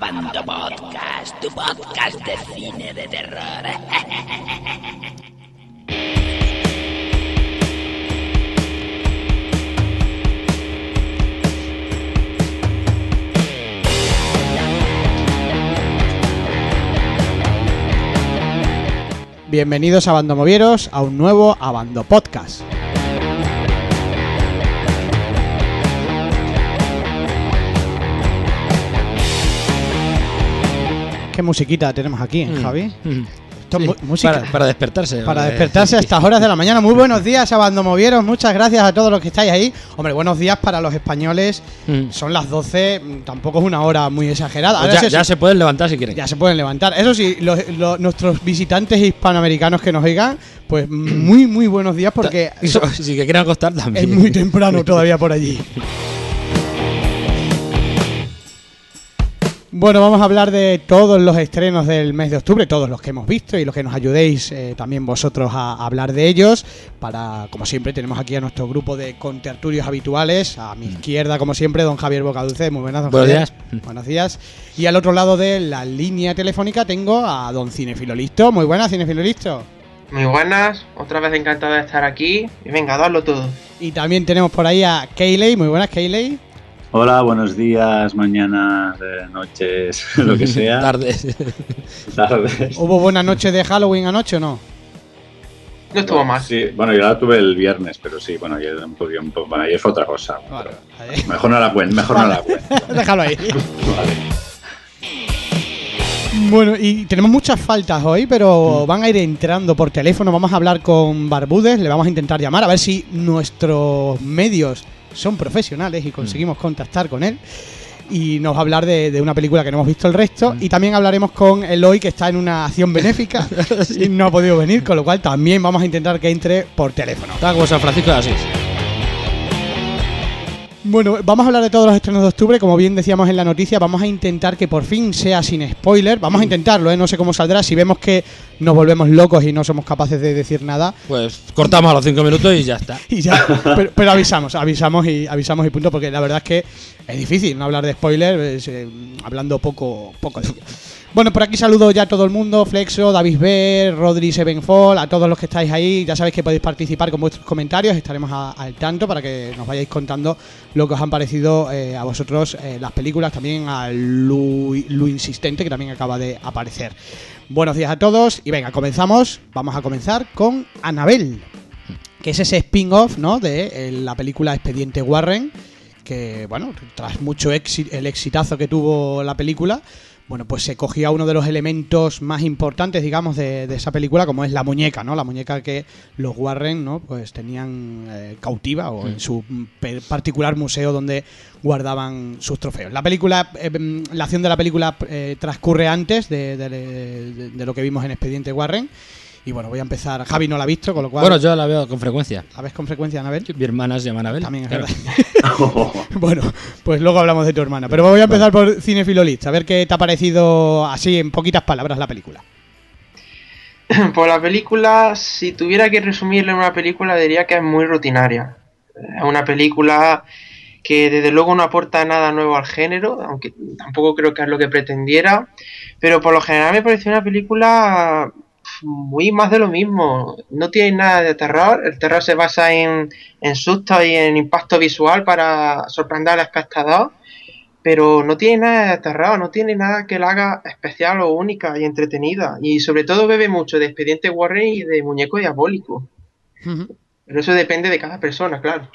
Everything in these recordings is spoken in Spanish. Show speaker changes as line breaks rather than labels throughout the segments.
Abando Podcast, tu podcast de cine de terror.
Bienvenidos a Bandomovieros a un nuevo Abando Podcast. ¿Qué musiquita tenemos aquí,
Mm.
Javi?
Mm.
Esto es
Sí,
mu- música.
Para, para despertarse.
Para
eh,
despertarse a estas horas de la mañana. Muy buenos días, Abandomovieros. Muchas gracias a todos los que estáis ahí. Hombre, buenos días para los españoles.
Mm.
Son las 12, mm, tampoco es una hora muy exagerada.
Pues ya,
eso sí,
se pueden levantar si quieren.
ya se pueden levantar. Eso sí, los- los- nuestros visitantes hispanoamericanos que nos oigan, pues muy, muy buenos días porque
Y so- si que quieren acostar
es
también.
muy temprano todavía por allí. Bueno, vamos a hablar de todos los estrenos del mes de octubre, todos los que hemos visto y los que nos ayudéis eh, también vosotros a hablar de ellos. Para, como siempre, tenemos aquí a nuestro grupo de contertulios habituales. A mi izquierda, como siempre, don Javier Bocadulce. Muy buenas, don
Buenos
Javier.
días.
Buenos días. Y al otro lado de la línea telefónica tengo a don Cinefilo Listo. Muy buenas, Cinefilo Listo.
Muy buenas, otra vez encantado de estar aquí. Y venga, dadlo todo.
Y también tenemos por ahí a Kayley. Muy buenas, Kayley.
Hola, buenos días, mañanas, eh, noches, lo que sea.
Tardes.
Tardes.
¿Hubo buena noche de Halloween anoche o no?
No estuvo mal.
Sí, bueno, yo la tuve el viernes, pero sí, bueno, ayer, un poco, un poco- bueno, ayer fue otra cosa.
Vale.
pero Mejor no la cuento, mejor no la cuento.
Déjalo ahí.
Vale.
Bueno, y tenemos muchas faltas hoy, pero van a ir entrando por teléfono. Vamos a hablar con Barbudes, le vamos a intentar llamar a ver si nuestros medios son profesionales y conseguimos contactar con él. Y nos va a hablar de, de una película que no hemos visto el resto. Y también hablaremos con Eloy, que está en una acción benéfica y no ha podido venir, con lo cual también vamos a intentar que entre por teléfono.
Está como San Francisco de Asís.
Bueno, vamos a hablar de todos los estrenos de octubre, como bien decíamos en la noticia, vamos a intentar que por fin sea sin spoiler, vamos a intentarlo, ¿eh? no sé cómo saldrá, si vemos que nos volvemos locos y no somos capaces de decir nada,
Pues cortamos a los cinco minutos y ya está.
y ya, pero, pero avisamos, avisamos y avisamos y punto, porque la verdad es que es difícil no hablar de spoiler, es, eh, hablando poco, poco de ello. Bueno, por aquí saludo ya a todo el mundo, Flexo, David B, Rodri Sevenfall, a todos los que estáis ahí, ya sabéis que podéis participar con vuestros comentarios, estaremos al tanto para que nos vayáis contando lo que os han parecido eh, a vosotros eh, las películas, también a Lu Insistente, que también acaba de aparecer. Buenos días a todos y venga, comenzamos, vamos a comenzar con Anabel que es ese spin-off, ¿no? De eh, la película Expediente Warren, que, bueno, tras mucho éxito, el exitazo que tuvo la película, bueno, pues se cogía uno de los elementos más importantes, digamos, de, de esa película, como es la muñeca, ¿no? La muñeca que los Warren, ¿no? Pues tenían eh, cautiva o en su particular museo donde guardaban sus trofeos. La película, eh, mm, la acción de la película eh, transcurre antes de, de- de- de lo que vimos en Expediente Warren. Y bueno, voy a empezar. Javi no la ha visto, con lo cual.
Bueno, yo la veo con frecuencia.
¿La ves con frecuencia, Anabel?
Mi hermana se llama Anabel.
También es
Claro.
verdad. bueno, pues luego hablamos de tu hermana. Pero voy a empezar por Cinefilolist, a ver qué te ha parecido así en poquitas palabras la película.
Pues la película, si tuviera que resumirla en una película, diría que es muy rutinaria. Es una película que desde luego no aporta nada nuevo al género, aunque tampoco creo que es lo que pretendiera. Pero por lo general me pareció una película muy más de lo mismo. No tiene nada de terror. El terror se basa en, en susto y en impacto visual para sorprender al espectador. Pero no tiene nada de terror, no tiene nada que la haga especial o única y entretenida. Y sobre todo bebe mucho de Expediente Warren y de Muñeco Diabólico. Pero eso depende de cada persona, claro.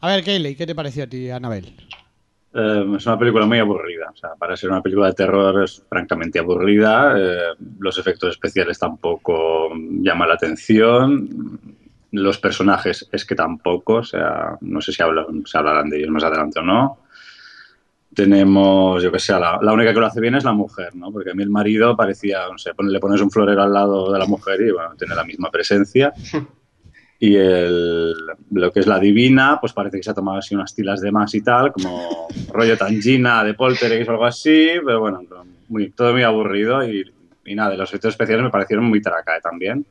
A ver, Kayley, ¿qué te pareció a ti, Anabel?
Eh, es una película muy aburrida. O sea, para ser una película de terror es francamente aburrida. Eh, los efectos especiales tampoco llaman la atención. Los personajes es que tampoco. O sea, no sé si hablan, se hablarán de ellos más adelante o no. Tenemos, yo que sé, la, la única que lo hace bien es la mujer, ¿no? Porque a mí el marido parecía, no sé, le pones un florero al lado de la mujer y, bueno, tiene la misma presencia. Y el, lo que es la divina, pues parece que se ha tomado así unas tilas de más y tal, como rollo tangina de Poltergeist o algo así, pero bueno, muy, todo muy aburrido y, y nada, los efectos especiales me parecieron muy tracae también.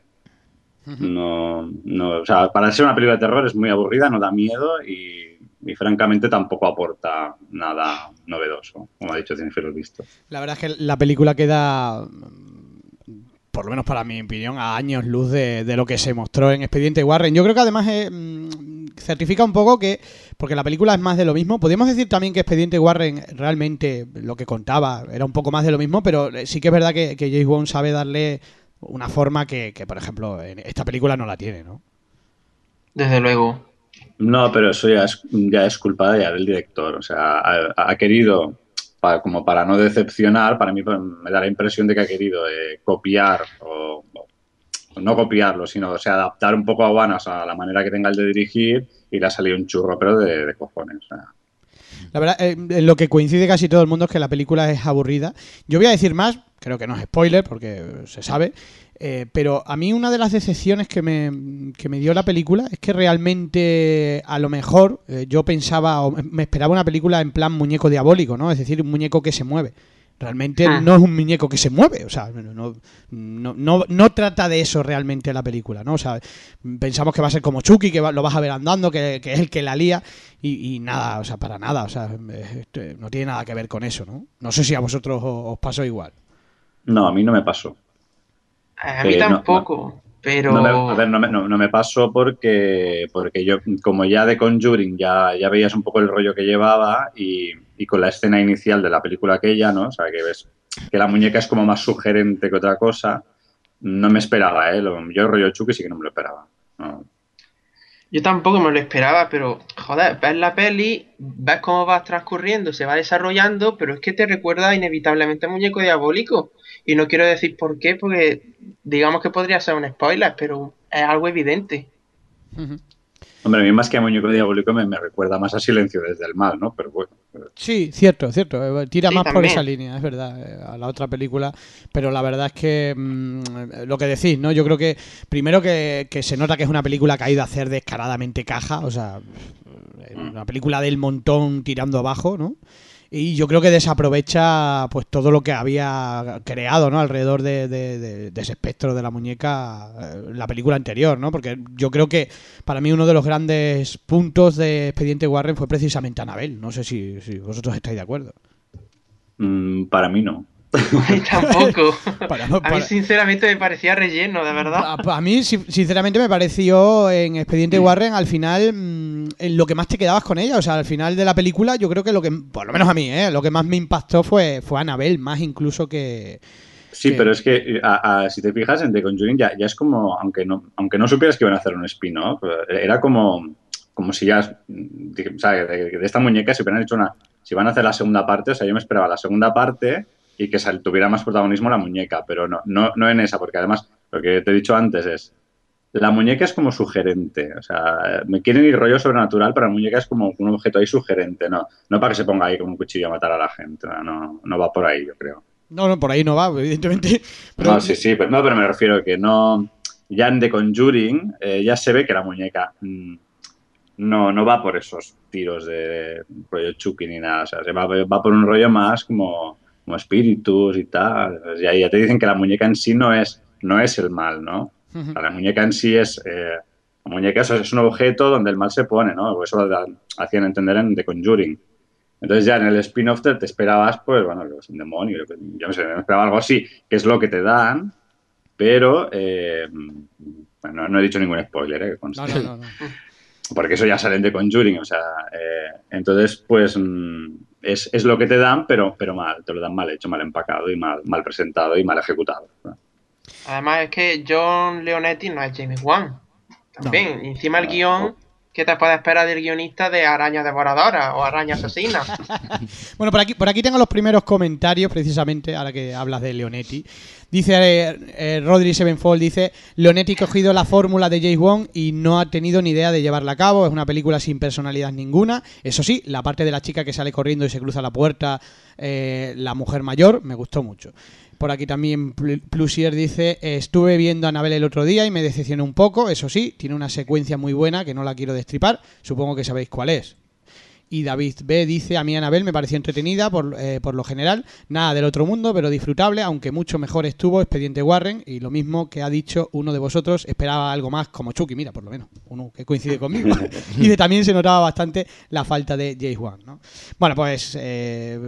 No, no, o sea, para ser una película de terror es muy aburrida, no da miedo y, y francamente tampoco aporta nada novedoso, como ha dicho Jennifer visto.
La verdad es que la película queda, por lo menos para mi opinión, a años luz de, de lo que se mostró en Expediente Warren. Yo creo que además eh, mm, certifica un poco que, porque la película es más de lo mismo, podríamos decir también que Expediente Warren realmente lo que contaba era un poco más de lo mismo, pero eh, sí que es verdad que, que James Wan sabe darle una forma que, que, por ejemplo, en esta película no la tiene, ¿no?
Desde luego.
No, pero eso ya es, ya es culpa ya del director. O sea, ha, ha querido, como para no decepcionar, para mí pues, me da la impresión de que ha querido eh, copiar o, no copiarlo, sino o sea, adaptar un poco a Vanas a la manera que tenga el de dirigir y le ha salido un churro, pero de, cojones.
La verdad, eh, en lo que coincide casi todo el mundo es que la película es aburrida. Yo voy a decir más, creo que no es spoiler porque se sabe, eh, pero a mí una de las decepciones que me, que me, dio la película es que realmente a lo mejor eh, yo pensaba o me esperaba una película en plan muñeco diabólico, ¿no? Es decir, un muñeco que se mueve. Realmente ah. no es un muñeco que se mueve, o sea, no, no, no, no, trata de eso realmente la película, ¿no? O sea, pensamos que va a ser como Chucky, que va, lo vas a ver andando, que, que, es el que la lía, y, y, nada, o sea, para nada, o sea, este, no tiene nada que ver con eso, ¿no? No sé si a vosotros os, os pasó igual.
No, a mí no me pasó.
A mí eh, tampoco, no, pero...
No me, a ver, no me, no, no me pasó porque, porque yo, como ya de Conjuring, ya, ya veías un poco el rollo que llevaba y, y con la escena inicial de la película aquella, ¿no? O sea, que ves que la muñeca es como más sugerente que otra cosa. No me esperaba, ¿eh? Yo el rollo Chucky sí que no me lo esperaba. No.
Yo tampoco me lo esperaba, pero joder, ves la peli, ves cómo va transcurriendo, se va desarrollando, pero es que te recuerda inevitablemente a Muñeco Diabólico. Y no quiero decir por qué, porque digamos que podría ser un spoiler, pero es algo evidente.
Hombre, a mí más que a Muñeco Diabólico me, me, recuerda más a Silencio desde el Mal, ¿no? Pero bueno.
Sí, cierto, cierto. Eh, Tira sí, más también. por esa línea, es verdad, eh, a la otra película. Pero la verdad es que mmm, lo que decís, ¿no? Yo creo que primero que, que, se nota que es una película que ha ido a hacer descaradamente caja, o sea, una película del montón tirando abajo, ¿no? Y yo creo que desaprovecha pues todo lo que había creado ¿no? alrededor de, ese espectro de la muñeca eh, la película anterior no porque yo creo que para mí uno de los grandes puntos de Expediente Warren fue precisamente Anabel no sé si, si vosotros estáis de acuerdo.
Mm, para mí no
tampoco. Para, para... A mí, sinceramente, me parecía relleno, de verdad.
A, a, mí, sinceramente, me pareció en Expediente Warren, al final, mmm, en lo que más te quedabas con ella. O sea, al final de la película, yo creo que lo que, por lo menos a mí, ¿eh? lo que más me impactó fue, fue Annabelle, más incluso que.
Sí, que... pero es que a, a, si te fijas en The Conjuring ya, ya es como, aunque no, aunque no supieras que iban a hacer un spin-off, era como, como si ya, o sea, de, de, esta muñeca si hubieran hecho una, si van a hacer la segunda parte, o sea, yo me esperaba la segunda parte y que tuviera más protagonismo la muñeca, pero no, no, no en esa, porque además lo que te he dicho antes es, la muñeca es como sugerente, o sea, me quieren ir rollo sobrenatural, pero la muñeca es como un objeto ahí sugerente, no, no para que se ponga ahí como un cuchillo a matar a la gente, no, no va por ahí, yo creo.
No, no, por ahí no va, evidentemente.
Pero... No, sí, sí, pero, no, pero me refiero a que no, ya en The Conjuring eh, ya se ve que la muñeca mmm, no, no va por esos tiros de rollo Chucky ni nada, o sea, se va, va por un rollo más como como espíritus y tal. Ya, ya te dicen que la muñeca en sí no es, no es el mal, ¿no? Uh -huh. La muñeca en sí es... Eh, la muñeca es, un objeto donde el mal se pone, ¿no? Eso lo hacían entender en The Conjuring. Entonces ya en el spin-off te, te, esperabas, pues, bueno, es un demonio, yo no sé, me esperaba algo así, que es lo que te dan, pero... Eh, bueno, no he dicho ningún spoiler, ¿eh?
No, no, no, no.
Porque eso ya sale en The Conjuring, o sea... Eh, entonces, pues... Mmm, es, es, lo que te dan, pero, pero mal, te lo dan mal hecho, mal empacado y mal, mal presentado y mal ejecutado. ¿no?
Además es que John Leonetti no es James Wan. También, no. encima el guion, ¿qué te puedes esperar del guionista de Araña Devoradora o Araña Asesina?
bueno, por aquí, por aquí tengo los primeros comentarios, precisamente, ahora que hablas de Leonetti. Dice eh, eh, Rodri Sevenfold, dice, Leonetti ha cogido la fórmula de James Wong y no ha tenido ni idea de llevarla a cabo, es una película sin personalidad ninguna. Eso sí, la parte de la chica que sale corriendo y se cruza la puerta, eh, la mujer mayor, me gustó mucho. Por aquí también Plusier dice, estuve viendo a Anabel el otro día y me decepcionó un poco, eso sí, tiene una secuencia muy buena que no la quiero destripar, supongo que sabéis cuál es. Y David B dice, a mí Anabel me pareció entretenida por, eh, por lo general, nada del otro mundo, pero disfrutable, aunque mucho mejor estuvo Expediente Warren y lo mismo que ha dicho uno de vosotros, esperaba algo más como Chucky, mira, por lo menos, uno que coincide conmigo. y de también se notaba bastante la falta de James Wan, ¿no? Bueno, pues eh,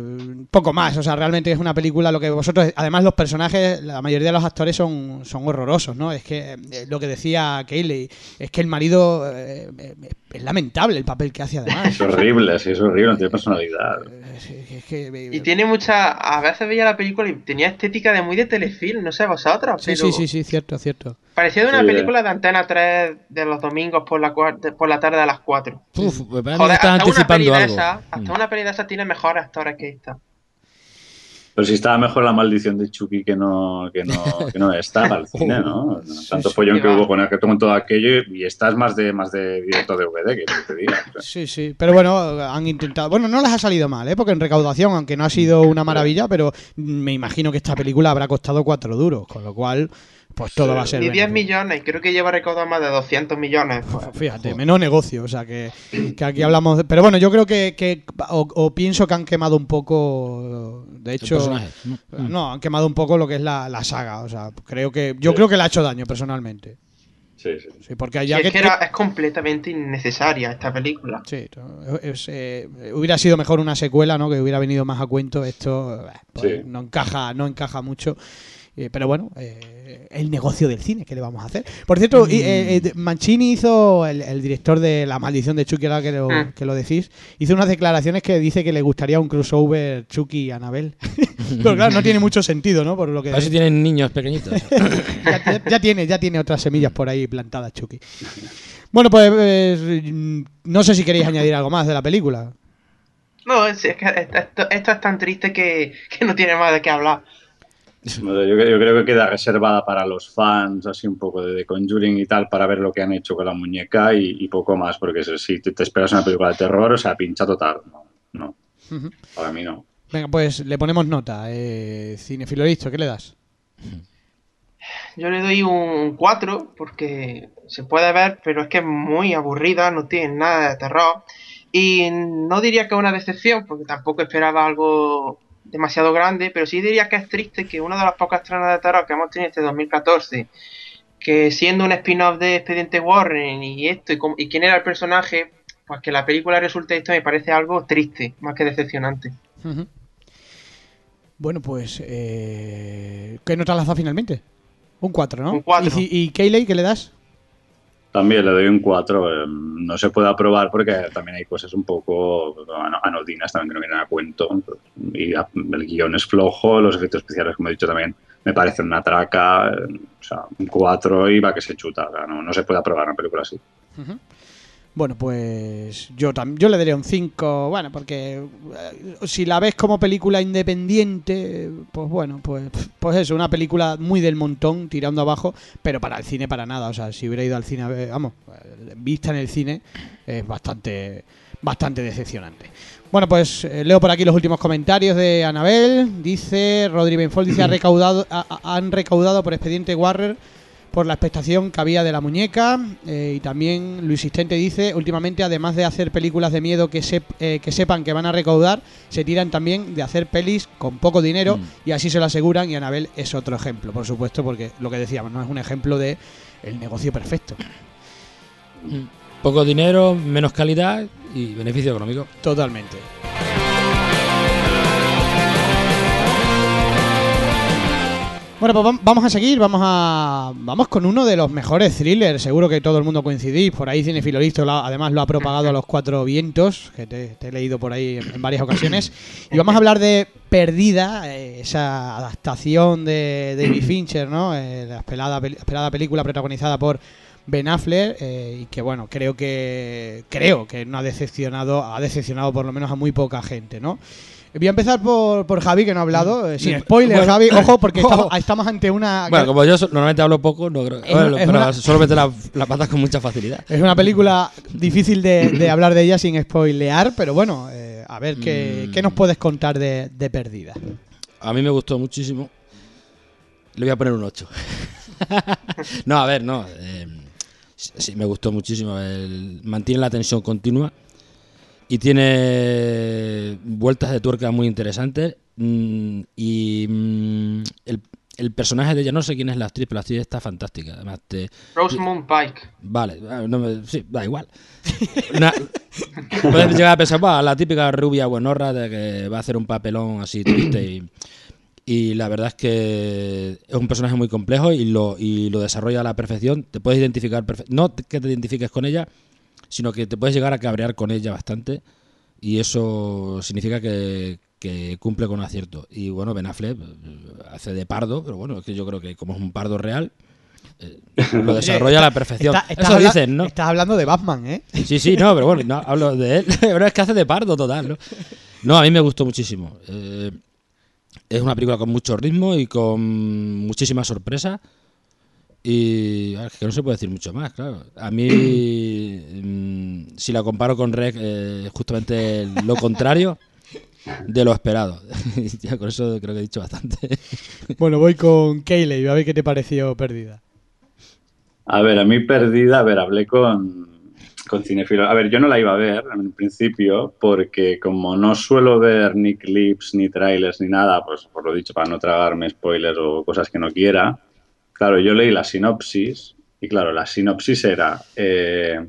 poco más, o sea, realmente es una película lo que vosotros, además los personajes, la mayoría de los actores son, son horrorosos, ¿no? Es que eh, lo que decía Kayleigh, es que el marido eh, es lamentable el papel que hace además.
Es horrible, sí, es horrible, no tiene personalidad.
Es- es que-
Y tiene mucha. A veces veía la película y tenía estética de muy de telefilm, no sé vosotros,
Sí,
pero.
sí, sí, sí, cierto, cierto.
Parecía de una
Sí,
película de Antena 3 de los domingos por la, por la tarde a las 4.
Uf, me parece que estás
hasta una peli
anticipando
de
algo.
esa,
Mm.
hasta una peli de esa tiene mejores actores que esta.
Pero si estaba mejor la maldición de Chucky que no, que no, que no está para el cine, ¿no? Tanto
sí,
follón
sí,
que
va.
hubo con, con todo aquello y esta es más de, más de directo DVD, que te diga.
Sí, sí, pero bueno, han intentado. Bueno, no les ha salido mal, ¿eh? Porque en recaudación, aunque no ha sido una maravilla, pero me imagino que esta película habrá costado cuatro duros, con lo cual, pues todo
Sí.
va a ser.
Ni 10
beneficio.
millones, creo que lleva recaudado más de 200 millones. pues,
Fíjate, menos negocio, o sea que, que aquí hablamos. de- pero bueno, yo creo que, que- o, o pienso que han quemado un poco. De hecho,
personaje, ¿no?
han quemado un poco lo que es la, la saga. O sea, creo que yo creo que le ha hecho daño personalmente.
sí, sí.
Sí, porque ya
es
que,
que era- es completamente innecesaria esta película.
Sí, es, eh, hubiera sido mejor una secuela, ¿no? Que hubiera venido más a cuento. Esto eh, pues,
Sí.
no encaja, no encaja mucho. Eh, pero bueno, eh, el negocio del cine, ¿qué le vamos a hacer? Por cierto, eh, eh, Mancini hizo, el, el director de La Maldición de Chucky, ahora que lo,
Mm.
que lo decís, hizo unas declaraciones que dice que le gustaría un crossover Chucky y Anabel. pero claro, no tiene mucho sentido, ¿no? Por lo que
A ver si tienen niños pequeñitos.
ya, ya- ya tiene, ya tiene otras semillas por ahí plantadas, Chucky. Bueno, pues eh, no sé si queréis añadir algo más de la película.
No, es, es que esto, esto- esto es tan triste que, que no tiene más de qué hablar.
Yo, yo creo que queda reservada para los fans, así un poco de The Conjuring y tal, para ver lo que han hecho con la muñeca y, y poco más, porque si si te, te esperas una película de terror, o sea, pincha total. No, para mí no.
Venga, pues le ponemos nota. Eh, Cinefilo listo, ¿qué le das?
Yo le doy un 4 porque se puede ver, pero es que es muy aburrida, no tiene nada de terror. Y no diría que es una decepción, porque tampoco esperaba algo demasiado grande, pero sí diría que es triste que una de las pocas estrenas de terror que hemos tenido este 2014, que siendo un spin-off de Expediente Warren y esto, y, y quién era el personaje, pues que la película resulte esto me parece algo triste, más que decepcionante.
Bueno, pues. Eh, ¿Qué nota dado finalmente? Un 4, ¿no?
Un cuatro.
¿Y, y Kayley, qué le das?
También le doy un 4. no se puede aprobar porque también hay cosas un poco ano- anodinas también que no vienen a cuento. Y el guion es flojo, los efectos especiales, como he dicho también, me parecen una traca. eh, O sea, un 4 y va que se chuta. o sea, no, no se puede aprobar una película así.
Ujú. Bueno, pues yo también yo le daría un 5, bueno, porque eh, si la ves como película independiente, pues bueno, pues pues eso, una película muy del montón tirando abajo, pero para el cine para nada, o sea, si hubiera ido al cine, a ver, vamos, eh, vista en el cine es bastante bastante decepcionante. Bueno, pues eh, leo por aquí los últimos comentarios de Anabel. Dice Rodri Benfol dice ha recaudado ha- han recaudado por expediente Warner por la expectación que había de la muñeca eh, y también Luis Sistente dice últimamente además de hacer películas de miedo que, sep- eh, que sepan que van a recaudar se tiran también de hacer pelis con poco dinero y así se lo aseguran y Anabel es otro ejemplo por supuesto porque lo que decíamos no es un ejemplo de el negocio perfecto.
Poco dinero, menos calidad y beneficio económico.
totalmente Bueno, pues vam- vamos a seguir, vamos a vamos con uno de los mejores thrillers, seguro que todo el mundo coincidís, por ahí Cinefilo Listo lo ha- además lo ha propagado a los cuatro vientos, que te, te he leído por ahí en, en varias ocasiones, y vamos a hablar de Perdida, eh, esa adaptación de David Fincher, ¿no? Eh, la esperada, esperada película protagonizada por Ben Affleck eh, y que bueno, creo que creo que no ha decepcionado, ha decepcionado por lo menos a muy poca gente, ¿no? Voy a empezar por, por Javi, que no ha hablado. eh, Sin spoiler,
Bueno.
Javi. Ojo, porque estamos,
Ojo.
estamos ante una.
Bueno, como yo so- normalmente hablo poco, no creo.
Es-
bueno,
es
pero
una-
solo mete la, la pata con mucha facilidad.
Es una película difícil de, de hablar de ella sin spoilear, pero bueno, eh, a ver qué,
Mm.
qué nos puedes contar de, de Perdida.
A mí me gustó muchísimo. Le voy a poner un 8. no, a ver, no. eh, sí, sí, me gustó muchísimo. El- mantiene la tensión continua. Y tiene vueltas de tuerca muy interesantes. mm, y mm, el, el personaje de ella, no sé quién es la actriz, pero la actriz está fantástica. Además, te,
Rosamund Pike.
Vale, ah, no me- sí, da igual. Una- puedes llegar a pensar, "Buah, la típica rubia buenorra de que va a hacer un papelón así triste y, y la verdad es que es un personaje muy complejo y lo, y lo desarrolla a la perfección. Te puedes identificar, no que te identifiques con ella, sino que te puedes llegar a cabrear con ella bastante y eso significa que, que cumple con acierto. Y bueno, Ben Affleck eh, hace de pardo, pero bueno, es que yo creo que como es un pardo real, eh, lo desarrolla a la perfección.
Está-
Eso dicen, ¿no?
Estás hablando de Batman, ¿eh?
Sí, sí, no, pero bueno, no, hablo de él. Pero es que hace de pardo total, ¿no? No, a mí me gustó muchísimo. Eh, es una película con mucho ritmo y con muchísima sorpresa. Y ah, es que no se puede decir mucho más, claro. A mí, mm, si la comparo con Rec, eh, justamente lo contrario de lo esperado. ya con eso creo que he dicho bastante.
Bueno, voy con Kayley, a ver qué te pareció perdida.
A ver, a mí perdida, a ver, hablé con, con Cinefilo. A ver, yo no la iba a ver en principio porque como no suelo ver ni clips, ni trailers, ni nada, pues por lo dicho, para no tragarme spoilers o cosas que no quiera, claro, yo leí la sinopsis y claro, la sinopsis era eh,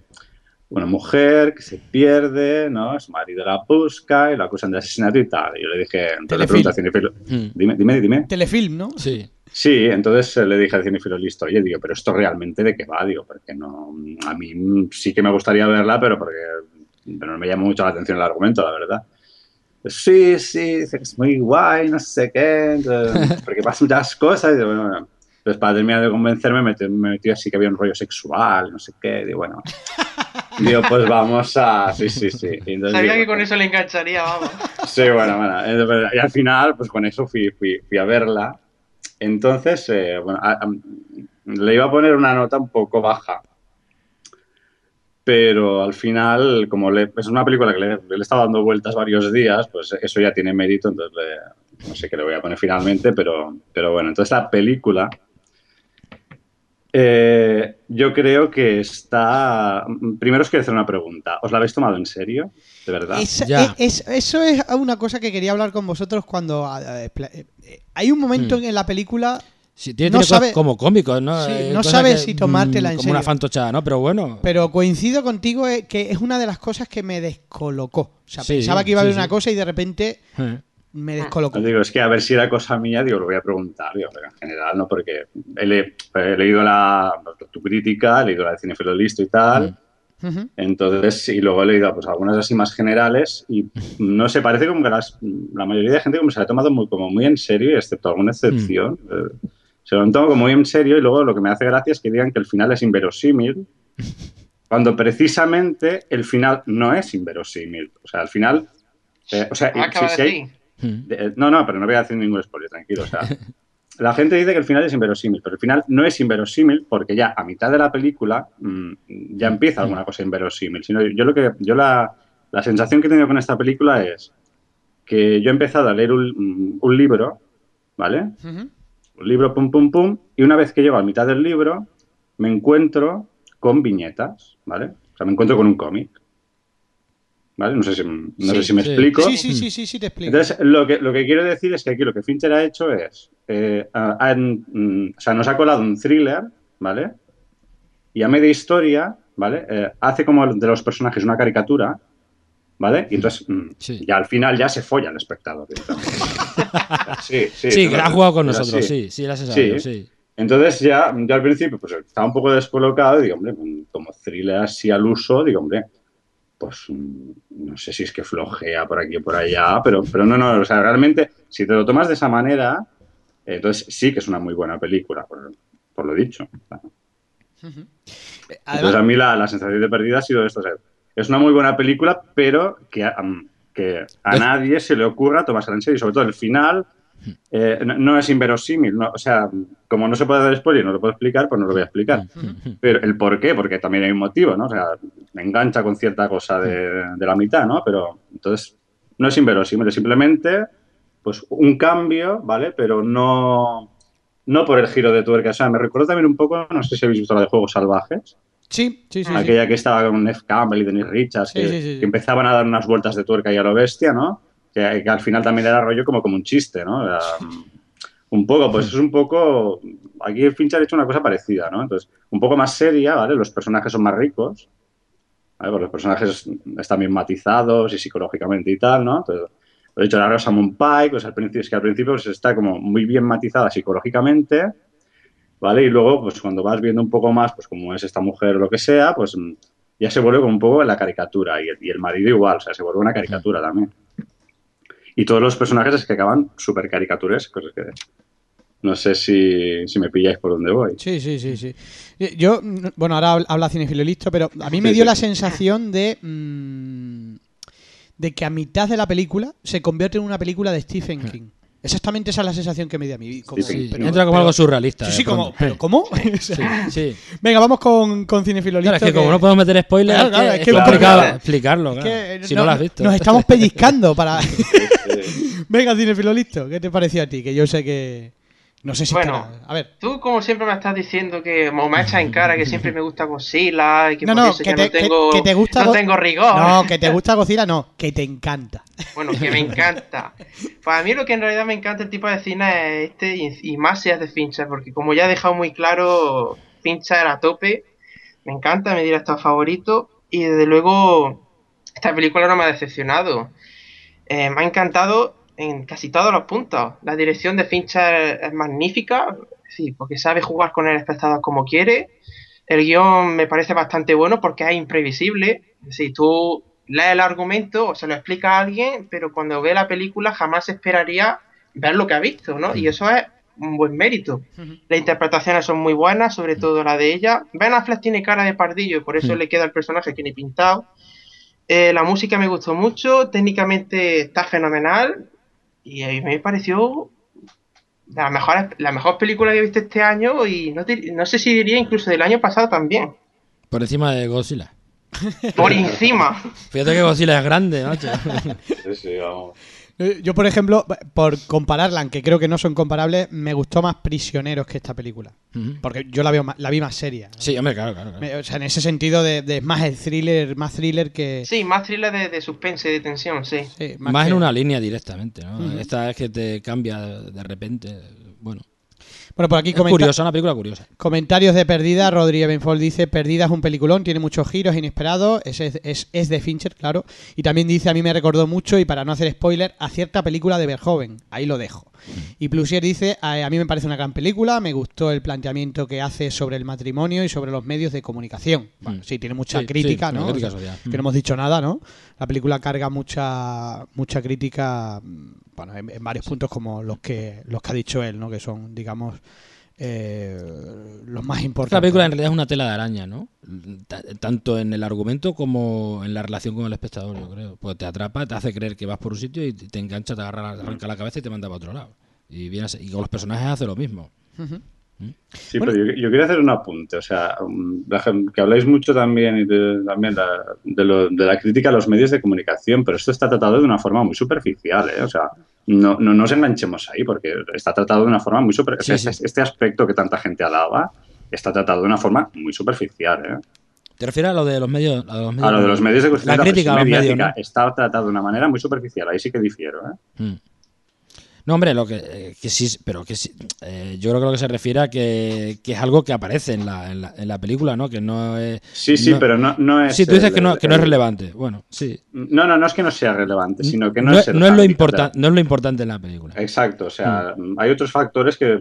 una mujer que se pierde, ¿no? Su marido la busca y la acusan de asesinato y tal. Y yo le dije, entonces Cinefilo,
Mm.
dime, dime, dime.
Telefilm, ¿no?
Sí.
Sí, entonces eh, le dije al cinefilo listo, oye, digo, pero esto realmente de qué va, digo, porque no, a mí sí que me gustaría verla, pero porque pero no me llama mucho la atención el argumento, la verdad. Sí, sí, dice que es muy guay, no sé qué, porque pasan muchas cosas. Y bueno. Entonces, para terminar de convencerme, me metí, me metí así que había un rollo sexual, no sé qué, digo, bueno. Digo, pues vamos a. Sí, sí, sí. Entonces
Sabía
digo,
que con eso le engancharía, vamos.
Sí, bueno, bueno. Y al final, pues con eso fui, fui, fui a verla. Entonces, eh, bueno, a- a- le iba a poner una nota un poco baja. Pero al final, como le- es una película que le, le he estado dando vueltas varios días, pues eso ya tiene mérito, entonces le- no sé qué le voy a poner finalmente, pero, pero bueno, entonces la película eh, yo creo que está... Primero os quiero hacer una pregunta. ¿Os la habéis tomado en serio? ¿De verdad?
Ya.
es- es- eso es una cosa que quería hablar con vosotros cuando... eh, eh, hay un momento
Hmm.
en la película
Sí, tiene,
No
tiene
sabe-
como cómicos, ¿no?
Sí, no sabes
que,
si tomártela
mm,
en
Como una fantochada, ¿no? Pero bueno.
Pero coincido contigo que es una de las cosas que me descolocó. O sea,
Sí,
pensaba que iba a haber
sí,
una
sí.
cosa y de repente. Me descolocó.
Os digo, es que a ver si era cosa mía, digo, lo voy a preguntar, digo, pero en general, ¿no? Porque he, le- he leído la, tu crítica, he leído la de Cinefilo Listo y tal, entonces, y luego he leído pues algunas así más generales y no sé, parece como que las- la mayoría de gente como se la ha tomado muy, como muy en serio, excepto alguna excepción, eh, se lo han tomado como muy en serio y luego lo que me hace gracia es que digan que el final es inverosímil, cuando precisamente el final no es inverosímil. O sea, al final... eh, o sea,
Ah,
si- si hay-.
Mm.
de- no, no, pero no voy a hacer ningún spoiler, tranquilo. O sea, la gente dice que el final es inverosímil, pero el final no es inverosímil porque ya a mitad de la película mm, ya empieza alguna cosa inverosímil. Sino yo lo que yo la, la sensación que he tenido con esta película es que yo he empezado a leer un, un libro, ¿vale? Un libro, pum, pum, pum, y una vez que llego a mitad del libro, me encuentro con viñetas, ¿vale? O sea, me encuentro con un cómic. ¿Vale? No sé si, no sé si me
sí.
explico.
Sí, sí, sí, sí, sí, te explico.
Entonces, lo que, lo que quiero decir es que aquí lo que Fincher ha hecho es, eh, han- mm, o sea, nos ha colado un thriller, ¿vale? Y a media historia, ¿vale? Eh, hace como de los personajes una caricatura, ¿vale? Y entonces, mm, ya al final ya se folla el espectador. sí, sí.
Sí, que ha jugado con nosotros, sí, sí, sensación,
Sí.
sí.
Entonces ya, yo al principio pues estaba un poco descolocado y digo, hombre, como thriller así al uso, digo, hombre, pues mm, no sé si es que flojea por aquí o por allá, pero, pero no, no, o sea, realmente, si te lo tomas de esa manera, eh, entonces sí que es una muy buena película, por, por lo dicho. Entonces
Además,
a mí la, la sensación de pérdida ha sido esto, o sea, es una muy buena película, pero que, a- am, que a nadie se le ocurra tomársela en serio, y sobre todo el final eh, no, no es inverosímil, no, o sea, como no se puede dar spoiler y no lo puedo explicar, pues no lo voy a explicar. Pero el por qué, porque también hay un motivo, ¿no? O sea, me engancha con cierta cosa de, de la mitad, ¿no? Pero entonces no es inverosímil, es simplemente pues un cambio, ¿vale? Pero no, no por el giro de tuerca. O sea, me recuerdo también un poco, no sé si habéis visto la de Juegos Salvajes,
Sí, sí, sí. sí.
Aquella que estaba con Neff Campbell y Dennis Richards, que,
sí, sí, sí.
que empezaban a dar unas vueltas de tuerca y a lo bestia, ¿no? Que, que al final también era rollo como, como un chiste, ¿no? Era, mm, un poco, pues es un poco. Aquí Fincher ha hecho una cosa parecida, ¿no? Entonces, un poco más seria, ¿vale? Los personajes son más ricos, ¿vale? Pues los personajes están bien matizados y psicológicamente y tal, ¿no? Entonces, lo he dicho, la Rosamund Pike, pues al principio, es que al principio pues, está como muy bien matizada psicológicamente, ¿vale? Y luego, pues cuando vas viendo un poco más, pues como es esta mujer o lo que sea, pues mm, ya se vuelve como un poco la caricatura. Y el, y el marido igual, o sea, se vuelve una caricatura también. Y todos los personajes es que acaban súper caricaturescos. Es que no sé si, si me pilláis por dónde voy.
Sí, sí, sí, sí. Eh, Yo, bueno, ahora habla- Cinefilo listo, pero a mí me dio
sí.
la sensación de. mm, de que a mitad de la película se convierte en una película de Stephen King. Exactamente esa es la sensación que me dio a mí. Como-
Stephen
Sí,
pero-
entra como
pero-
algo surrealista.
Sí, sí, como. ¿Pero cómo?
Sí, sí.
Venga, vamos con, con Cinefilo
Claro,
listo.
es que como no podemos meter spoilers,
Claro, claro,
es, que complicado
claro.
explicarlo.
es que
si no, lo has visto.
Nos estamos pellizcando para. Venga, Cinefilo listo. ¿Qué te pareció a ti? Que yo sé que. No sé si.
Bueno.
estará- A ver.
Tú, como siempre, me estás diciendo que me echas en cara que siempre me gusta Godzilla y que
No,
por
no,
eso
que
ya
te-
no tengo,
que- que te gusta
no
Go-
tengo rigor.
No, que te gusta Godzilla, no. Que te encanta.
Bueno, que me encanta. Pues a mí lo que en realidad me encanta el tipo de cine es este y, y más si es de Fincher, porque como ya he dejado muy claro, Fincher a tope, me encanta, me dirá estado favorito y desde luego esta película no me ha decepcionado. Eh, me ha encantado en casi todos los puntos. La dirección de Fincher es magnífica, sí, porque sabe jugar con el espectador como quiere. El guion me parece bastante bueno porque es imprevisible. Si tú lees el argumento o se lo explica a alguien, pero cuando ve la película jamás esperaría ver lo que ha visto, ¿no? Y eso es un buen mérito. Las interpretaciones son muy buenas, sobre todo la de ella. Ben Affleck tiene cara de pardillo y por eso le queda el personaje que ni pintado. Eh, la música me gustó mucho, técnicamente está fenomenal y a mí me pareció la mejor, la mejor película que he visto este año y no, te- no sé si diría incluso del año pasado también.
Por encima de Godzilla.
Por encima.
Fíjate que Godzilla es grande, macho.
Sí, sí, vamos.
Yo, por ejemplo, por compararla, aunque creo que no son comparables, me gustó más Prisioneros que esta película. Porque yo la, veo más- la vi más seria.
Sí, hombre, claro, claro.
O sea, en ese sentido de, de más el thriller, más thriller que...
Sí, más thriller de, de suspense y de tensión, sí.
sí,
Más,
que-
en una línea directamente, ¿no? Esta es que te cambia de repente. Bueno,
Bueno, por aquí
es
comenta-
curiosa, una película curiosa.
comentarios de Perdida. Rodri Ebenfold dice, Perdida es un peliculón, tiene muchos giros inesperados. Es, es, es- es de Fincher, claro. Y también dice, a mí me recordó mucho, y para no hacer spoiler, a cierta película de Verhoeven. Ahí lo dejo. Y Plusier dice, a, mí me parece una gran película, me gustó el planteamiento que hace sobre el matrimonio y sobre los medios de comunicación. Bueno, sí, tiene mucha
Sí,
crítica,
sí,
¿no?
una crítica
O sea,
social.
que no hemos dicho nada, ¿no? La película carga mucha mucha crítica, mm, bueno, en, en varios puntos como los que los que ha dicho él, ¿no? Que son, digamos, eh, los más importantes.
La película en realidad es una tela de araña, ¿no? Ta- Tanto en el argumento como en la relación con el espectador, yo creo. Pues te atrapa, te hace creer que vas por un sitio y te engancha, te agarra, arranca la cabeza y te manda para otro lado. Y, viene y con los personajes hace lo mismo.
Ujú.
Sí,
Bueno.
pero yo, yo quería hacer un apunte, o sea, um, la que habláis mucho también, y de, también la- de, lo- de la crítica a los medios de comunicación, pero esto está tratado de una forma muy superficial, ¿eh? o sea, no, no nos enganchemos ahí, porque está tratado de una forma muy superficial.
Sí, sí.
Este, este aspecto que tanta gente alaba está tratado de una forma muy superficial. ¿eh?
¿Te refieres a lo de los medios? A, los medios,
A lo de los medios de
La crítica a los medios,
mediática
¿no?
está tratado de una manera muy superficial, ahí sí que difiero. ¿eh?
Mm. No, hombre, lo que, eh, que sí, pero que sí, eh, yo creo que lo que se refiere a que, que es algo que aparece en la, en la, en la película, ¿no? Que no es...
Sí, sí,
no-
pero no, no es...
Sí, tú dices
el-
que no, que no es
el-
relevante. Bueno, sí.
No, no, no es que no sea relevante, sino que no,
no,
es...
no es lo importante, no es lo importante en la película.
Exacto, o sea, hay otros factores que,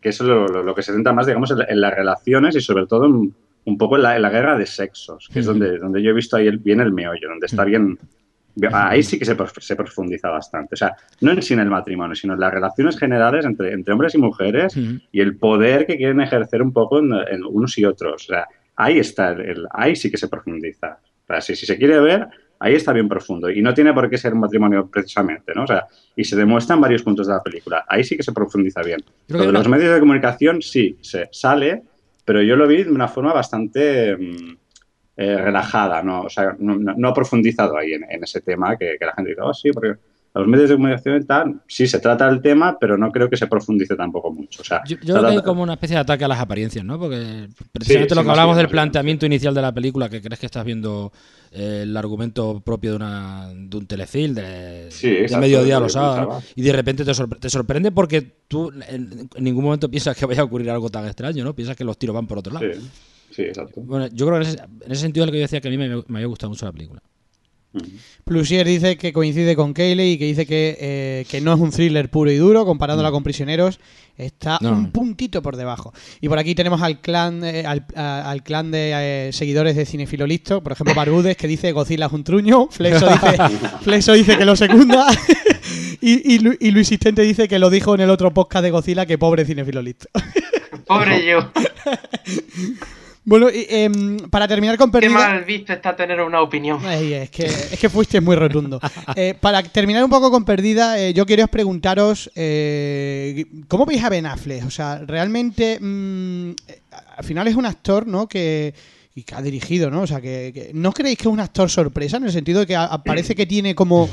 que es lo, lo- lo que se centra más, digamos, en, la- en las relaciones y sobre todo un poco en la, en la guerra de sexos, que es
Ujú.
donde, donde yo he visto ahí el, bien el meollo, donde está bien... Ahí sí que se, se profundiza bastante. O sea, no en sí en el matrimonio, sino en las relaciones generales entre, entre hombres y mujeres y el poder que quieren ejercer un poco en, en unos y otros. O sea, ahí está, el, el- ahí sí que se profundiza. O sea, si, si se quiere ver, ahí está bien profundo. Y no tiene por qué ser un matrimonio precisamente, ¿no? O sea, y se demuestra en varios puntos de la película. Ahí sí que se profundiza bien. Lo de los medios de comunicación sí, se sale, pero yo lo vi de una forma bastante mm, eh, relajada, ¿no? O sea, no, no- no he profundizado ahí en, en ese tema que, que la gente dice, oh, sí, porque los medios de comunicación y tal, sí se trata el tema, pero no creo que se profundice tampoco mucho. O sea,
Yo, yo creo que hay como una especie de ataque a las apariencias, ¿no? Porque precisamente
Sí,
lo
sí,
que hablamos del planteamiento inicial de la película, que crees que estás viendo eh, el argumento propio de, una, de un telefilm de, mediodía los sábados, y de repente te, sorpre- te sorprende porque tú en, en ningún momento piensas que vaya a ocurrir algo tan extraño, ¿no? Piensas que los tiros van por otro lado.
Sí, exacto.
Bueno, yo creo que en ese, en ese sentido es lo que yo decía que a mí me, me había gustado mucho la película.
Plusier dice que coincide con Cayley y que dice que, eh, que no es un thriller puro y duro, comparándola con Prisioneros, está
No.
un puntito por debajo. Y por aquí tenemos al clan eh, al, a- al clan de eh, seguidores de Cinefilo Listo, por ejemplo, Barudes, que dice Godzilla es un truño, Flexo dice, Flexo dice que lo secunda, y, y, Lu- y Luis Sistente dice que lo dijo en el otro podcast de Godzilla, que pobre Cinefilo Listo.
Pobre yo.
bueno, y, em, para terminar con
Qué
Perdida...
mal visto está tener una opinión.
Ay, es, que, es que fuiste muy rotundo. Eh, para terminar un poco con Perdida, eh, yo quería preguntaros, eh, ¿cómo veis a Ben Affleck? O sea, realmente, mm, eh, al final es un actor, ¿no? Que, y que ha dirigido, ¿no? O sea, que, que- ¿no creéis que es un actor sorpresa? En el sentido de que a- parece que tiene como...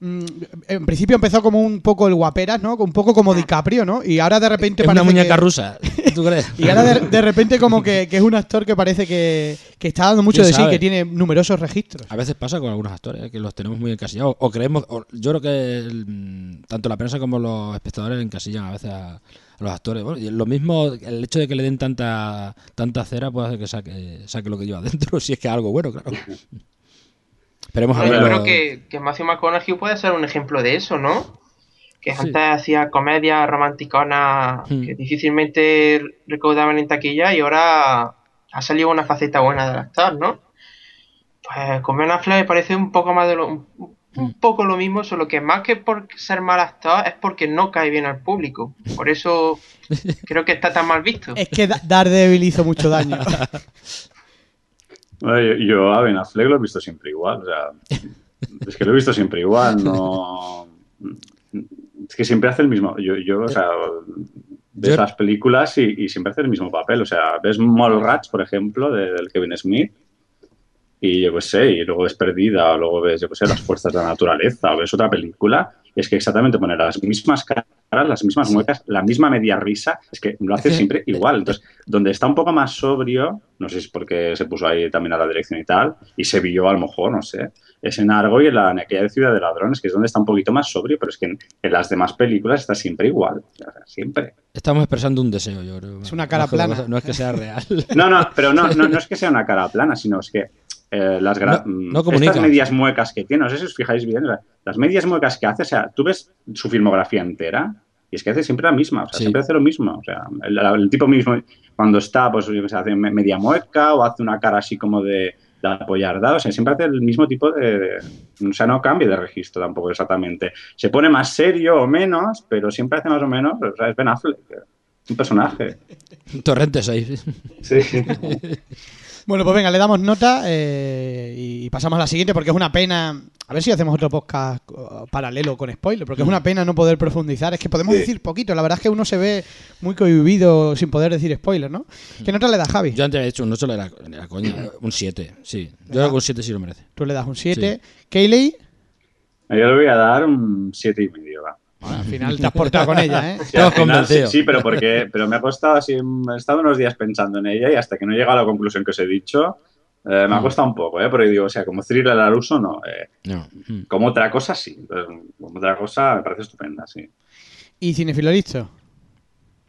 mm, En principio empezó como un poco el guaperas, ¿no? Un poco como DiCaprio, ¿no? Y ahora de repente
Es una muñeca
que-
rusa, ¿tú crees?
y ahora de, de repente como que, que es un actor que parece que, que está dando mucho
¿Quién
de sí,
sabe?
que tiene numerosos registros.
A veces pasa con algunos actores, que los tenemos muy encasillados. O creemos, o- yo creo que el, mm, tanto la prensa como los espectadores encasillan a veces a, a los actores. Bueno, y lo mismo, el hecho de que le den tanta tanta cera puede hacer que saque, saque lo que lleva dentro, si es que es algo bueno, claro. Esperemos
yo creo que, que Matthew McConaughey puede ser un ejemplo de eso, ¿no? Que
Sí.
antes hacía comedias romanticonas
Hmm.
que difícilmente recaudaban en taquilla y ahora ha salido una faceta buena del actor, ¿no? Pues con Ben Affleck me parece un poco más de lo, un, un poco lo mismo, solo que más que por ser mal actor es porque no cae bien al público. Por eso creo que está tan mal visto.
Es que Da- Daredevil hizo mucho daño.
Yo, a Ben Affleck lo he visto siempre igual, o sea, es que lo he visto siempre igual, no... Es que siempre hace el mismo, yo, yo o sea, ves
Yo-
las películas y, y siempre hace el mismo papel, o sea, ves Mallrats, por ejemplo, de- del Kevin Smith, y yo qué sé, y luego ves Perdida, o luego ves, yo qué sé, Las Fuerzas de la Naturaleza, o ves otra película, y es que exactamente poner las mismas caras, las mismas muecas, la misma media risa, es que lo hace siempre igual. Entonces, donde está un poco más sobrio, no sé si es porque se puso ahí también a la dirección y tal, y se vio a lo mejor, no sé, es en Argo y en, la, en aquella de Ciudad de Ladrones, que es donde está un poquito más sobrio, pero es que en, en las demás películas está siempre igual, o sea, siempre.
Estamos expresando un deseo, yo creo.
Es una cara
No
plana.
No es que sea real.
No, no, pero no, no, no es que sea una cara plana, sino es que eh, las
No- no
mm,
comunica.
estas medias muecas que tiene, no sé si os fijáis bien, la- las medias muecas que hace, o sea, tú ves su filmografía entera y es que hace siempre la misma, o sea,
Sí.
siempre hace lo mismo, o sea, el, el tipo mismo cuando está, pues qué sé, hace me- media mueca o hace una cara así como de, de apoyardado, o sea, siempre hace el mismo tipo de, de- o sea, no cambia de registro tampoco exactamente. Se pone más serio o menos, pero siempre hace más o menos, o sea, es Ben Affleck, un personaje.
Torrente 6.
Sí.
Bueno, pues venga, le damos nota eh, y pasamos a la siguiente porque es una pena. A ver si hacemos otro podcast uh, paralelo con spoiler, porque es una pena no poder profundizar. Es que podemos
Sí.
decir poquito. La verdad es que uno se ve muy cohibido sin poder decir spoiler, ¿no? ¿Qué nota le da Javi?
Yo antes había dicho un 8, era, era coña. Un 7, sí. Yo creo que un 7 sí lo merece.
Tú le das un 7. Kayleigh,
Yo le voy a dar un siete y medio, va.
Bueno, al final te has portado con ella, ¿eh?
Sí,
Estamos
al final,
convencidos.
Sí, sí, pero porque pero me ha costado así, he estado unos días pensando en ella y hasta que no he llegado a la conclusión que os he dicho, eh, me ha
Mm.
costado un poco, ¿eh? Porque digo, o sea, como thriller al uso, no. eh,
No.
como otra cosa, sí. Entonces, como otra cosa, me parece estupenda, sí.
Y cinefilo listo.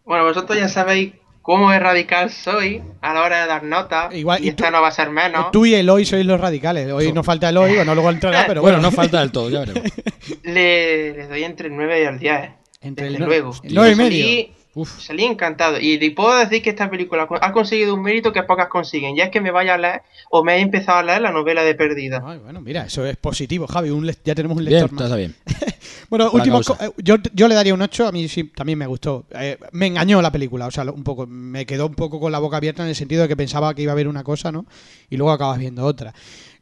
Bueno, vosotros ya sabéis cómo es radical soy a la hora de dar notas.
Igual-
y,
y
esta
tú-
no va a ser menos.
Tú y Eloy sois los radicales. Hoy nos falta Eloy, bueno, luego entrará, pero
Bueno,
bueno.
no falta del todo, ya veremos.
Le, le doy entre el 9 y el 10.
Entre
desde
el no-
luego.
el nueve y medio.
Salí,
Uf.
salí encantado. Y le puedo decir que esta película ha conseguido un mérito que pocas consiguen. Ya es que me vaya a leer o me he empezado a leer la novela de Perdida.
Ay, bueno, mira, eso es positivo, Javi. un ya tenemos un
Bien,
lector más.
está bien.
Bueno, último, eh, yo, yo le daría un 8, a mí sí, también me gustó. Eh, me engañó la película, o sea, un poco, me quedó un poco con la boca abierta en el sentido de que pensaba que iba a haber una cosa, ¿no? Y luego acabas viendo otra.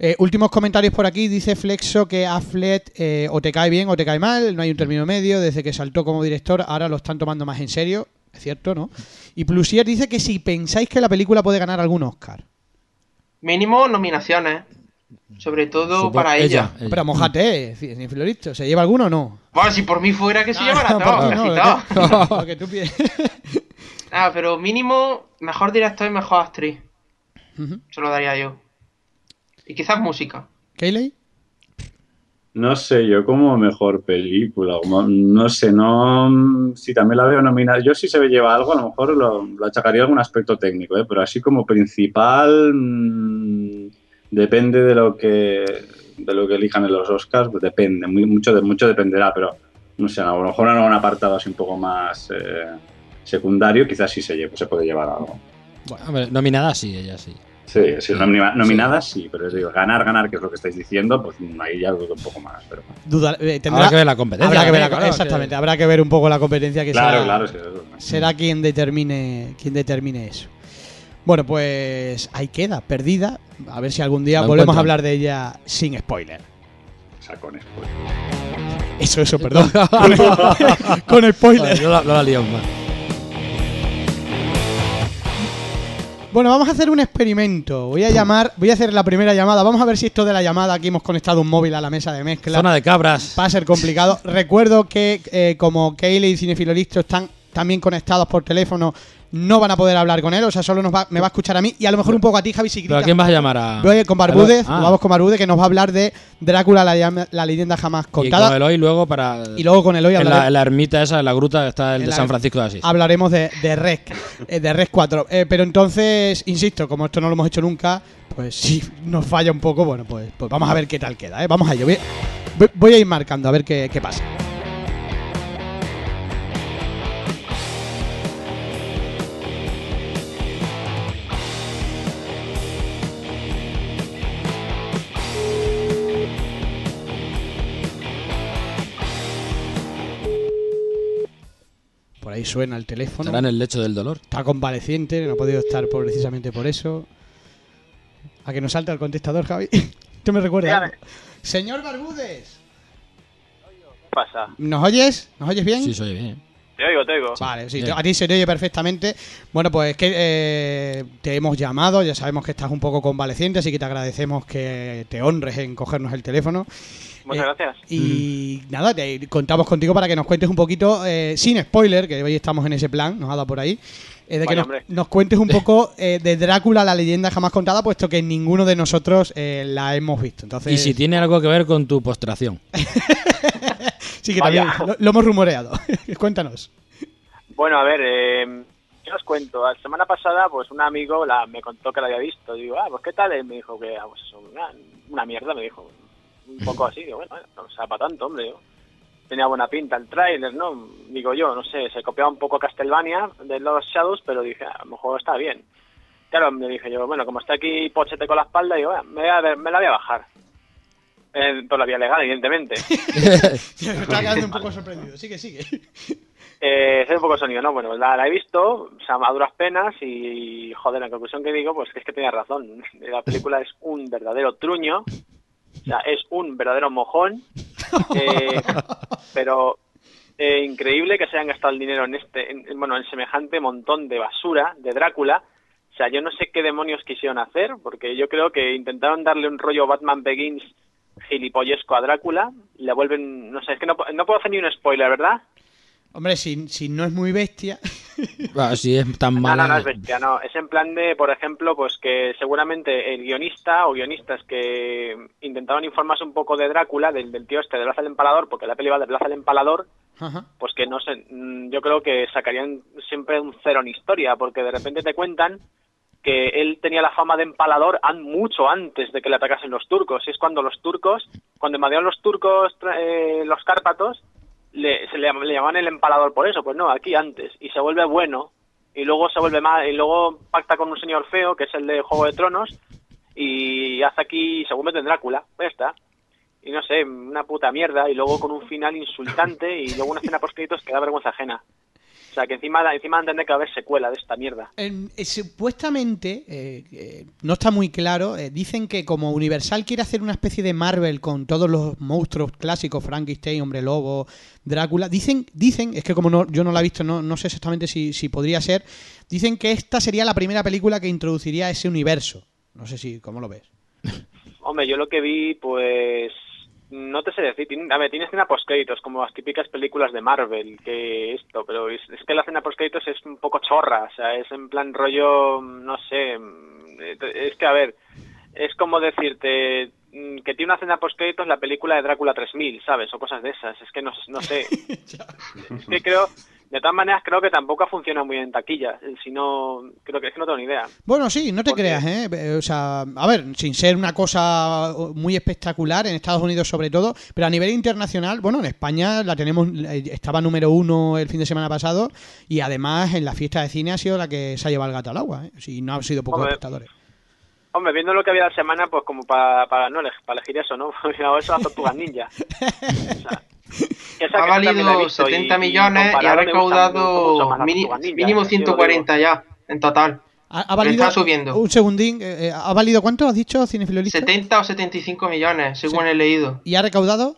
Eh, últimos comentarios por aquí, dice Flexo que Affleck eh, o te cae bien o te cae mal, no hay un término medio, desde que saltó como director, ahora lo están tomando más en serio, es cierto, ¿no? Y Plusier dice que si pensáis que la película puede ganar algún Oscar.
Mínimo nominaciones. Sobre todo para ella.
ella.
Pero mojate, eh, Floristo. ¿Se lleva alguno o no?
Bueno, si por mí fuera que se llevara
Por
todo,
ti no, que- tú pides.
Ah, pero mínimo, mejor director y mejor actriz. Se lo daría yo. Y quizás música.
¿Kayley?
No sé, yo como mejor película, como- no sé, no. Si también la veo nominada, yo si se me lleva algo, a lo mejor lo, lo achacaría a algún aspecto técnico, ¿eh? pero así como principal, mm, depende de lo que de lo que elijan en los Oscars, pues depende, muy, mucho, de, mucho dependerá, pero no sé, a lo mejor en un apartado así un poco más eh, secundario, quizás sí se, lleve- se puede llevar algo.
Hombre, nominada sí, ella sí.
Sí, sí, nomina- nominada sí, pero es digo, ganar, ganar, que es lo que estáis diciendo, pues ahí ya dudo un poco más. Pero...
Duda, eh, tendrá-
Habrá que ver la competencia.
habrá que ver la-
claro,
exactamente,
que-
habrá que ver un poco la competencia que
Claro,
será,
claro, eso, ¿no?
será quien determine quien determine eso. Bueno, pues ahí queda, perdida. A ver si algún día
La
volvemos a hablar de ella sin spoiler.
Sacones, pues.
Eso, eso, perdón. con, con spoiler.
No la, no la lío más.
Bueno, vamos a hacer un experimento. Voy a llamar, voy a hacer la primera llamada. Vamos a ver si esto de la llamada, aquí hemos conectado un móvil a la mesa de mezcla.
Zona de cabras.
Va a ser complicado. Recuerdo que eh, como Kayle y Cinefilolisto están también conectados por teléfono, no van a poder hablar con él, o sea, solo nos va- me va a escuchar a mí y a lo mejor un poco a ti, Javi, si
¿Pero a
gritas.
quién vas a llamar? A...
Voy con Barbúdez,
Ah,
vamos con Barbúdez, que nos va a hablar de Drácula, la, la leyenda jamás
Y con
contada.
Eloy luego para...
Y luego con Eloy
en la,
hablaremos,
en la ermita esa, en la gruta, está el
En
de
la-
San Francisco de Asís.
hablaremos de, de Rec, eh, de Rec 4. Eh, pero entonces, insisto, como esto no lo hemos hecho nunca, pues si nos falla un poco, bueno, pues, pues vamos a ver qué tal queda. ¿eh? Vamos a ello. Voy, voy- voy a ir marcando a ver qué, qué pasa. Ahí suena el teléfono.
Estará en el lecho del dolor.
Está convaleciente, no ha podido estar por- precisamente por eso. A que nos salta el contestador, Javi. Esto me recuerda.
Dígame.
algo. Señor Barbúdez,
¿Qué pasa?
¿nos oyes? ¿Nos oyes bien?
Sí, soy bien.
Te oigo, te oigo.
Vale, sí,
Bien.
a ti se te oye perfectamente. Bueno, pues es que eh, te hemos llamado, ya sabemos que estás un poco convaleciente, así que te agradecemos que te honres en cogernos el teléfono.
Muchas
Eh,
gracias.
Y nada, te contamos contigo para que nos cuentes un poquito, eh, sin spoiler, que hoy estamos en ese plan, nos ha dado por ahí, eh, de que nos, cuentes un poco eh, de Drácula, la leyenda jamás contada, puesto que ninguno de nosotros eh, la hemos visto. Entonces,
Y si tiene algo que ver con tu postración.
sí que
Vaya.
también lo, lo hemos rumoreado. Cuéntanos.
Bueno, a ver, eh, ¿qué os cuento? La semana pasada, pues un amigo la, me contó que la había visto. Digo, ah, pues qué tal. Y me dijo que, ah, pues una, una mierda, me dijo. Un poco así. Digo, bueno, bueno, no sea para tanto, hombre. digo. Tenía buena pinta el tráiler, ¿no? Digo yo, no sé, se copiaba un poco Castlevania de los Shadows, pero dije, ah, a lo mejor está bien. Claro, me dije yo, bueno, como está aquí Pochete con la espalda, digo, "Ah, me, voy a ver- me la voy a bajar. Eh, por la vía legal, evidentemente.
Me está quedando un poco sorprendido. Sigue, sigue.
Eh, sé un poco sonido, ¿no? Bueno, la, la he visto, o sea, a duras penas y, joder, la conclusión que digo, pues que es que tenía razón. La película es un verdadero truño, o sea, es un verdadero mojón, eh, pero eh, increíble que se hayan gastado el dinero en este, en- en- bueno, en semejante montón de basura de Drácula. O sea, yo no sé qué demonios quisieron hacer, porque yo creo que intentaron darle un rollo Batman Begins gilipollesco a Drácula, le vuelven, no sé, es que no, no puedo hacer ni un spoiler, ¿verdad?
Hombre, si, si no es muy bestia.
Ah, si es tan
No,
mala.
no, no es bestia, no. Es en plan de, por ejemplo, pues que seguramente el guionista o guionistas que intentaban informarse un poco de Drácula, del, del tío este de Blas el Empalador, porque la peli va de Blas el Empalador,
Ajá.
pues que no sé, mm, yo creo que sacarían siempre un cero en historia, porque de repente te cuentan que él tenía la fama de empalador mucho antes de que le atacasen los turcos. Y es cuando los turcos, cuando invadieron los turcos eh, los Cárpatos, le, se le, le llamaban el empalador por eso. Pues no, aquí antes. Y se vuelve bueno. Y luego se vuelve mal. Y luego pacta con un señor feo, que es el de Juego de Tronos. Y hace aquí, se vuelve en Drácula. Pues ya está. Y no sé, una puta mierda. Y luego con un final insultante. Y luego una escena post créditos que da vergüenza ajena. O sea, que encima, encima de entender que va a haber secuela de esta mierda.
Eh, supuestamente, eh, eh, no está muy claro, eh, dicen que como Universal quiere hacer una especie de Marvel con todos los monstruos clásicos, Frankenstein, Hombre Lobo, Drácula, dicen, dicen es que como no, yo no la he visto, no, no sé exactamente si, si podría ser, dicen que esta sería la primera película que introduciría ese universo. No sé si, ¿cómo lo ves?
Hombre, yo lo que vi, pues no te sé decir. A ver, tiene escena postcréditos, como las típicas películas de Marvel, que esto, pero es, es que la escena postcréditos es un poco chorra, o sea, es en plan rollo, no sé, es que a ver, es como decirte que tiene una escena postcréditos la película de Drácula 3000, ¿sabes? O cosas de esas, es que no, no sé. es que creo, de todas maneras creo que tampoco ha funcionado muy bien en taquilla, eh, si no, creo que es que no tengo ni idea.
Bueno, sí, no te
Porque-
creas, ¿eh? O sea, a ver, sin ser una cosa muy espectacular, en Estados Unidos sobre todo, pero a nivel internacional, bueno, en España la tenemos, eh, estaba número uno el fin de semana pasado y además en la fiesta de cine ha sido la que se ha llevado el gato al agua, ¿eh? Sí, no han sido pocos
Hombre,
espectadores.
Hombre, viendo lo que había la semana, pues como para, para no para elegir eso, ¿no? Eso las tortugas ninja. O sea,
Ha valido
visto
70
y- y
millones y ha recaudado mínimo
¿eh? Yo lo digo.
140 ya, en total.
Ha, ha valido,
está subiendo.
Un segundín, eh, eh, ¿ha valido cuánto has dicho, Cinefilolista?
70 o 75 millones, según he leído.
¿Y ha recaudado?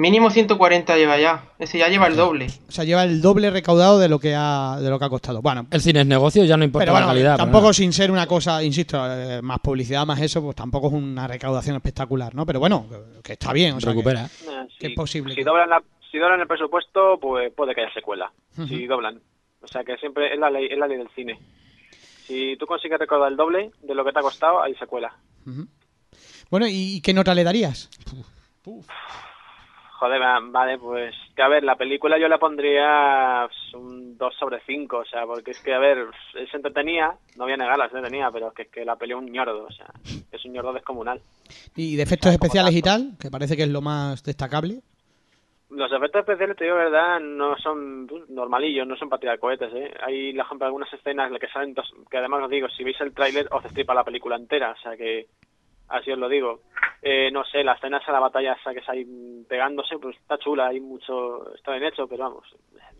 Mínimo 140 lleva ya. Es decir, ya lleva el doble.
O sea, lleva el doble recaudado de lo que ha, de lo que ha costado. Bueno,
El cine es negocio, ya no importa
Pero bueno,
la calidad. para
tampoco sin ser una cosa, insisto, eh, más publicidad, más eso, pues tampoco es una recaudación espectacular, ¿no? Pero bueno, que- que está bien, o sea, que-
recupera.
Eh,
que es posible
Si
que-
doblan, la- si doblan el presupuesto, pues puede que haya secuela. Si doblan. O sea que siempre es la ley, es la ley del cine. Si tú consigues recaudar el doble de lo que te ha costado, hay secuela.
Bueno, ¿y y qué nota le darías?
Joder, va- vale, pues que a ver, la película yo la pondría pues, un 2 sobre 5, o sea, porque es que, a ver, es entretenida, no voy a negarla, es entretenida, pero es que, que la peli es un ñordo, o sea, es un ñordo descomunal.
¿Y de efectos especiales y tal? Que parece que es lo más destacable.
Los efectos especiales, te digo la verdad, no son normalillos, no son para tirar cohetes, ¿eh? Hay, por ejemplo, algunas escenas en las que salen dos, que además os digo, si veis el tráiler os destripa la película entera, o sea que, así os lo digo. Eh, no sé, la escena esa, la batalla esa que está ahí pegándose, pues está chula, hay mucho, está bien hecho, pero vamos,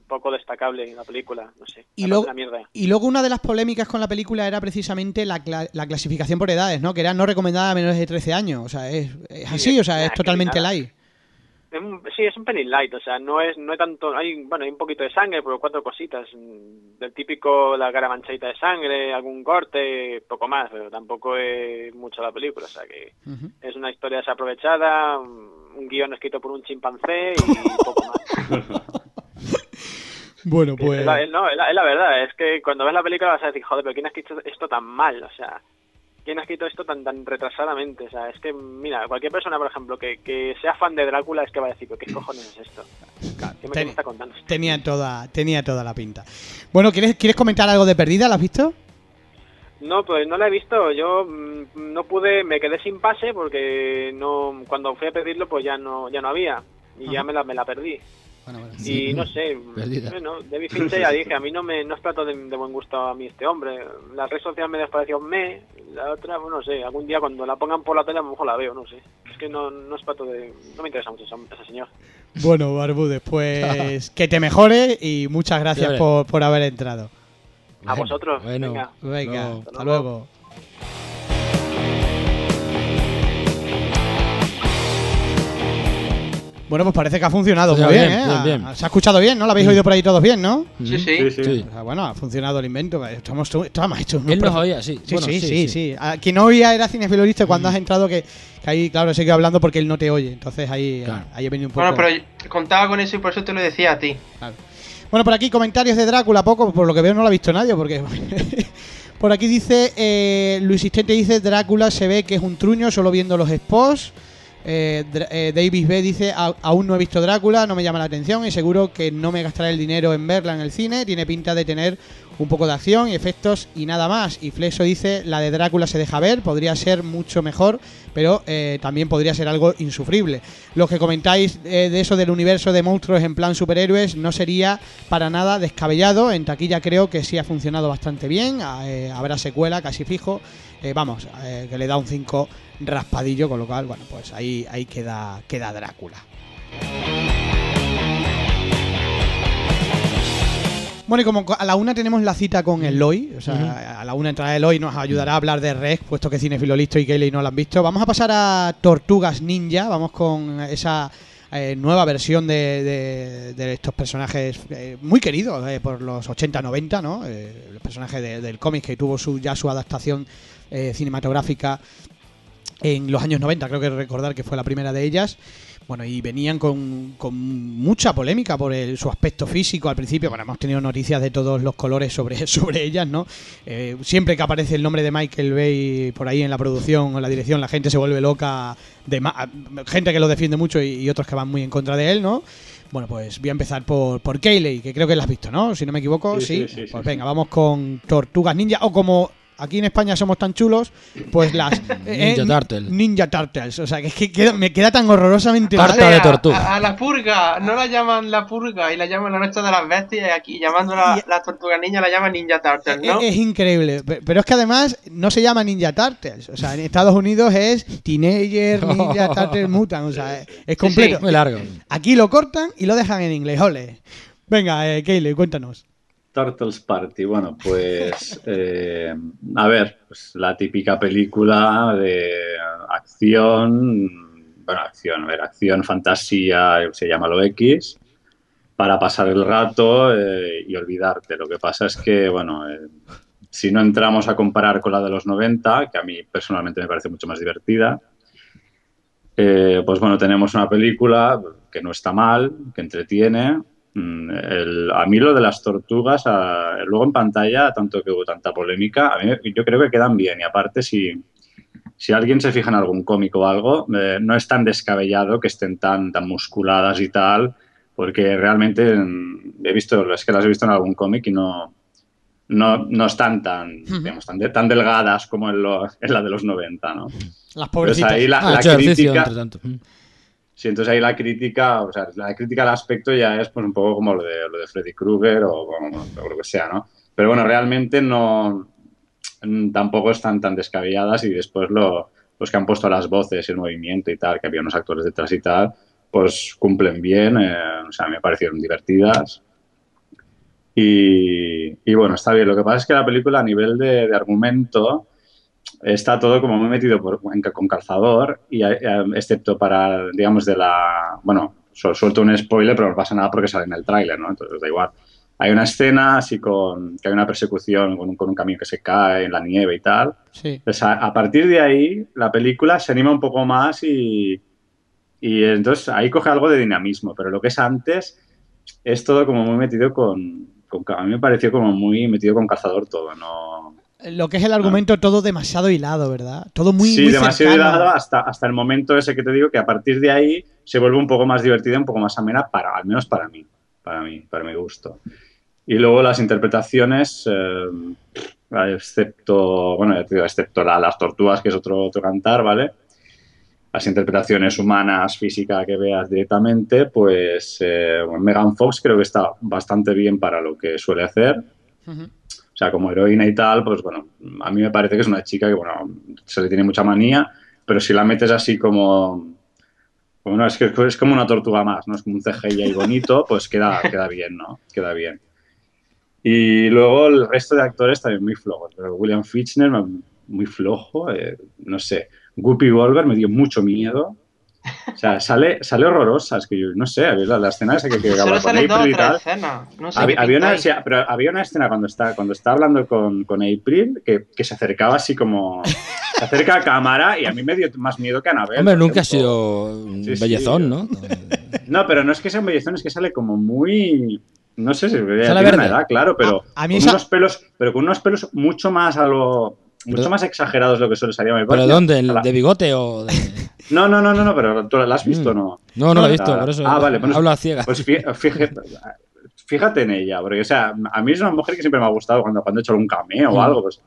poco destacable en la película, no sé,
Y luego,
mierda.
y luego una de las polémicas con la película era precisamente la, cla- la clasificación por edades, ¿no? Que era no recomendada a menores de 13 años. O sea, es, es así, o sea, es totalmente light.
Es un- sí, es un pelín light, o sea, no es, no hay tanto, hay, bueno, hay un poquito de sangre, pero cuatro cositas, mm, del típico la cara manchadita de sangre, algún corte, poco más, pero tampoco es mucho la película, o sea que es una historia desaprovechada, un un guion escrito por un chimpancé y poco más.
Bueno, pues...
es, la, no, es la- es la verdad, es que cuando ves la película vas a decir, joder, pero ¿quién ha escrito esto tan mal? O sea, ¿quién ha escrito esto tan tan retrasadamente? O sea, es que, mira, cualquier persona, por ejemplo, que, que sea fan de Drácula es que va a decir, ¿pero qué cojones es esto? ¿Qué me,
ten-
está contando?
Tenía toda, tenía toda la pinta. Bueno, ¿quieres, ¿quieres comentar algo de Perdida? ¿La has visto?
No, pues no la he visto. Yo mm, no pude, me quedé sin pase porque no, cuando fui a pedirlo, pues ya no, ya no había y ya me la, me la perdí.
Bueno, bueno.
Y no sé,
Perdida.
bueno, David Fincher ya dije, a mí no me no es plato de, de buen gusto a mí este hombre. La red social me despareció me, la otra, bueno, no sé, algún día cuando la pongan por la tele a lo mejor la veo, no sé. Es que no, no es plato de, no me interesa mucho ese, ese señor.
Bueno, Barbudes, pues que te mejore y muchas gracias por, por haber entrado.
A vosotros,
Bueno,
venga.
Venga,
no.
hasta luego. Bueno, pues parece que ha funcionado muy
Funciona
bien,
bien,
¿eh?
bien, bien.
Se ha escuchado bien, ¿no? ¿Lo habéis oído por ahí todos bien, no?
Sí, sí.
Sí, sí.
Sí.
O sea, bueno, ha funcionado el invento. Estamos, estamos hechos.
Él nos oía, sí.
Sí,
Bueno,
sí, sí, quien no oía era cinefilorista cuando has entrado que, que ahí, claro, seguido hablando porque él no te oye. Entonces ahí,
Claro.
ahí he venido un poco...
Bueno, pero contaba con eso y por eso te lo decía a ti.
Claro. Bueno, por aquí comentarios de Drácula, poco, por lo que veo no lo ha visto nadie, porque por aquí dice, eh, Luis dice, Drácula se ve que es un truño solo viendo los spots. Eh, eh, Davis B dice, "A- aún no he visto Drácula, no me llama la atención y seguro que no me gastaré el dinero en verla en el cine, tiene pinta de tener un poco de acción y efectos y nada más. Y Flexo dice, la de Drácula se deja ver, podría ser mucho mejor, pero eh, también podría ser algo insufrible. Los que comentáis eh, de eso del universo de monstruos en plan superhéroes no sería para nada descabellado. En taquilla creo que sí ha funcionado bastante bien, a- eh, habrá secuela casi fijo. Vamos, que le da un 5 raspadillo, con lo cual, bueno, pues ahí, ahí queda, queda Drácula. Bueno, y como a la una tenemos la cita con Eloy, o sea, a la una entrará Eloy y nos ayudará a hablar de Rex, puesto que Cinefilo Listo y Kelly no lo han visto. Vamos a pasar a Tortugas Ninja, vamos con esa eh, nueva versión de, de- de estos personajes eh, muy queridos eh, por los 80-90, ¿no? El personaje de- del cómic que tuvo su, ya su adaptación eh, cinematográfica en los años 90, creo que recordar que fue la primera de ellas. Bueno, y venían con, con mucha polémica por el- su aspecto físico al principio. Bueno, hemos tenido noticias de todos los colores sobre, sobre ellas, ¿no? Eh, siempre que aparece el nombre de Michael Bay por ahí en la producción o en la dirección, la gente se vuelve loca. De ma- gente que lo defiende mucho y, y otros que van muy en contra de él, ¿no? Bueno, pues voy a empezar por, por Kayley, que creo que la has visto, ¿no? Si no me equivoco, sí.
Sí, sí, sí, sí,
pues
sí.
venga, vamos con Tortugas Ninja, o como aquí en España somos tan chulos, pues las... eh,
Ninja Turtles.
Ninja Turtles, o sea, que es que queda- me queda tan horrorosamente
Tarta
mal.
de tortuga.
A, a la purga, no la llaman la purga y la llaman la noche de las bestias y aquí llamándola
Y-
la tortuga niña la llaman Ninja Turtles, ¿no?
Es, es increíble, Pe- pero es que además no se llama Ninja Turtles, o sea, en Estados Unidos es Teenager Ninja Turtles Mutant, o sea, es, es completo.
Muy largo.
Aquí lo cortan y lo dejan en inglés, ole. Venga, eh, Kayle, cuéntanos.
Turtles Party, bueno, pues eh, a ver, pues la típica película de acción, bueno, acción, a ver, acción, fantasía, se llama lo X, para pasar el rato eh, y olvidarte. Lo que pasa es que, bueno, eh, si no entramos a comparar con la de los 90, que a mí personalmente me parece mucho más divertida, eh, pues bueno, tenemos una película que no está mal, que entretiene. Mm, el- a mí lo de las tortugas, a- luego en pantalla, tanto que hubo tanta polémica, a mí yo creo que quedan bien. Y aparte, si, si alguien se fija en algún cómico o algo, eh, no es tan descabellado que estén tan, tan musculadas y tal, porque realmente mm, he visto, es que las he visto en algún cómic y no, no, no están tan, digamos, tan, de- tan delgadas como en, lo- en la de los 90, ¿no?
Las
Pues
pobrecitas.
ahí la,
Ah,
la
hecho ejercicio,
crítica,
entre tanto.
Sí, entonces ahí la crítica, o sea, la crítica al aspecto ya es pues un poco como lo de, lo de Freddy Krueger o, lo que sea, ¿no? Pero bueno, realmente no, mm, tampoco están tan descabelladas y después lo, los que han puesto las voces, el movimiento y tal, que había unos actores detrás y tal, pues cumplen bien, eh, o sea, me parecieron divertidas. Y, y bueno, está bien. Lo que pasa es que la película a nivel de argumento está todo como muy metido por- en- con calzador, y, eh, excepto para, digamos, de la... Bueno, su- suelto un spoiler, pero no pasa nada porque sale en el tráiler, ¿no? Entonces da igual. Hay una escena así con que hay una persecución con un, con un camión que se cae en la nieve y tal.
Sí.
Pues a, a partir de ahí, la película se anima un poco más y, y entonces ahí coge algo de dinamismo, pero lo que es antes es todo como muy metido con, con- A mí me pareció como muy metido con calzador todo, ¿no?
Lo que es el argumento, todo demasiado hilado, ¿verdad? Todo muy,
sí,
muy
demasiado
cercano.
hilado hasta, hasta el momento ese que te digo que a partir de ahí se vuelve un poco más divertida, un poco más amena, para, al menos para mí, para mí, para mi gusto. Y luego las interpretaciones, eh, excepto, bueno, ya te digo, excepto la- las tortugas, que es otro, otro cantar, ¿vale? Las interpretaciones humanas, física que veas directamente, pues eh, bueno, Megan Fox creo que está bastante bien para lo que suele hacer. O sea, como heroína y tal, pues bueno, a mí me parece que es una chica que, bueno, se le tiene mucha manía, pero si la metes así como... Bueno, es que es como una tortuga más, ¿no? Es como un CGI ahí bonito, pues queda, queda bien, ¿no? Queda bien. Y luego el resto de actores también muy flojos. William Fichtner, muy flojo, eh, no sé. Guppy Wolver me dio mucho miedo. O sea, sale, sale horrorosa, es que yo no sé, la, la escena esa que, que
Solo
con April y tal.
No sé
Había, había una, sí, pero había una escena cuando está, cuando está hablando con, con April que, que se acercaba así como. Se acerca a cámara y a mí me dio más miedo que a Anabel.
Hombre, nunca ha sido un
Sí, sí,
bellezón, ¿no?
No, pero no es que sea un bellezón, es que sale como muy. No sé si tiene
Sale
una edad, claro, pero
A- a mí
con
esa-
unos pelos, pero con unos pelos mucho más a lo. Mucho
Pero-
más exagerados de lo que suele salir. Me
¿Pero
parece-
dónde? ¿El
a la-
¿De bigote o de.?
No, no, no, no, no, pero ¿tú la has visto o
Mm.
no?
No, no lo he visto, por eso.
ah, vale, bueno,
hablo a ciegas.
Pues fí- fíjate, fíjate en ella, porque o sea, a mí es una mujer que siempre me ha gustado cuando, cuando he hecho algún cameo o
Mm.
algo, pues,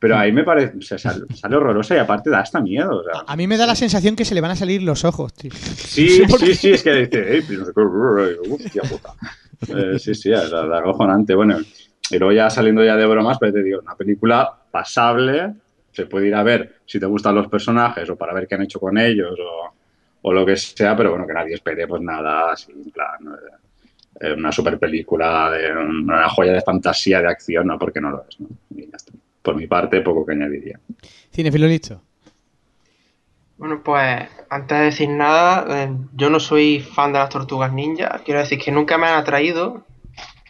pero ahí me parece, o sea, sale, sale horrorosa y aparte da hasta miedo. O sea.
A mí me da la sensación que se le van a salir los ojos, tío.
Sí, sí, sí, es que dice, "Ey, pero hostia puta. Eh, sí, sí, es la acojonante. Bueno, y luego ya saliendo ya de bromas, pues te digo, una película pasable, se puede ir a ver si te gustan los personajes o para ver qué han hecho con ellos o, o lo que sea, pero bueno, que nadie espere pues nada así, en plan, eh, una super película, de una joya de fantasía, de acción, no, porque no lo es. ¿no? Y ya está. Por mi parte, poco que añadiría.
Cinefilo listo.
Bueno, pues antes de decir nada, eh, yo no soy fan de las tortugas ninja. Quiero decir que nunca me han atraído.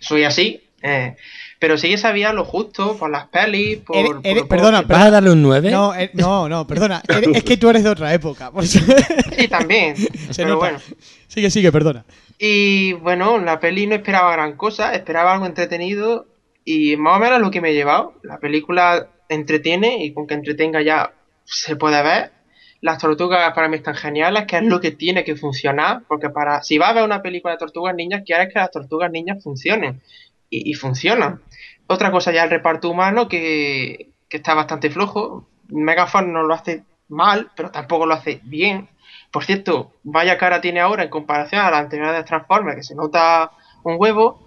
Soy así. Eh, pero sí que sabía lo justo por las pelis, por...
Eres-
por
eres-
lo
perdona,
¿Vas a darle un 9?
No, eh, no, no, perdona. Eres- es que tú eres de otra época.
Sí, también.
Se
pero
nota.
bueno.
Sigue, sigue, perdona.
Y bueno, la peli no esperaba gran cosa, esperaba algo entretenido y más o menos lo que me he llevado. La película entretiene y con que entretenga ya se puede ver. Las tortugas para mí están geniales, que es lo que tiene que funcionar, porque para si vas a ver una película de tortugas niñas, quieres que las tortugas niñas funcionen y, y funcionan. Otra cosa ya el reparto humano que, que está bastante flojo. Megaphone no lo hace mal, pero tampoco lo hace bien. Por cierto, vaya cara tiene ahora en comparación a la anterior de Transformers, que se nota un huevo.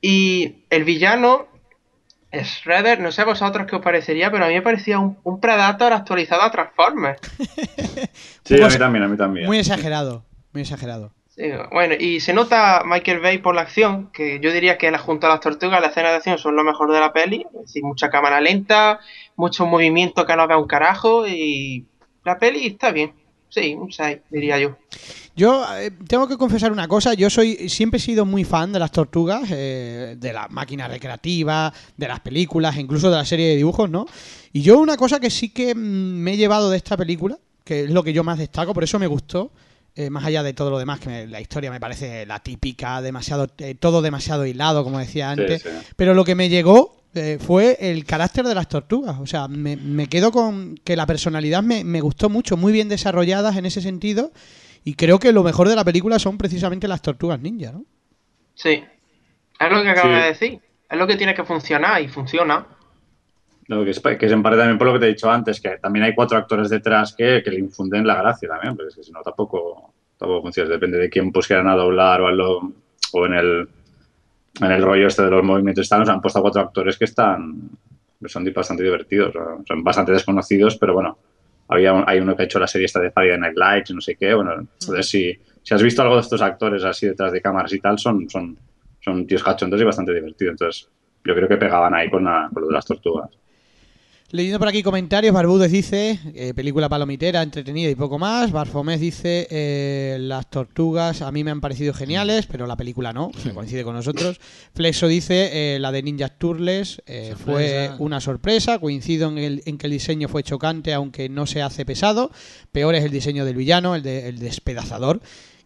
Y el villano, Shredder, no sé a vosotros qué os parecería, pero a mí me parecía un, un Predator actualizado a Transformers.
Sí, a
Pues-
mí también, a mí también.
Muy exagerado, muy exagerado.
Bueno, y se nota Michael Bay por la acción, que yo diría que la junto a las tortugas, las escenas de acción son lo mejor de la peli. Es decir, mucha cámara lenta, mucho movimiento que no vea un carajo, y la peli está bien. Sí, un 6, diría yo.
Yo eh, tengo que confesar una cosa, yo soy siempre he sido muy fan de las tortugas, eh, de las máquinas recreativas, de las películas, incluso de la serie de dibujos, ¿no? Y yo una cosa que sí que mm, me he llevado de esta película, que es lo que yo más destaco, por eso me gustó, eh, más allá de todo lo demás, que me- la historia me parece la típica, demasiado eh, todo demasiado hilado, como decía
Sí,
antes,
sí.
pero lo que me llegó eh, fue el carácter de las tortugas. O sea, me, me quedo con que la personalidad me, me gustó mucho, muy bien desarrolladas en ese sentido. Y creo que lo mejor de la película son precisamente las tortugas ninja, ¿no?
Sí. Es lo que acabo
Sí.
de decir. Es lo que tiene que funcionar y funciona.
Que es, que en parte también por lo que te he dicho antes, que también hay cuatro actores detrás que, que le infunden la gracia también, porque es si no tampoco, tampoco funciona. Depende de quién pusieran a doblar o, a lo- o en el en el rollo este de los movimientos están, nos han puesto cuatro actores que están son bastante divertidos, son bastante desconocidos, pero bueno, había un- hay uno que ha hecho la serie esta de Friday Night Lights, no sé qué, bueno, entonces si, si has visto algo de estos actores así detrás de cámaras y tal, son, son, son tíos cachondos y bastante divertidos, entonces yo creo que pegaban ahí con, la- con lo de las tortugas.
Leyendo por aquí comentarios, Barbudes dice, eh, película palomitera, entretenida y poco más. Barfomés dice, eh, las tortugas a mí me han parecido geniales, pero la película no, que coincide con nosotros. Flexo dice, eh, la de Ninja Turtles eh, fue una sorpresa, coincido en, el- en que el diseño fue chocante, aunque no se hace pesado. Peor es el diseño del villano, el, de- el despedazador,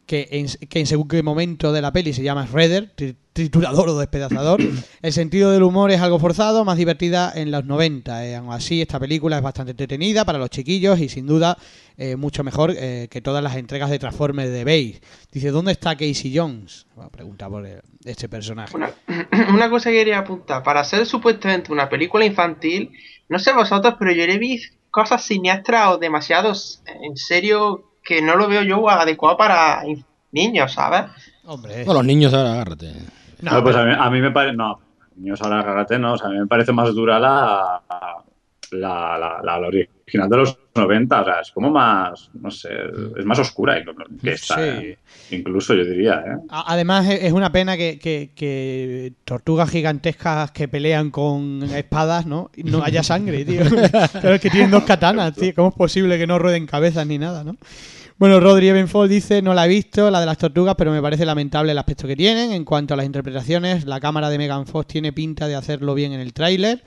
que en, que en según qué momento de la peli se llama Shredder, tri- triturador o despedazador. El sentido del humor es algo forzado, más divertida en los 90. eh. Aún así, esta película es bastante entretenida para los chiquillos y sin duda eh, mucho mejor eh, que todas las entregas de Transformers de Base. Dice, ¿dónde está Casey Jones? Bueno, pregunta por eh, este personaje.
Una, una cosa que quería apuntar. Para ser supuestamente una película infantil, no sé vosotros, pero yo le vi cosas siniestras o demasiado en serio que no lo veo yo adecuado para niños, ¿sabes?
Hombre,
Bueno, los niños ahora agárrate.
no,
No, pues
pero-
a mí, a mí me parece. No, niños ahora agárrate, no. O sea, a mí me parece más dura la, la, la, la- la original de los 90. O sea, es como más. No sé, es más oscura que esta.
Sí.
¿eh? Incluso yo diría, ¿eh?
Además, es es una pena que, que- que tortugas gigantescas que pelean con espadas, ¿no? Y no haya sangre, tío. Claro, es que tienen dos katanas, tío. ¿Cómo es posible que no rueden cabezas ni nada, no? Bueno, Rodri Evenfold dice, no la he visto, la de las tortugas, pero me parece lamentable el aspecto que tienen. En cuanto a las interpretaciones, la cámara de Megan Fox tiene pinta de hacerlo bien en el tráiler.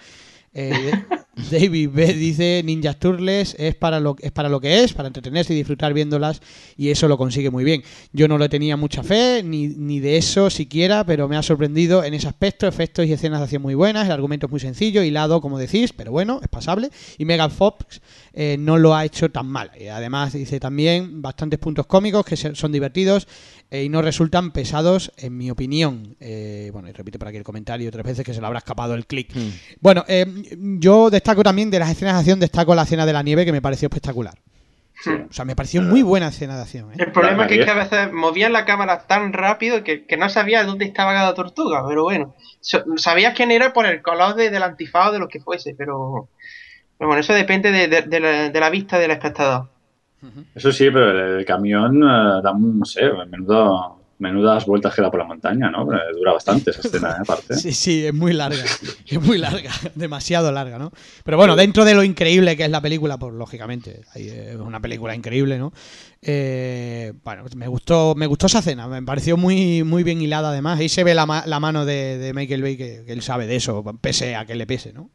Eh, David B dice Ninja Turtles es para lo es para lo que es, para entretenerse y disfrutar viéndolas y eso lo consigue muy bien. Yo no le tenía mucha fe ni, ni de eso siquiera, pero me ha sorprendido en ese aspecto, efectos y escenas de acción muy buenas, el argumento es muy sencillo, hilado como decís, pero bueno, es pasable y Megan Fox eh, no lo ha hecho tan mal. Y además dice también bastantes puntos cómicos que son divertidos eh, y no resultan pesados en mi opinión. Eh, bueno, y repite por aquí el comentario tres veces que se lo habrá escapado el clic.
Mm.
Bueno, eh, yo destaco también de las escenas de acción, destaco la escena de la nieve que me pareció espectacular. O sea, me pareció muy buena escena de acción. ¿eh?
El problema
La-
es que a veces movían la cámara tan rápido que, que no sabías dónde estaba cada tortuga, pero bueno. So- sabías quién era por el color de- del antifaz o de lo que fuese, pero... pero bueno, eso depende de, de- de la, de la vista del espectador.
Eso sí, pero el, camión eh, da no sé, menudo, Menudas vueltas que da por la montaña, ¿no? Dura bastante esa escena, ¿eh? aparte.
Sí, sí, es muy larga. Es muy larga, demasiado larga, ¿no? Pero bueno, dentro de lo increíble que es la película, pues lógicamente, es una película increíble, ¿no? Eh, bueno, me gustó, me gustó esa escena, me pareció muy, muy bien hilada además. Ahí se ve la, la mano de, Michael Bay, que él sabe de eso, pese a que le pese, ¿no?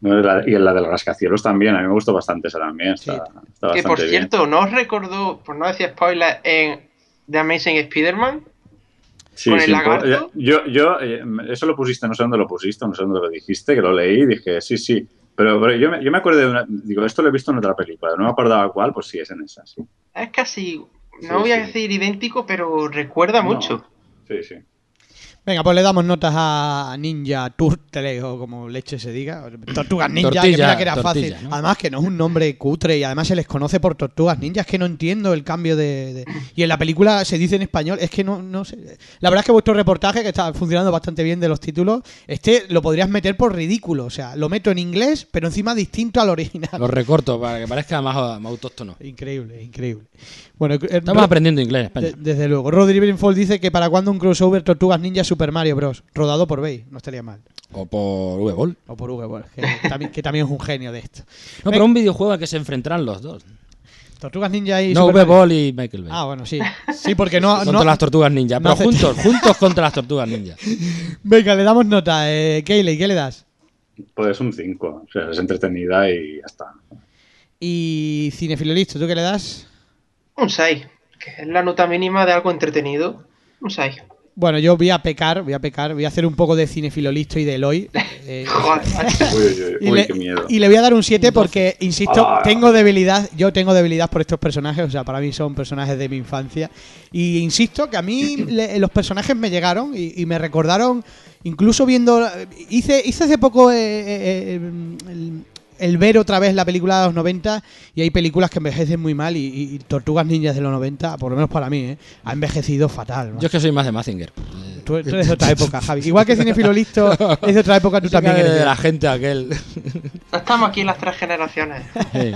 No, la- Y en la del rascacielos también, a mí me gustó bastante esa también. Está, está
Que por
bien.
cierto, ¿no os recordó, por no decir spoiler, en The Amazing Spider-Man?
Sí,
con el lagarto.
Yo, yo, eh, eso lo pusiste, no sé dónde lo pusiste, no sé dónde lo dijiste, que lo leí y dije, sí, sí. Pero, pero yo, me, yo me acuerdo de una. Digo, esto lo he visto en otra película, no me acordaba cuál, pues sí, es en esa, sí.
Es casi, no
Sí,
voy a decir idéntico, pero recuerda
No.
mucho.
Sí, sí.
Venga, pues le damos notas a Ninja Turtle o como leche se diga. Tortugas Ninja, que
Tortilla,
mira que era
tortilla,
fácil.
¿no?
Además que no es un nombre cutre y además se les conoce por Tortugas Ninja. Es que no entiendo el cambio de... de- Y en la película se dice en español. Es que no, no sé. La verdad es que vuestro reportaje, que está funcionando bastante bien de los títulos, este lo podrías meter por ridículo. O sea, lo meto en inglés, pero encima distinto al original.
Lo recorto para que parezca más, más autóctono.
Increíble, increíble. Bueno, eh,
Estamos aprendiendo inglés en España.
de- desde luego. Rodri Brinfold dice que para cuando un crossover Tortugas Ninja Super Mario Bros. Rodado por Bay. No estaría mal.
O por V-Ball.
O por Uwe Boll, que, también, que también es un genio de esto.
No, pero un videojuego al que se enfrentarán los dos.
Tortugas Ninja y
No. V-Ball y Michael Bay.
Ah, bueno, sí. Sí, porque no.
contra
no-
las tortugas ninja.
no
Pero juntos, juntos contra las tortugas ninja.
Venga, le damos nota. Eh, Keyley, ¿qué le das?
Pues un 5, o sea, es entretenida y ya está.
Y Cinefilo Listo, ¿tú qué le das?
Un 6, que es la nota mínima de algo entretenido. Un 6.
Bueno, yo voy a pecar, voy a pecar, voy a hacer un poco de Cinefilo Listo y de Eloy. eh.
Uy, qué miedo.
y le voy a dar un 7 porque, insisto,
Ah.
tengo debilidad, yo tengo debilidad por estos personajes, o sea, para mí son personajes de mi infancia. Y insisto que a mí le- los personajes me llegaron y, y me recordaron, incluso viendo, hice, hice hace poco eh, eh, el, el ver otra vez la película de los 90 y hay películas que envejecen muy mal y, y- y Tortugas Ninjas de los 90, por lo menos para mí, eh, ha envejecido fatal. ¿no?
Yo es que soy más de Mazinger.
Tú, tú eres de otra época, Javi. Igual que Cinefilo Listo es de otra época, tú también eres
de
de
la gente aquel.
No estamos aquí en las tres generaciones.
Sí.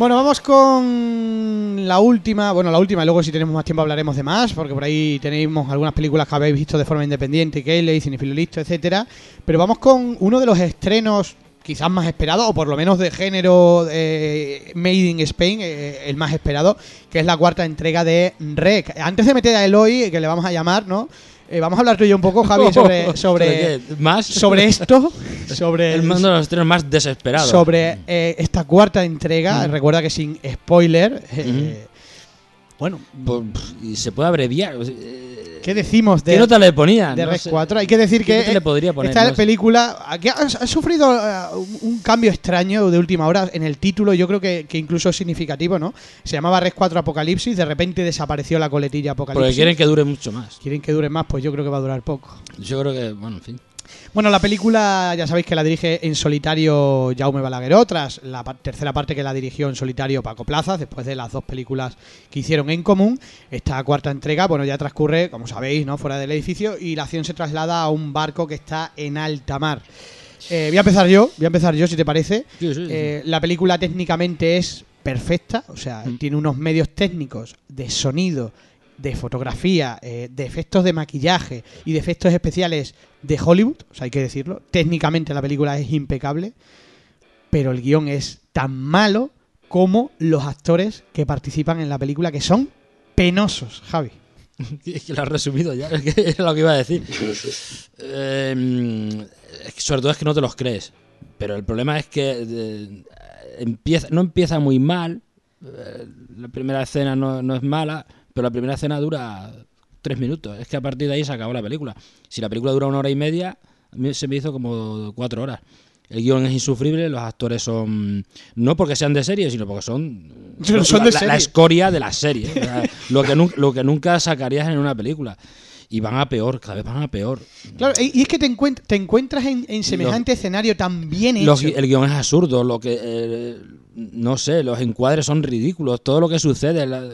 Bueno, vamos con la última. Bueno, la última, y luego si tenemos más tiempo hablaremos de más, porque por ahí tenemos algunas películas que habéis visto de forma independiente, Keyley, Cinefilo Listo, etcétera. Pero vamos con uno de los estrenos quizás más esperados, o por lo menos de género eh, Made in Spain, eh, el más esperado, que es la cuarta entrega de Rec. Antes de meter a Eloy, que le vamos a llamar, ¿no? Eh, vamos a hablar tú y yo un poco, Javi, sobre, sobre?
¿Más?
sobre esto, sobre
El uno de los estrenos más desesperados.
sobre eh, esta cuarta entrega. Recuerda que sin spoiler. eh, Bueno,
Pues, y se puede abreviar. Eh,
¿qué decimos de,
¿Qué nota le ponía?
de
No sé.
4? Hay que decir
¿Qué
que
le podría poner?
esta
No
película aquí ha, ha sufrido eh, un, cambio extraño de última hora en el título. Yo creo que, que incluso es significativo, ¿no? Se llamaba Rec 4 Apocalipsis. De repente desapareció la coletilla Apocalipsis.
Porque quieren que dure mucho más.
Quieren que dure más, pues yo creo que va a durar poco.
Yo creo que, bueno, en fin.
Bueno, la película ya sabéis que la dirige en solitario Jaume Balagueró, tras la tercera parte que la dirigió en solitario Paco Plazas, después de las dos películas que hicieron en común. Esta cuarta entrega, bueno, ya transcurre, como sabéis, ¿no? fuera del edificio y la acción se traslada a un barco que está en alta mar. Eh, voy a empezar yo, voy a empezar yo si te parece.
Sí, sí, sí.
Eh, la película técnicamente es perfecta, o sea,
Mm.
tiene unos medios técnicos de sonido, de fotografía, eh, de efectos de maquillaje y de efectos especiales de Hollywood, o sea, hay que decirlo. Técnicamente la película es impecable, pero el guion es tan malo como los actores que participan en la película, que son penosos, Javi.
Es que lo has resumido ya, es que era lo que iba a decir. Eh, es sobre todo es que no te los crees. Pero el problema es que eh, no empieza muy mal. eh, la primera escena no es mala, pero la primera escena dura tres minutos. Es que a partir de ahí se acabó la película. Si la película dura una hora y media, a mí se me hizo como cuatro horas. El guion es insufrible, los actores son. No porque sean de serie, sino porque son.
Pero son de
la, escoria de la serie. O sea, lo, que nun- lo que nunca sacarías en una película. Y van a peor, cada vez van a peor.
Claro, y es que te, encuent- te encuentras en, en semejante escenario tan bien hecho.
Los el guion es absurdo, lo que. eh, no sé, los encuadres son ridículos, todo lo que sucede. la-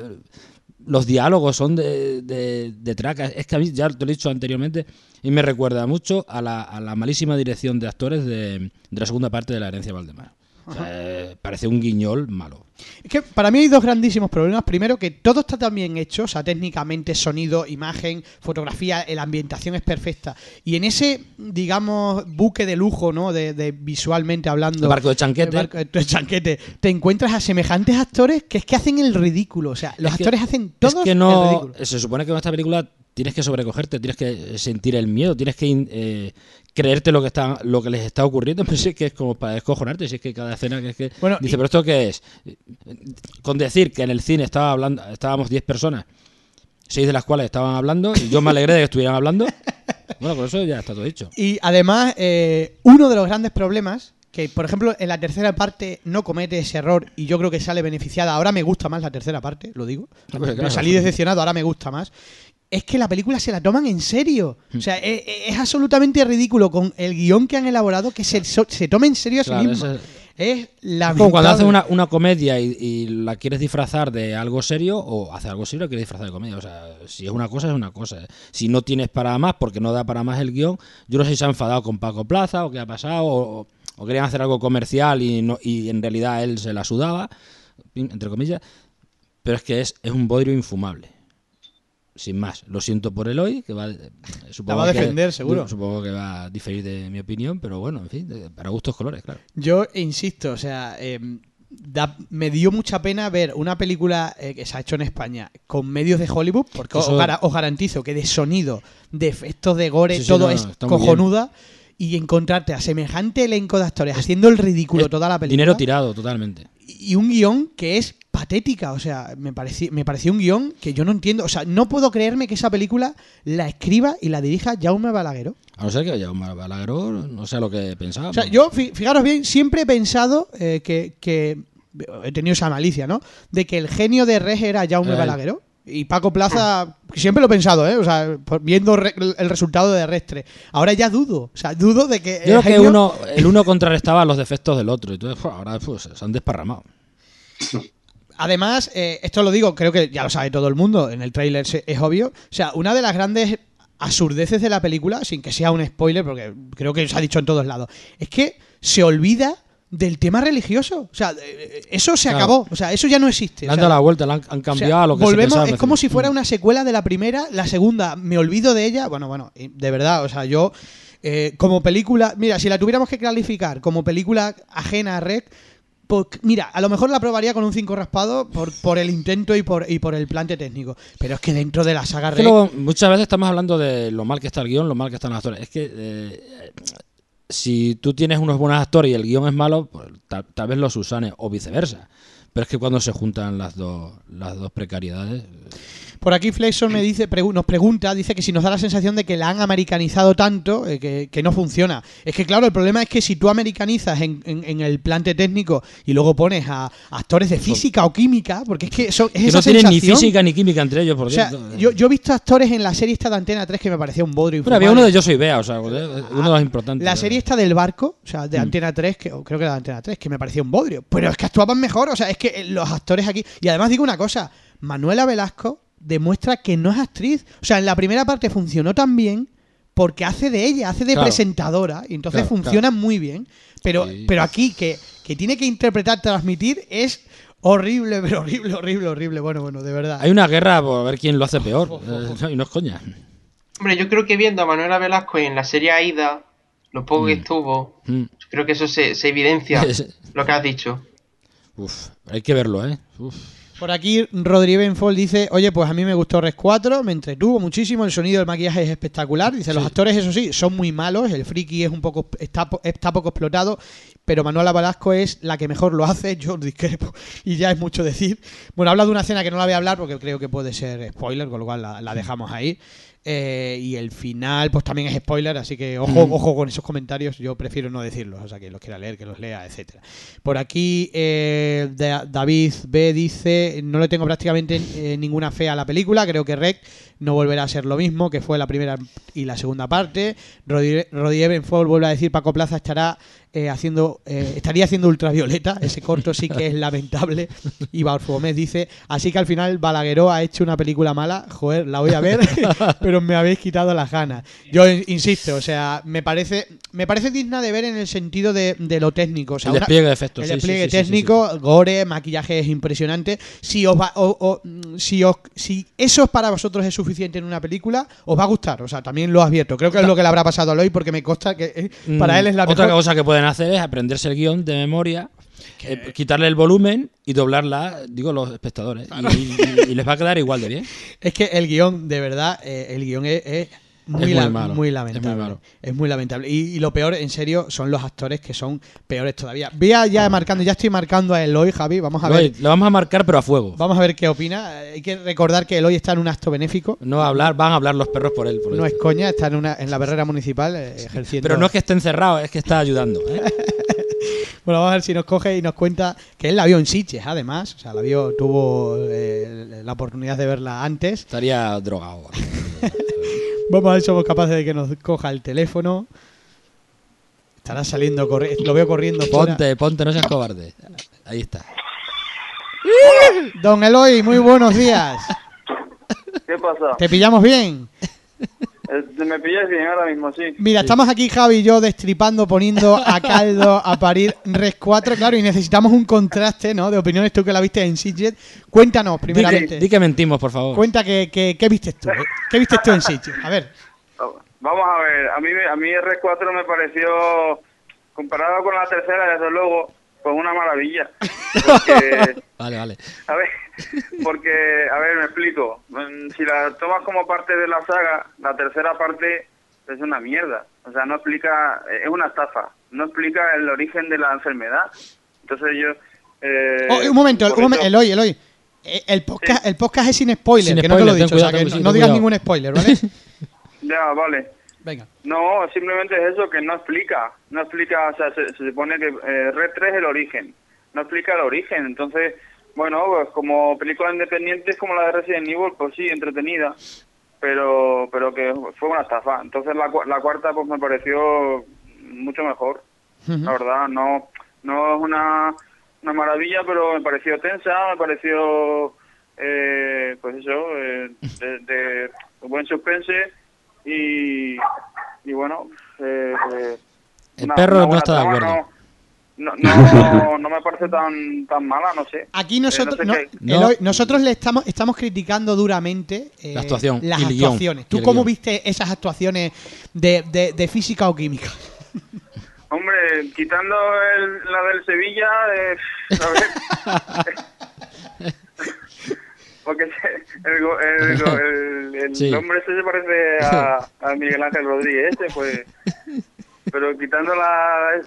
los diálogos son de, de, de. Es que a mí, ya te lo he dicho anteriormente, y me recuerda mucho a la, a la malísima dirección de actores de, de la segunda parte de La herencia de Valdemar. O sea, eh, parece un guiñol malo.
Es que para mí hay dos grandísimos problemas. Primero, que todo está tan bien hecho, o sea, técnicamente, sonido, imagen, fotografía, la ambientación es perfecta. Y en ese, digamos, buque de lujo, ¿no? De, de visualmente hablando.
El barco de chanquete.
el barco de chanquete, te encuentras a semejantes actores que es que hacen el ridículo. O sea, los
Es que-
actores hacen todos
es que
el
no
ridículo.
se supone que con esta película tienes que sobrecogerte tienes que sentir el miedo tienes que eh, creerte lo que está lo que les está ocurriendo. Pero sí que es como para descojonarte si es que cada escena que es que
Bueno,
dice
y-
pero esto qué es con decir que en el cine estaba hablando estábamos 10 personas seis de las cuales estaban hablando y yo me alegré de que estuvieran hablando. Bueno con eso ya está todo dicho.
Y además, eh, uno de los grandes problemas, que por ejemplo en la tercera parte no comete ese error y yo creo que sale beneficiada, ahora me gusta más la tercera parte, lo digo, me
claro.
salí decepcionado, ahora me gusta más, es que la película se la toman en serio. O sea, es, es absolutamente ridículo con el guion que han elaborado que se, se tome en serio a sí
Claro,
mismo.
ese-
Es la
como cuando haces una, una comedia y, y la quieres disfrazar de algo serio o haces algo serio y quieres disfrazar de comedia. O sea, si es una cosa, es una cosa. Si no tienes para más porque no da para más el guion, yo no sé si se ha enfadado con Paco Plaza o qué ha pasado o, o querían hacer algo comercial y, no, y en realidad él se la sudaba, entre comillas. Pero es que es, es un bodrio infumable. Sin más, lo siento por Eloy, que va, eh, supongo
va a
que-
defender, seguro.
Supongo que va a diferir de mi opinión, pero bueno, en fin, para gustos colores, claro.
Yo insisto, o sea, eh, da- me dio mucha pena ver una película eh, que se ha hecho en España con medios de Hollywood, porque
Eso-
os, gara- os garantizo que de sonido, de efectos de gore,
Sí, sí,
todo
no,
es cojonuda. Y encontrarte a semejante elenco de actores haciendo el ridículo
Es
toda la película.
Dinero tirado, totalmente.
y un guion que es patética. O sea, me pareció, me pareció un guion que yo no entiendo. O sea, no puedo creerme que esa película la escriba y la dirija Jaume Balagueró.
A no ser que haya un Balagueró, no sé lo que pensaba.
O sea, yo, fi- fijaros bien, siempre he pensado eh, que, que- He tenido esa malicia, ¿no? De que el genio de Res era Jaume
él.
Balagueró. Y Paco Plaza, siempre lo he pensado, ¿eh? O sea, viendo re- el resultado de Res 3. Ahora ya dudo. O sea, dudo de que.
Yo
el
creo que uno, el uno contrarrestaba los defectos del otro. Y entonces, pues, ahora pues, se han desparramado.
Además, eh, esto lo digo, creo que ya lo sabe todo el mundo, en el tráiler es obvio. O sea, una de las grandes absurdeces de la película, sin que sea un spoiler, porque creo que se ha dicho en todos lados, es que se olvida del tema religioso. O sea, eh, eso se
Claro.
acabó. O sea, eso ya no existe.
Le
O
han
sea,
dado la vuelta, le han, han
o
cambiado
sea,
a lo que
volvemos,
se pensaba.
es como si fuera
principio.
una secuela de la primera, la segunda, me olvido de ella. Bueno, bueno, de verdad, o sea, yo eh, como película, mira, si la tuviéramos que calificar como película ajena a Rec, mira, a lo mejor la probaría con un 5 raspado por, por el intento y por, y por el plante técnico. Pero es que dentro de la saga Rec,
luego, muchas veces estamos hablando de lo mal que está el guion, lo mal que están los actores. Es que eh, si tú tienes unos buenos actores y el guion es malo, pues, tal, tal vez los usanes o viceversa. Pero es que cuando se juntan las dos, las dos precariedades.
Por aquí Flexon me dice, pregu- nos pregunta, dice que si nos da la sensación de que la han americanizado tanto eh, que, que no funciona. Es que claro, el problema es que si tú americanizas en, en- en el plante técnico y luego pones a actores de física o química, porque es que eso, es
Que
esa
no tienen ni
sensación.
física ni química entre ellos, por
O sea,
cierto.
yo, yo he visto actores en la serie esta de Antena 3 que me parecía un bodrio
Bueno, había uno de Yo Soy Bea, o sea, uno de los importantes.
La serie esta del barco, o sea, de
Mm.
Antena 3, que o creo que era de Antena 3, que me parecía un bodrio. Pero es que actuaban mejor, o sea, es que los actores aquí. Y además digo una cosa: Manuela Velasco demuestra que no es actriz. O sea, en la primera parte funcionó tan bien porque hace de ella, hace de
Claro.
presentadora, y entonces
Claro,
funciona muy bien. Pero,
Sí.
pero aquí, que, que tiene que interpretar, transmitir, es horrible, pero horrible, horrible, horrible. Bueno, bueno, de verdad.
Hay una guerra por ver quién lo hace peor. eh, y no es coña.
Hombre, yo creo que viendo a Manuela Velasco en la serie Aida, lo poco que estuvo,
Mm.
creo que eso se, se evidencia, lo que has dicho.
Uf, hay que verlo, ¿eh? Uf.
Por aquí Rodríguez Benfol dice, oye, pues a mí me gustó Res 4, me entretuvo muchísimo, el sonido del maquillaje es espectacular. Dice, los
Sí.
actores, eso sí, son muy malos, el friki es un poco, está, está poco explotado, pero Manuela Velasco es la que mejor lo hace, yo discrepo, y ya es mucho decir. Bueno, habla de una escena que no la voy a hablar porque creo que puede ser spoiler, con lo cual la, la dejamos ahí. Eh, y el final, pues también es spoiler, así que ojo, ojo con esos comentarios. Yo prefiero no decirlos, o sea, que los quiera leer, que los lea, etcétera. Por aquí, eh, Da- David B dice: No le tengo prácticamente eh, ninguna fe a la película. Creo que Rec no volverá a ser lo mismo que fue la primera y la segunda parte. Rodi Ebenfall vuelve a decir: Paco Plaza estará eh, haciendo, eh, estaría haciendo ultravioleta. Ese corto sí que es lamentable. Y Barfomés dice, así que al final Balagueró ha hecho una película mala. Joder, la voy a ver, pero me habéis quitado las ganas. Yo in- insisto, o sea, me parece, me parece digna de ver en el sentido de, de lo técnico. O sea,
El despliegue de efectos.
el
sí,
despliegue
sí, sí, sí,
técnico, gore, maquillaje es impresionante. Si os va, o- o, si os, si eso para vosotros es suficiente en una película, os va a gustar. O sea, también lo advierto. Creo que es lo que le habrá pasado a Eloy porque me consta que eh,
Mm,
para él es la
Otra
mejor.
cosa que pueden hacer es aprenderse el guion de memoria, eh, quitarle el volumen y doblarla, digo, los espectadores. Y, y- y les va a quedar igual de bien.
Es que el guion, de verdad, eh, el guion es, es muy,
muy
la-
malo,
muy
es
lamentable.
muy malo.
Es muy lamentable. Y, y lo peor, en serio, son los actores que son peores todavía. Voy a ya marcando, ya estoy marcando a Eloy, Javi. Vamos a ver.
Lo vamos a marcar, pero a fuego.
Vamos a ver qué opina. Hay que recordar que Eloy está en un acto benéfico.
No va a hablar, van a hablar los perros por él. por
No es coña, está en, una, en la barrera municipal eh, ejerciendo.
Pero no es que esté encerrado, es que está ayudando. ¿eh?
Bueno, vamos a ver si nos coge y nos cuenta que él la vio en Sitges, además. O sea, la vio, tuvo eh, la oportunidad de verla antes.
Estaría drogado.
Vamos a ver si somos capaces de que nos coja el teléfono. Estará saliendo corriendo. Lo veo corriendo. fuera.
Ponte, ponte, no seas cobarde. Ahí está.
Don Eloy, muy buenos días.
¿Qué pasa?
¿Te pillamos bien?
Eh, Me pillas bien ahora mismo, sí.
Mira, estamos aquí Javi y yo destripando, poniendo a caldo a parir Res 4, claro, y necesitamos un contraste, ¿no? De opiniones tú que la viste en Sitges. Cuéntanos,
Di que,
primeramente.
di que mentimos, por favor.
Cuenta que, que, qué viste tú. ¿Qué viste tú en Sitges? A ver.
Vamos a ver, a mí, me- a mí R4 me pareció, comparado con la tercera, desde luego, pues una maravilla. Porque,
Vale, vale.
a ver, porque, a ver, me explico. Si la tomas como parte de la saga, la tercera parte es una mierda. O sea, no explica, es una estafa. No explica el origen de la enfermedad. Entonces yo... eh,
Oh, un momento, un momento,
eso-
Eloy, Eloy. Eh, El podcast, el podcast es sin spoiler,
Sin
que no te lo he dicho, o sea, que no, digas ningún spoiler, ¿vale?
Ya, vale.
Venga.
No, simplemente es eso, que no explica. No explica, o sea, se, se supone que eh, Red 3 es el origen. No explica el origen. Entonces, bueno, pues como película independiente es como la de Resident Evil, pues sí, entretenida. Pero pero que fue una estafa. Entonces la, la cuarta pues me pareció mucho mejor. La verdad, no no es una, una maravilla, pero me pareció tensa, me pareció, eh, pues eso, eh, de, de buen suspense y, y bueno, eh, eh,
El perro no está de acuerdo.
No, no, no, no me parece tan tan mala, no sé.
Aquí
Eh,
nosotros,
no- sé
nosotros le estamos, estamos criticando duramente eh,
La actuación
las
y
actuaciones. ¿Tú cómo
guion.
viste esas actuaciones de, de, de física o química?
Hombre, quitando el, la del Sevilla, eh, a ver. Porque se- el, go- el, el, el
Sí.
hombre ese se parece a, a Miguel Ángel Rodríguez, ese, pues. Pero quitando la.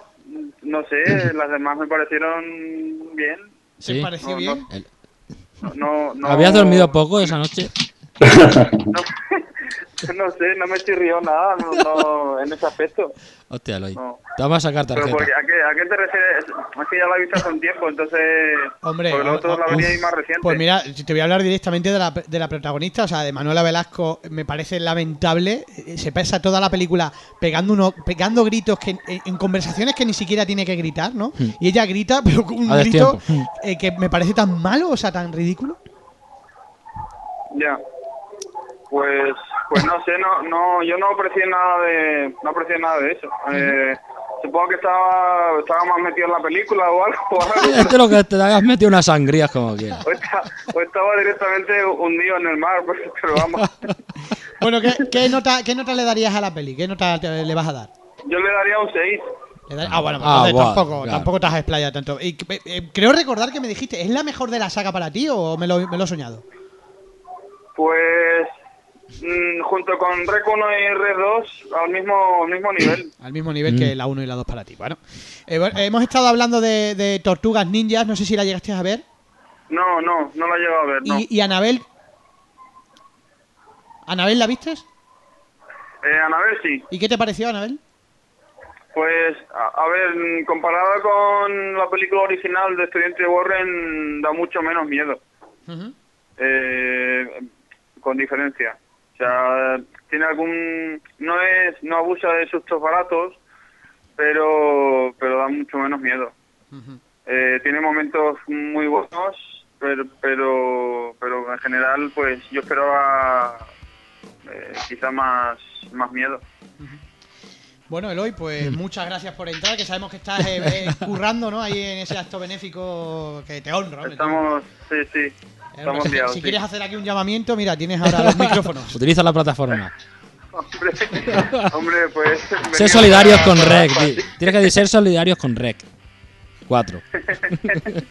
No sé, las demás me parecieron bien.
¿Te
Sí.
pareció
No,
bien?
No, no,
¿Habías dormido poco esa noche?
No, no sé, no me chirrió nada no, no, en ese aspecto.
Hostia, Eloy.
No.
Te vamos a sacar
Pero
tarjeta.
porque, ¿a, qué, ¿a qué te refieres? Es que ya la he visto hace un tiempo, entonces...
Hombre,
porque nosotros
o-
la venía más reciente.
Pues mira, si te voy a hablar directamente de la, de la protagonista, o sea, de Manuela Velasco, me parece lamentable. Eh, Se pasa toda la película pegando uno, pegando gritos que en, en conversaciones que ni siquiera tiene que gritar, ¿no? Y ella grita, pero con un
Hmm. A
grito
destiempo.
eh, que me parece tan malo, o sea, tan ridículo.
Ya. Pues, pues no sé, no, no, yo no aprecié nada de, no aprecié nada de eso. Eh, supongo que estaba, estaba más metido en la película o algo. o algo.
Este lo que te has metido unas sangrías como quieras.
O, esta- o estaba directamente hundido en el mar, pues, pero vamos.
Bueno, ¿qué, qué nota, ¿qué nota le darías a la peli? ¿Qué nota te- le vas a dar?
Yo le daría un 6.
Le dar- Ah, bueno,
Ah,
entonces tampoco,
claro.
tampoco te has explayado tanto. Y, eh, eh, creo recordar que me dijiste, ¿es la mejor de la saga para ti o me lo, me lo he soñado?
Pues, mm, junto con Rec 1 y Red 2, al mismo, al mismo nivel.
Al mismo nivel que la 1 y la 2 para ti. Bueno, Eh, bueno, hemos estado hablando de, de Tortugas Ninjas, no sé si la llegaste a ver.
No, no, no la he llegado a ver, no.
Y, y Anabel. ¿Anabel la vistes?
Eh, Anabel sí.
¿Y qué te pareció, Anabel?
Pues, a, a ver, mm, comparada con la película original de Estudiante Warren, da mucho menos miedo. Eh, con diferencia. O sea, tiene algún... No es no abusa de sustos baratos, pero pero da mucho menos miedo. Eh, tiene momentos muy buenos, pero, pero pero en general pues yo esperaba eh, quizá más más miedo.
Bueno, Eloy, pues muchas gracias por entrar, que sabemos que estás eh, eh, currando, ¿no? Ahí en ese acto benéfico que te honra.
Estamos, sí, sí, estamos
si,
liados.
si
sí.
quieres hacer aquí un llamamiento, mira, tienes ahora los micrófonos.
Utiliza la plataforma.
Hombre, hombre, pues...
Ser solidarios con Rec. Tienes que decir ser solidarios con Rec. Cuatro.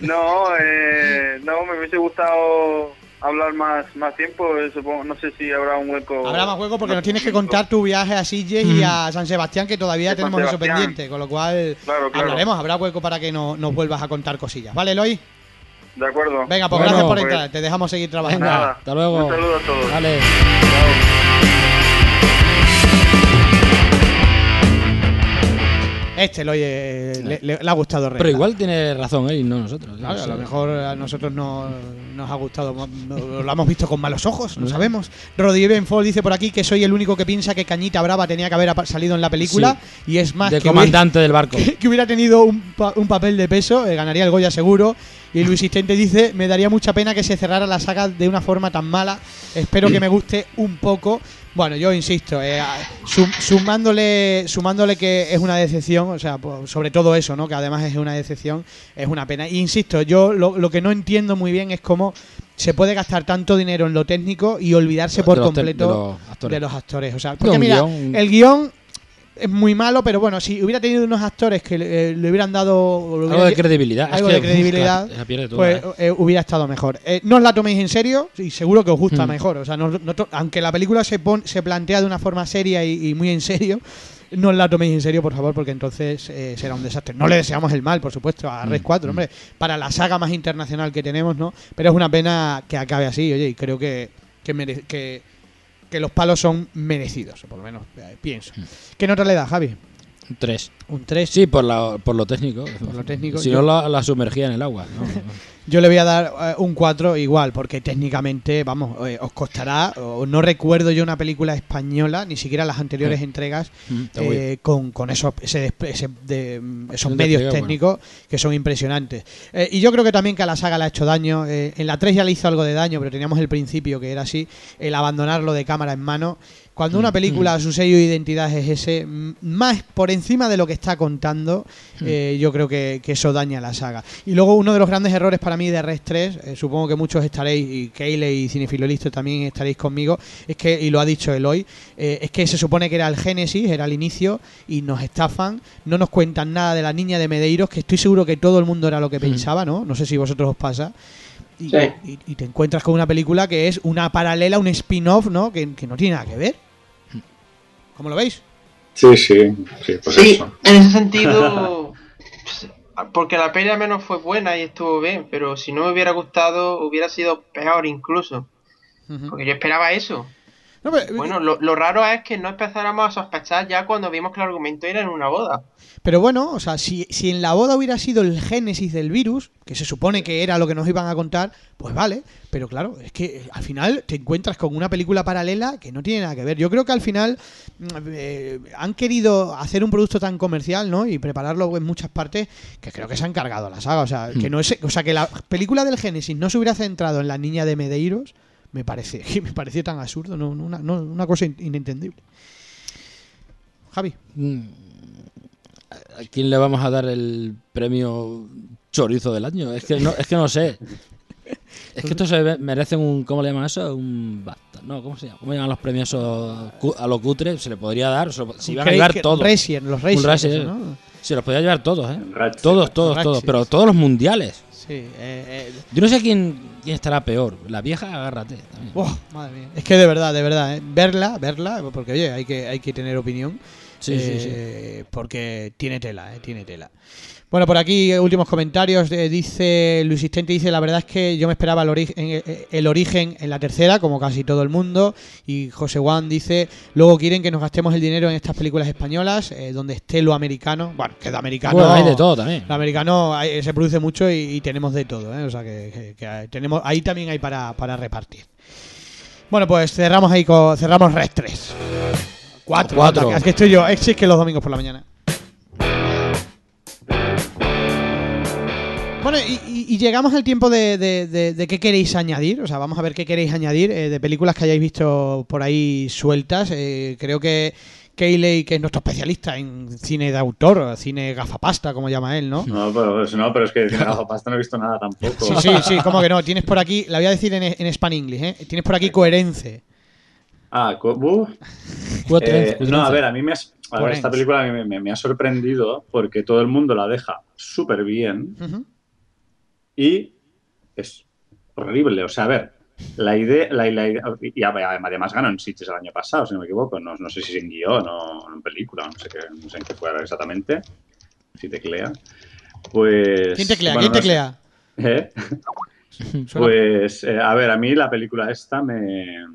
No, eh, no, me hubiese gustado hablar más más tiempo. eh, Supongo, no sé si habrá un hueco.
Habrá más hueco porque nos tienes que contar tu viaje a Sitges y a San Sebastián, que todavía
San
tenemos eso pendiente, con lo cual
Claro, claro.
hablaremos, habrá hueco para que no- nos vuelvas a contar cosillas. ¿Vale, Eloy?
De acuerdo.
Venga, pues
Bueno,
gracias por
pues-
entrar, te dejamos seguir trabajando.
Nada.
hasta luego.
Un saludo a todos.
Vale.
Este, Eloy, eh, le, le- le ha gustado.
Pero igual tiene razón él y no nosotros.
Claro,
No
a
sé.
lo mejor a nosotros no nos ha gustado, no- lo hemos visto con malos ojos, no sabemos. Rodrigo Benfol dice por aquí que soy el único que piensa que Cañita Brava tenía que haber salido en la película y es más
De
que
comandante del barco.
hubiera, que, que hubiera tenido un, pa- un papel de peso, eh, ganaría el Goya seguro. Y Luis Istente dice, me daría mucha pena que se cerrara la saga de una forma tan mala, espero que me guste un poco. Bueno, yo insisto, eh, sum- sumándole, sumándole que es una decepción, o sea, pues, sobre todo eso, ¿no? Que además es una decepción, es una pena. Y insisto, yo lo, lo que no entiendo muy bien es cómo se puede gastar tanto dinero en lo técnico y olvidarse
De
por
los
completo
de los actores.
de los actores. O sea, porque mira,
guión-
el guion es muy malo, pero bueno, si hubiera tenido unos actores que le, eh, le hubieran dado le
Algo de credibilidad. Es
algo
que,
de credibilidad,
la- la pierde toda,
pues
¿eh?
eh, hubiera estado mejor. Eh, no os la toméis en serio y seguro que os gusta
Hmm.
mejor. O sea, no- no aunque la película se, pon- se plantea de una forma seria y, y muy en serio, no os la toméis en serio, por favor, porque entonces eh, será un desastre. No le deseamos el mal, por supuesto, a Red
Mm,
4,
mm.
hombre, para la saga más internacional que tenemos, ¿no? Pero es una pena que acabe así, oye, y creo que, que, mere- que, que los palos son merecidos, por lo menos eh, pienso.
Hmm.
¿Qué nota le da, Javi?
Un 3.
Un 3.
Sí, por, la, por lo técnico.
Por lo técnico,
Si
yo-
no, la, la sumergía en el agua. ¿no?
Yo le voy a dar eh, un 4 igual, porque técnicamente, vamos, eh, os costará, o no recuerdo yo una película española, ni siquiera las anteriores
Sí.
entregas,
Mm,
eh, con, con esos, ese ese de- mm, esos medios técnicos que son impresionantes. Eh, y yo creo que también que a la saga le ha hecho daño. eh, en la 3 ya le hizo algo de daño, pero teníamos el principio que era así, el abandonarlo de cámara en mano. Cuando
Mm,
una película, su sello de identidad es ese, mm, más por encima de lo que está contando,
Mm.
eh, yo creo que, que eso daña la saga. Y luego uno de los grandes errores para mí de Res 3, eh, supongo que muchos estaréis, y Keile y Cinefilo Listo también estaréis conmigo, es que, y lo ha dicho Eloy, eh, es que se supone que era el génesis, era el inicio, y nos estafan, no nos cuentan nada de la niña de Medeiros, que estoy seguro que todo el mundo era lo que
Mm.
pensaba, ¿no? No sé si vosotros os pasa. Y,
Sí.
y- y te encuentras con una película que es una paralela, un spin-off, ¿no? Que, que no tiene nada que ver. ¿Cómo lo veis?
Sí, sí, sí, pues
sí,
eso.
en ese sentido, porque la peli al menos fue buena y estuvo bien, pero si no me hubiera gustado, hubiera sido peor incluso. Porque yo esperaba eso.
No, pero-
Bueno, lo, lo raro es que no empezáramos a sospechar ya cuando vimos que el argumento era en una boda.
Pero bueno, o sea, si, si en la boda hubiera sido el génesis del virus, que se supone que era lo que nos iban a contar, pues vale. Pero claro, es que eh, al final te encuentras con una película paralela que no tiene nada que ver. Yo creo que al final mm, eh, han querido hacer un producto tan comercial, ¿no? Y prepararlo en muchas partes que creo que se han cargado la saga. O sea, que no es, o sea, que la película del génesis no se hubiera centrado en la niña de Medeiros, me parece, me pareció tan absurdo, no, no, una, no, una cosa in- inentendible. Javi.
Mm. ¿A quién le vamos a dar el premio chorizo del año? Es que no, es que no sé. Es que esto se merece un. ¿Cómo le llaman eso? Un. basta- No, ¿cómo se llama? ¿Cómo llaman los premios a lo cutre? Se le podría dar. se si iban a llevar todos.
Los Racing,
eh.
¿no?
Se los podría llevar todos, ¿eh?
Ratchet.
Todos, todos,
Ratchet.
todos. Pero todos los mundiales.
Sí, eh, eh,
Yo no sé quién, quién estará peor. La vieja, agárrate. también.
buah, madre mía. Es que de verdad, de verdad, eh, verla, verla, porque oye, hay que, hay que tener opinión.
Sí, sí,
eh, Porque tiene tela, eh, tiene tela. Bueno, por aquí eh, últimos comentarios. eh, dice Luis Istente, dice, la verdad es que yo me esperaba el, origen eh, el origen en la tercera, como casi todo el mundo. Y José Juan dice, luego quieren que nos gastemos el dinero en estas películas españolas, eh, donde esté lo americano. Bueno, que de americano...
Bueno, hay de todo también.
Lo americano hay- se produce mucho y, y tenemos de todo, ¿eh? O sea que, que- que hay- tenemos, ahí también hay para, para repartir. Bueno, pues cerramos ahí con, cerramos Red 3. Cuatro. Es que estoy yo. Es que los domingos por la mañana. Bueno, y, llegamos al tiempo de, de- de- de qué queréis añadir. O sea, vamos a ver qué queréis añadir eh, de películas que hayáis visto por ahí sueltas. Eh, creo que Keyley, que es nuestro especialista en cine de autor, cine gafapasta, como llama él, ¿no?
No, pero, no, pero es que de cine bajo pasta no he visto nada tampoco.
Sí, sí, sí, ¿cómo que no? Tienes por aquí, la voy a decir en, en Span English, ¿eh? Tienes por aquí coherence.
Ah, co-.
Cuatro,
Eh, no, a ver, a mí me, has- a ver,
Coherence.
esta película me, me- me ha sorprendido porque todo el mundo la deja súper bien
Ujú.
Y es horrible. O sea, a ver, la idea, la, la idea- y además ganó en Sitges el año pasado, si no me equivoco. No, no sé si es en guion o en película, no sé, qué, no sé en qué fue exactamente. Si teclea. Pues.
¿Quién teclea?
bueno,
¿Quién
no sé.
teclea?
¿Eh? Pues, eh, a ver, a mí la película esta me,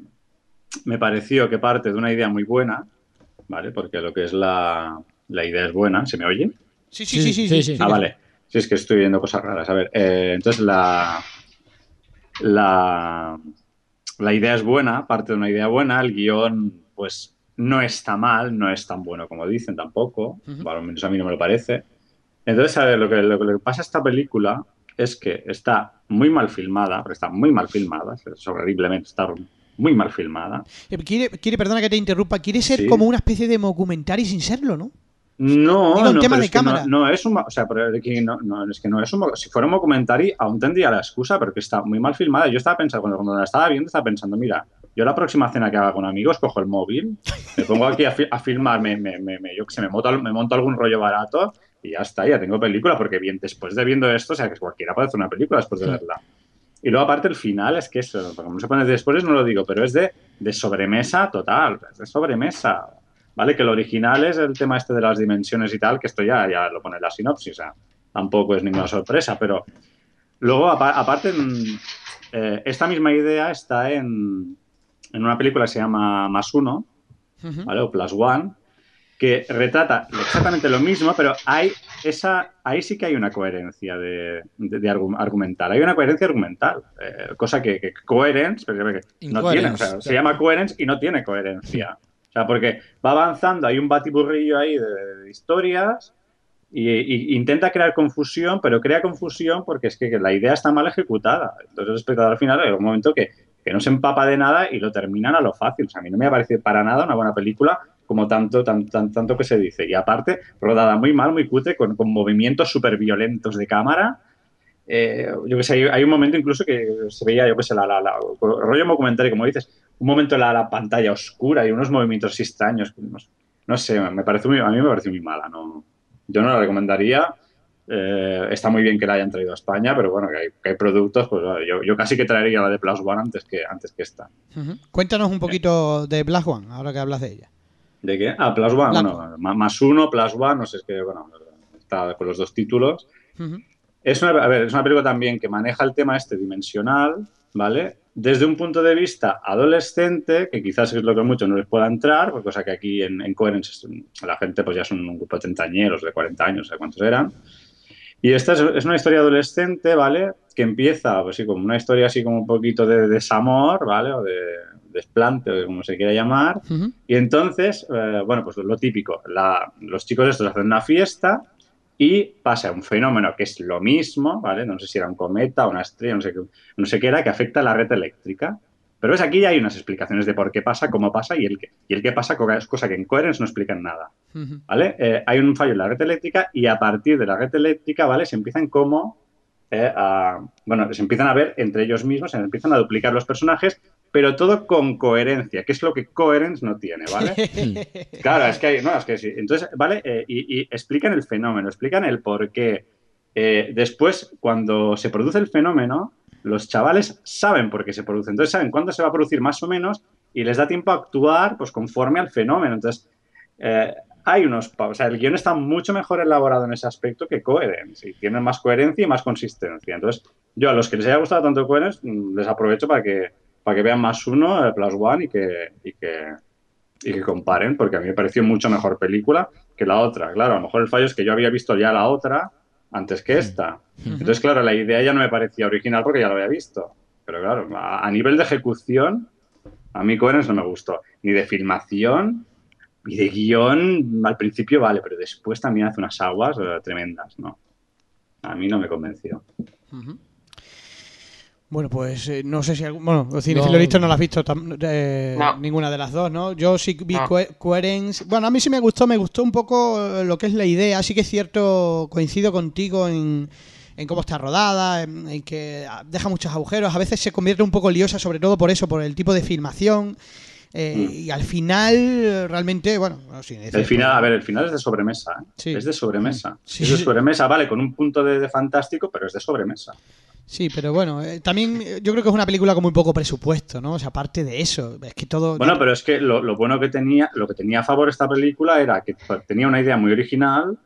me pareció que parte de una idea muy buena, ¿vale? Porque lo que es la, la idea es buena, ¿se me oye?
Sí, sí, sí, sí. sí, sí,
ah, vale. Sí, es que estoy viendo cosas raras. A ver, eh, entonces la, la, la idea es buena, parte de una idea buena, el guion, pues no está mal, no es tan bueno como dicen tampoco,
Ujú.
o al menos a mí no me lo parece. Entonces, a ver, lo que, lo que le pasa a esta película es que está muy mal filmada, porque está muy mal filmada, es horriblemente, está muy mal filmada.
Eh, Quiere, quiere, perdona que te interrumpa, quiere ser
Sí.
como una especie de documentary sin serlo, ¿no?
No,
Digo,
no,
tema de
no-. No, es un, o sea, pero no, no, es que no es un, si fuera un documentary aún tendría la excusa, pero que está muy mal filmada. Yo estaba pensando, cuando, cuando la estaba viendo, estaba pensando, mira, yo la próxima cena que haga con amigos cojo el móvil, me pongo aquí a, fi- a filmar, me, me, me, me- yo que sé, me monto, me monto algún rollo barato y ya está, ya tengo película, porque bien, después de viendo esto, o sea, que cualquiera puede hacer una película después de verla. Y luego aparte el final es que es, como no se pone después, no lo digo, pero es de, de sobremesa total, es de sobremesa. ¿Vale? Que el original es el tema este de las dimensiones y tal, que esto ya, ya lo pone en la sinopsis, o sea, tampoco es ninguna sorpresa, pero luego, apa- aparte, mm, eh, esta misma idea está en, en una película que se llama Más Uno. ¿vale? O Plus One, que retrata exactamente lo mismo, pero hay esa, ahí sí que hay una coherencia de, de- de argu- argumental. Hay una coherencia argumental, eh, cosa que, que coherence, pero que no tiene, o sea,
Incoherence,
se llama coherence y no tiene coherencia. Sea, porque va avanzando, hay un batiburrillo ahí de, historias y, intenta crear confusión, pero crea confusión porque es que la idea está mal ejecutada. Entonces el espectador al final hay un momento que, que no se empapa de nada y lo terminan a lo fácil. O sea, a mí no me ha parecido para nada una buena película como tanto, tan, tan- tanto que se dice. Y aparte, rodada muy mal, muy cutre, con, con movimientos súper violentos de cámara. Eh, yo que sé, hay, hay un momento incluso que se veía, yo que sé, la, la, la- rollo documentario, como dices, un momento la, la pantalla oscura y unos movimientos extraños. No, no sé, me parece muy, a mí me parece muy mala. No, yo no la recomendaría. Eh, está muy bien que la hayan traído a España, pero bueno, que hay, que hay productos, pues yo, yo casi que traería la de Plus One antes que, antes que esta.
Ujú. Cuéntanos un poquito de Black One, ahora que hablas de ella.
¿De qué? Ah, Plus One,
Black
bueno, ma- más uno, Plus One, no sé, es que, bueno, está con los dos títulos.
Ujú.
Es una, a ver, es una película también que maneja el tema este dimensional, ¿vale? Desde un punto de vista adolescente, que quizás es lo que mucho no les pueda entrar, porque cosa que aquí en, en Coherence la gente pues ya son un grupo de treintañeros, de 40 años, no sé cuántos eran. Y esta es, es una historia adolescente, ¿vale? Que empieza, pues sí, como una historia así como un poquito de desamor, ¿vale? O de desplante, o como se quiera llamar.
Ujú.
Y entonces, eh, bueno, pues lo típico, la- los chicos estos hacen una fiesta y pasa un fenómeno que es lo mismo, ¿vale? No sé si era un cometa, una estrella, no sé qué, no sé qué era, que afecta a la red eléctrica. Pero ves, aquí ya hay unas explicaciones de por qué pasa, cómo pasa y el que, y el qué pasa, cosa que en Coherence no explican nada. ¿vale? Eh, hay un fallo en la red eléctrica y a partir de la red eléctrica, ¿vale? Se empiezan como, eh, a- bueno, se empiezan a ver entre ellos mismos, se empiezan a duplicar los personajes, pero todo con coherencia, que es lo que Coherence no tiene, ¿vale? Claro, es que hay, no, es que sí. Entonces, ¿vale? Eh, y, y explican el fenómeno, explican el por qué. Eh, después, cuando se produce el fenómeno, los chavales saben por qué se produce. Entonces, saben cuándo se va a producir más o menos y les da tiempo a actuar pues conforme al fenómeno. Entonces, eh, hay unos... O sea, el guion está mucho mejor elaborado en ese aspecto que Coherence. Y tiene más coherencia y más consistencia. Entonces, yo a los que les haya gustado tanto Coherence, mm, les aprovecho para que, para que vean más uno, eh, Plus One, y que, y que, y que comparen, porque a mí me pareció mucho mejor película que la otra. Claro, a lo mejor el fallo es que yo había visto ya la otra antes que esta. Entonces, claro, la idea ya no me parecía original porque ya lo había visto. Pero claro, a, a nivel de ejecución, a mí Coherence no me gustó. Ni de filmación, y de guion, al principio vale, pero después también hace unas aguas eh, tremendas, ¿no? A mí no me convenció.
Bueno, pues eh, no sé si algún, bueno, si
No.
lo he visto no lo has visto tam- eh,
No.
ninguna de las dos, ¿no? Yo sí vi
No.
Coherence. Bueno, a mí sí me gustó, me gustó un poco eh, lo que es la idea. Sí que es cierto, coincido contigo en, en cómo está rodada, en, en que ah, deja muchos agujeros. A veces se convierte un poco liosa, sobre todo por eso, por el tipo de filmación. eh,
Mm.
Y al final, realmente, bueno, bueno, sí,
El
cierto.
final, a ver, el final es de sobremesa. ¿eh?
Sí.
Es de sobremesa.
Sí.
Es de sobremesa, vale, con un punto de, de fantástico, pero es de sobremesa.
Sí, pero bueno, eh, también eh, yo creo que es una película con muy poco presupuesto, ¿no? O sea, aparte de eso, es que todo...
Bueno, pero es que lo, lo bueno que tenía, lo que tenía a favor esta película era que tenía una idea muy original.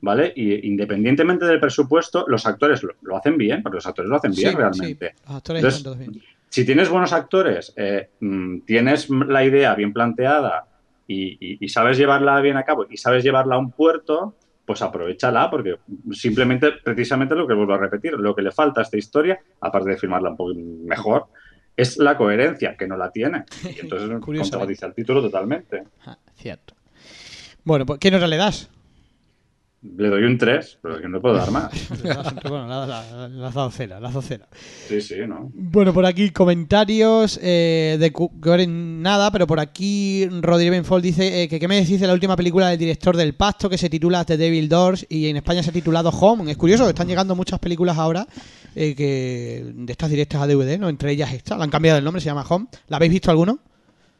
¿vale? Y independientemente del presupuesto, los actores lo, lo hacen bien, porque los actores lo hacen bien
Sí,
realmente.
sí, los actores
Entonces,
todos bien.
Si tienes buenos actores, eh, mm, tienes la idea bien planteada y, y- y sabes llevarla bien a cabo y sabes llevarla a un puerto, pues aprovechala, porque simplemente, precisamente lo que vuelvo a repetir, lo que le falta a esta historia, aparte de filmarla un poco mejor, es la coherencia, que no la tiene. Y entonces contradice el título totalmente.
Ah, cierto. Bueno, pues ¿qué nota le das?
Le doy un 3, pero es que no puedo dar más.
Bueno, la, la, la has dado cera, la has dado cera.
Sí, sí, ¿no?
Bueno, por aquí comentarios eh, de Goren nada, pero por aquí Rodríguez Benfold dice eh, que qué me decís de la última película del director del Pasto que se titula The Devil Doors y en España se ha titulado Home. Es curioso, que están llegando muchas películas ahora eh, que de estas directas a DVD, ¿no? Entre ellas esta, la han cambiado el nombre, se llama Home. ¿La habéis visto alguno?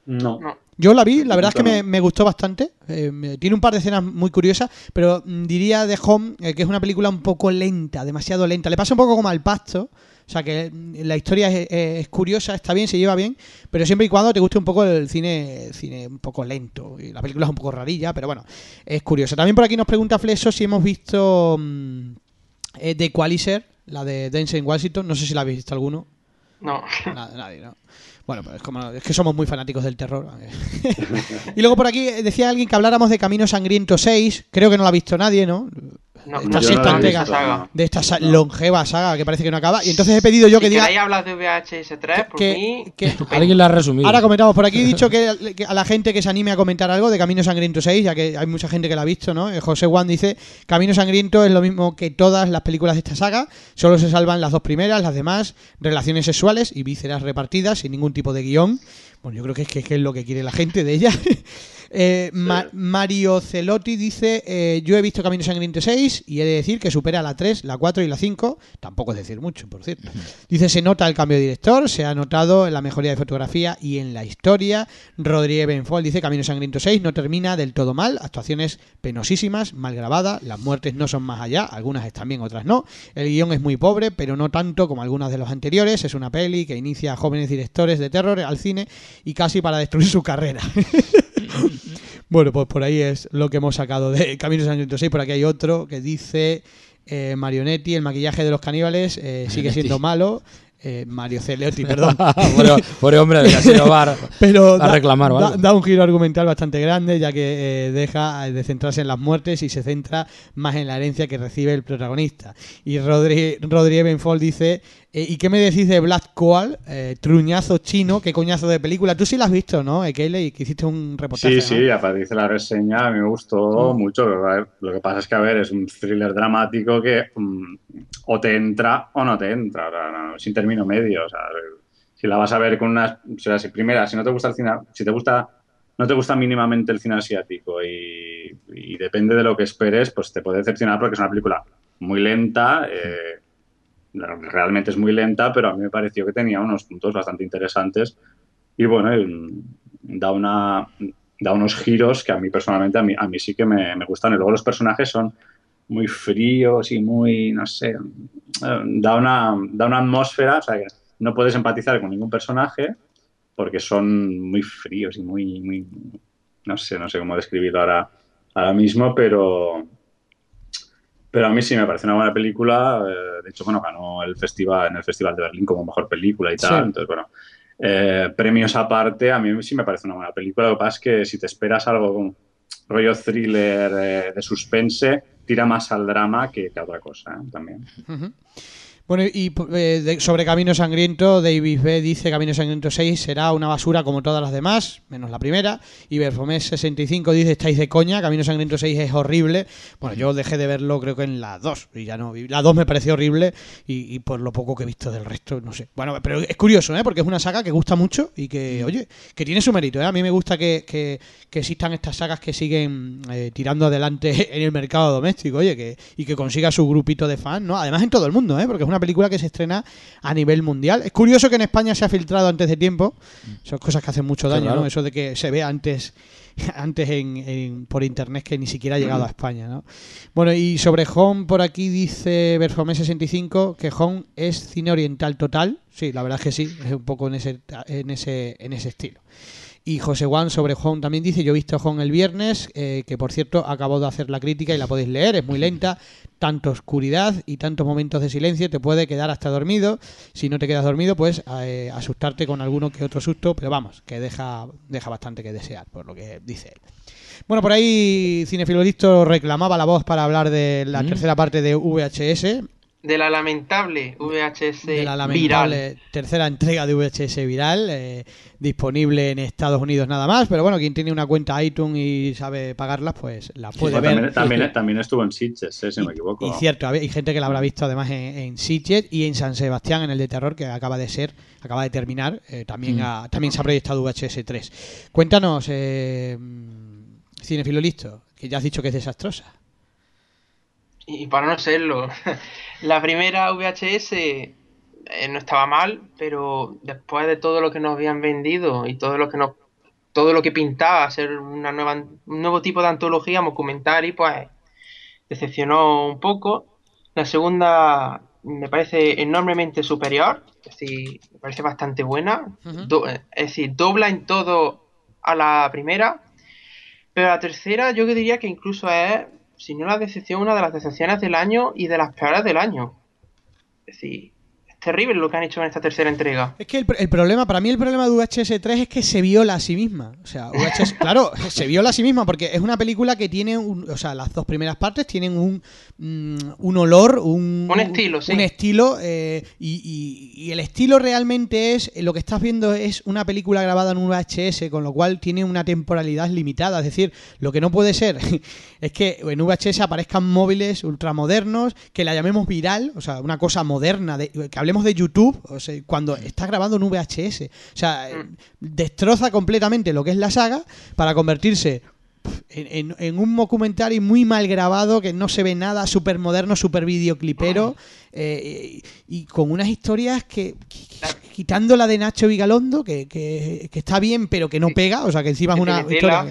No.
No.
Yo la vi, la verdad es que me, me gustó bastante. Eh, me- tiene un par de escenas muy curiosas, pero mm, diría de Home eh, que es una película un poco lenta, demasiado lenta. Le pasa un poco como al Pasto. O sea que mm, la historia es, es curiosa, está bien, se lleva bien, pero siempre y cuando te guste un poco el cine, cine un poco lento. Y la película es un poco rarilla, pero bueno, es curiosa. También por aquí nos pregunta Fleso si hemos visto mm, eh, The Equalizer, la de Denzel Washington. No sé si la habéis visto alguno.
No.
Nada, nadie, ¿no? Bueno, pues es, como, es que somos muy fanáticos del terror. y luego por aquí decía alguien que habláramos de Camino Sangriento 6. Creo que no lo ha visto nadie, ¿no?
No, no, no saga.
de esta sa- longeva saga que parece que no acaba. Y entonces he pedido yo que diga.
hablar de VHS 3, por
que-
mí...
que-
Alguien la ha resumido.
Ahora comentamos por aquí, he dicho que, que a la gente que se anime a comentar algo de Camino Sangriento 6, ya que hay mucha gente que la ha visto, ¿no? Eh, José Juan dice, Camino Sangriento es lo mismo que todas las películas de esta saga, solo se salvan las dos primeras, las demás, relaciones sexuales y vísceras repartidas sin ningún tipo de guion. Bueno, yo creo que es, que, es lo que quiere la gente de ella. Eh, Ma- Mario Celotti dice, eh, yo he visto Camino Sangriento 6 y he de decir que supera la 3, la 4 y la 5. Tampoco es decir mucho, por cierto. Dice, se nota el cambio de director, se ha notado en la mejoría de fotografía y en la historia. Rodríguez Benfol dice, Camino Sangriento 6 no termina del todo mal, actuaciones penosísimas, mal grabadas, las muertes no son más allá, algunas están bien, otras no. El guion es muy pobre, pero no tanto como algunas de los anteriores. Es una peli que inicia a jóvenes directores de terror al cine y casi para destruir su carrera. Bueno, pues por ahí es lo que hemos sacado de Camino Sangriento 6. Por aquí hay otro que dice eh, Marionetti, el maquillaje de los caníbales eh, sigue siendo malo. Eh, Mario Celeotti, perdón.
pobre hombre, de Casino Bar.
Pero
a reclamar,
da-
¿vale?
da un giro argumental bastante grande, ya que eh, deja de centrarse en las muertes y se centra más en la herencia que recibe el protagonista. Y Rodri, Rodríguez Benfold dice: eh, ¿Y qué me decís de Black Coal? Eh, truñazo chino, qué coñazo de película. Tú sí la has visto, ¿no, Ekele? Que hiciste un reportaje.
Sí,
¿no?
sí, aparece la reseña, a mí me gustó
Mm.
mucho. Lo que pasa es que, a ver, es un thriller dramático que mm, o te entra o no te entra, o sea, no, sin término medio. O sea, si la vas a ver con unas. O sea, si primera, si no te gusta el cine, si te gusta, no te gusta mínimamente el cine asiático y, y depende de lo que esperes, pues te puede decepcionar porque es una película muy lenta. eh, realmente es muy lenta, pero a mí me pareció que tenía unos puntos bastante interesantes. Y bueno, da una da unos giros que a mí personalmente a mí, a mí sí que me, me gustan. Y luego los personajes son muy fríos y muy, no sé, da una, da una atmósfera, o sea que no puedes empatizar con ningún personaje porque son muy fríos y muy, muy no sé, no sé cómo describirlo ahora, ahora mismo, pero pero a mí sí me parece una buena película. eh, de hecho, bueno, ganó el festival en el Festival de Berlín como mejor película y tal.
Sí.
Entonces, bueno, eh, premios aparte, a mí sí me parece una buena película. Lo que pasa es que si te esperas algo con rollo thriller eh, de suspense, tira más al drama que, que a otra cosa también.
Ujú. Bueno, y eh, de- sobre Camino Sangriento, David B. dice Camino Sangriento 6 será una basura como todas las demás, menos la primera. Y Berfomés 65 dice, estáis de coña, Camino Sangriento 6 es horrible. Bueno, yo dejé de verlo creo que en la 2, y ya no. La 2 me pareció horrible y, y por lo poco que he visto del resto, no sé. Bueno, pero es curioso, ¿eh? Porque es una saga que gusta mucho y que, oye, que tiene su mérito, ¿eh? A mí me gusta que, que- que existan estas sagas que siguen eh, tirando adelante en el mercado doméstico, oye, que, y que consiga su grupito de fans, ¿no? Además en todo el mundo, ¿eh? Porque es una película que se estrena a nivel mundial. Es curioso que en España se ha filtrado antes de tiempo. Son cosas que hacen mucho daño. ¿no? Eso de que se vea antes antes en, en- por internet que ni siquiera ha llegado a España, ¿no? Bueno, y sobre Home por aquí dice Berfomé65 que Home es cine oriental total. Sí, la verdad es que sí, es un poco en ese en ese en ese estilo. Y José Juan sobre Home también dice, yo he visto Home el viernes, eh, que por cierto acabo de hacer la crítica y la podéis leer, es muy lenta, tanta oscuridad y tantos momentos de silencio, te puede quedar hasta dormido, si no te quedas dormido pues eh, asustarte con alguno que otro susto, pero vamos, que deja, deja bastante que desear, por lo que dice él. Bueno, por ahí Cinefilo Listo reclamaba la voz para hablar de la
Mm.
tercera parte de VHS,
De la lamentable VHS
de la
viral.
lamentable tercera entrega de VHS viral, eh, disponible en Estados Unidos nada más, pero bueno, quien tiene una cuenta iTunes y sabe pagarlas, pues la puede ver.
también, también, también estuvo en Sitges, eh, si no me equivoco.
Y cierto, hay gente que la habrá visto además en, en Sitges y en San Sebastián, en el de terror, que acaba de ser, acaba de terminar, eh, también,
Mm.
ha- también se ha proyectado VHS 3. Cuéntanos, eh, Cinefilo Listo, que ya has dicho que es desastrosa.
Y para no serlo, la primera VHS eh, no estaba mal, pero después de todo lo que nos habían vendido y todo lo que nos todo lo que pintaba ser una nueva un nuevo tipo de antología documental pues decepcionó un poco. La segunda me parece enormemente superior, es decir, me parece bastante buena. Do- es decir, dobla en todo a la primera, pero la tercera yo que diría que incluso es, si no la decepción, una de las decepciones del año y de las peores del año. Es decir, terrible lo que han hecho en esta tercera entrega.
Es que el, el problema, para mí el problema de VHS 3 es que se viola a sí misma. O sea, VHS, claro, se viola a sí misma porque es una película que tiene, un, o sea, las dos primeras partes tienen un, mm, un olor, un,
Un estilo, sí.
Un estilo, eh, y, y- y el estilo realmente es, lo que estás viendo es una película grabada en un VHS, con lo cual tiene una temporalidad limitada. Es decir, lo que no puede ser es que en VHS aparezcan móviles ultramodernos, que la llamemos viral, o sea, una cosa moderna, de, que hablemos de YouTube, o sea, cuando estás grabando en VHS. O sea, eh, destroza completamente lo que es la saga para convertirse en, en- en un documental muy mal grabado, que no se ve nada, súper moderno, súper videoclipero, eh, y, y con unas historias que, que- quitando la de Nacho Vigalondo, que, que- que está bien, pero que no pega, o sea, que encima es una historia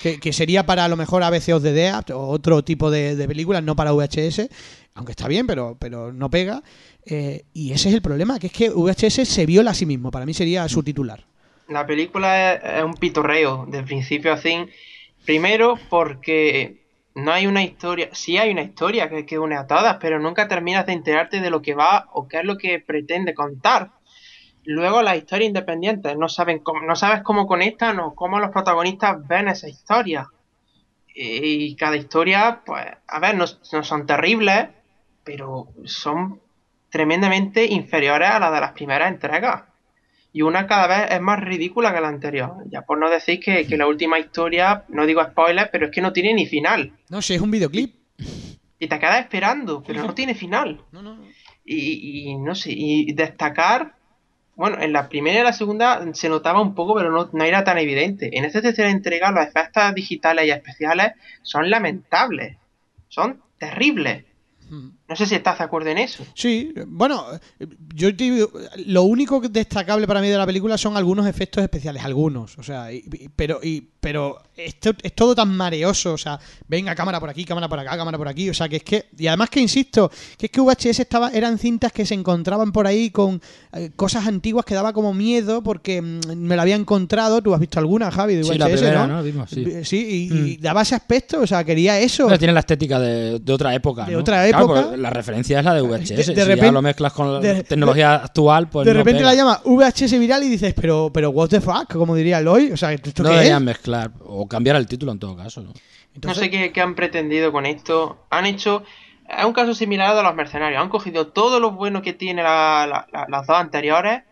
que, sería para a lo mejor ABC of the Dead o otro tipo de, de películas, no para VHS, aunque está bien, pero, pero no pega. Eh, y ese es el problema, que es que VHS se viola a sí mismo, para mí sería su titular.
La película es, es un pitorreo de principio a fin. Primero porque no hay una historia, sí hay una historia que, que une a todas, pero nunca terminas de enterarte de lo que va o qué es lo que pretende contar. Luego las historias independientes, no saben cómo, no sabes cómo conectan o cómo los protagonistas ven esa historia. Y cada historia, pues, a ver, no, no son terribles, pero son tremendamente inferiores a las de las primeras entregas. Y una cada vez es más ridícula que la anterior. Ya por no decir que, que la última historia, no digo spoiler, pero es que no tiene ni final.
No sé, es un videoclip.
Y te quedas esperando, pero no tiene final.
No, no, no.
Y, y no sé, y destacar, bueno, en la primera y la segunda se notaba un poco, pero no, no era tan evidente. En esta tercera entrega los efectos digitales y especiales son lamentables, son terribles.
Mm.
No sé si estás de acuerdo en eso.
Sí, bueno, yo te digo, lo único que destacable para mí de la película son algunos efectos especiales, algunos, o sea, y- y- pero y, pero esto es todo tan mareoso, o sea, venga cámara por aquí, cámara por acá, cámara por aquí, o sea, que es que y además que insisto, que es que VHS estaba eran cintas que se encontraban por ahí con eh, cosas antiguas que daba como miedo porque mm, me la había encontrado, tú has visto alguna, Javi, de VHS,
Sí, la primera,
¿no?
¿no? Vimos, sí.
Sí, y,
Mm.
y daba ese aspecto, o sea, quería eso.
Pero tiene la estética de, de otra época.
De
¿no?
otra época.
La referencia es la de VHS.
De- de
si ya
repente-
lo mezclas con la
de-
tecnología actual, pues
de
no
repente
pega.
la llama VHS viral y dices, pero, pero what the fuck, como diría Eloy, o sea, ¿esto
No
qué es?
deberían mezclar o cambiar el título en todo caso. ¿no?
No sé qué, qué han pretendido con esto. Han hecho Es un caso similar de los mercenarios. Han cogido todo lo bueno que tiene la- la- la- las dos anteriores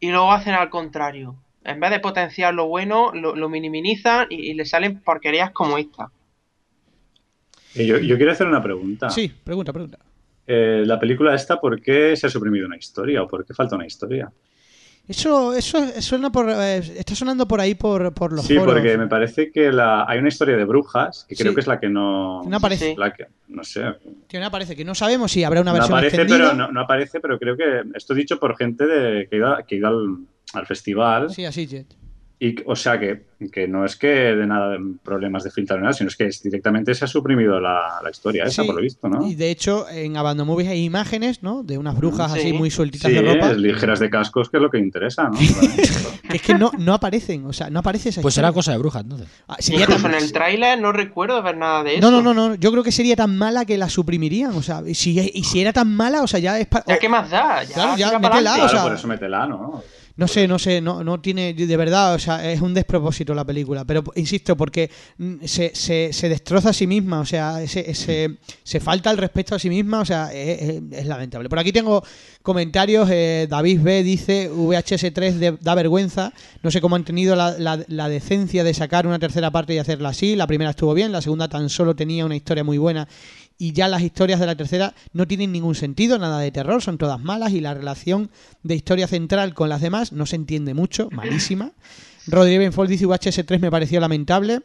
y luego hacen al contrario. En vez de potenciar lo bueno, lo, lo minimizan y, y le salen porquerías como esta.
Yo, yo quiero hacer una pregunta.
Sí, pregunta, pregunta.
Eh, la película esta, ¿por qué se ha suprimido una historia o por qué falta una historia?
Eso, eso suena por, eh, está sonando por ahí por, por los
Sí,
foros.
porque me parece que la, hay una historia de brujas que creo que es la que no.
No aparece.
La que- no sé.
Que no aparece, que no sabemos si habrá una
No
versión
aparece,
extendida.
pero no, no aparece, pero creo que esto dicho por gente de, que ha ido, que ha ido al, al festival.
Sí, así.
Y, o sea, que, que no es que de nada de problemas de filtrar ni nada, sino es que es- directamente se ha suprimido la, la historia esa,
Sí,
por lo visto, ¿no?
Y de hecho, en Abandon Movies hay imágenes, ¿no? De unas brujas
Sí.
así muy sueltitas
Sí,
de ropa.
ligeras de cascos, que es lo que interesa, ¿no?
Es que no, no aparecen, o sea, no aparece esa
Pues será
historia.
cosa de brujas, entonces.
Ah, sería
Incluso
tan-
en el tráiler no recuerdo ver nada de eso.
No, no, no, no. Yo creo que sería tan mala que la suprimirían. O sea, y si, y si era tan mala, o sea, ya es para.
Ya, ¿qué más da? Ya,
Claro, ya, métela, o
claro,
sea-
por eso métela, ¿no?
No sé, no sé, no, no tiene, de verdad, o sea, es un despropósito la película, pero insisto, porque mm, se, se, se destroza a sí misma, o sea, ese, ese- se falta el respeto a sí misma, o sea, es, es- es lamentable. Por aquí tengo comentarios, eh, David B dice, VHS3 de- da vergüenza, no sé cómo han tenido la, la- la decencia de sacar una tercera parte y hacerla así, la primera estuvo bien, la segunda tan solo tenía una historia muy buena y ya las historias de la tercera no tienen ningún sentido, nada de terror, son todas malas y la relación de historia central con las demás no se entiende mucho, malísima. Rodríguez Benfold dice VHS3 me pareció lamentable.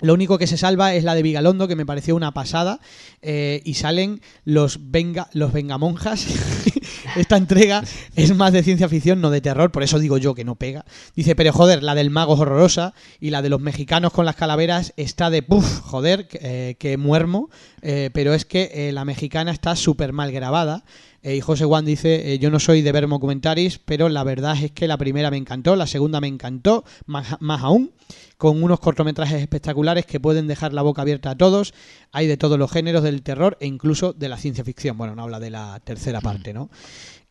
Lo único que se salva es la de Vigalondo, que me pareció una pasada. eh, y salen los venga, los vengamonjas. Esta entrega es más de ciencia ficción, no de terror, por eso digo yo que no pega. Dice, pero joder, la del mago es horrorosa. Y la de los mexicanos con las calaveras está de puff, joder, que, eh, muermo. eh, pero es que eh, la mexicana está súper mal grabada. Eh, y José Juan dice, eh, yo no soy de ver documentaris, pero la verdad es que la primera me encantó, la segunda me encantó, más, más aún, con unos cortometrajes espectaculares que pueden dejar la boca abierta a todos. Hay de todos los géneros del terror e incluso de la ciencia ficción. Bueno, no habla de la tercera parte, ¿no?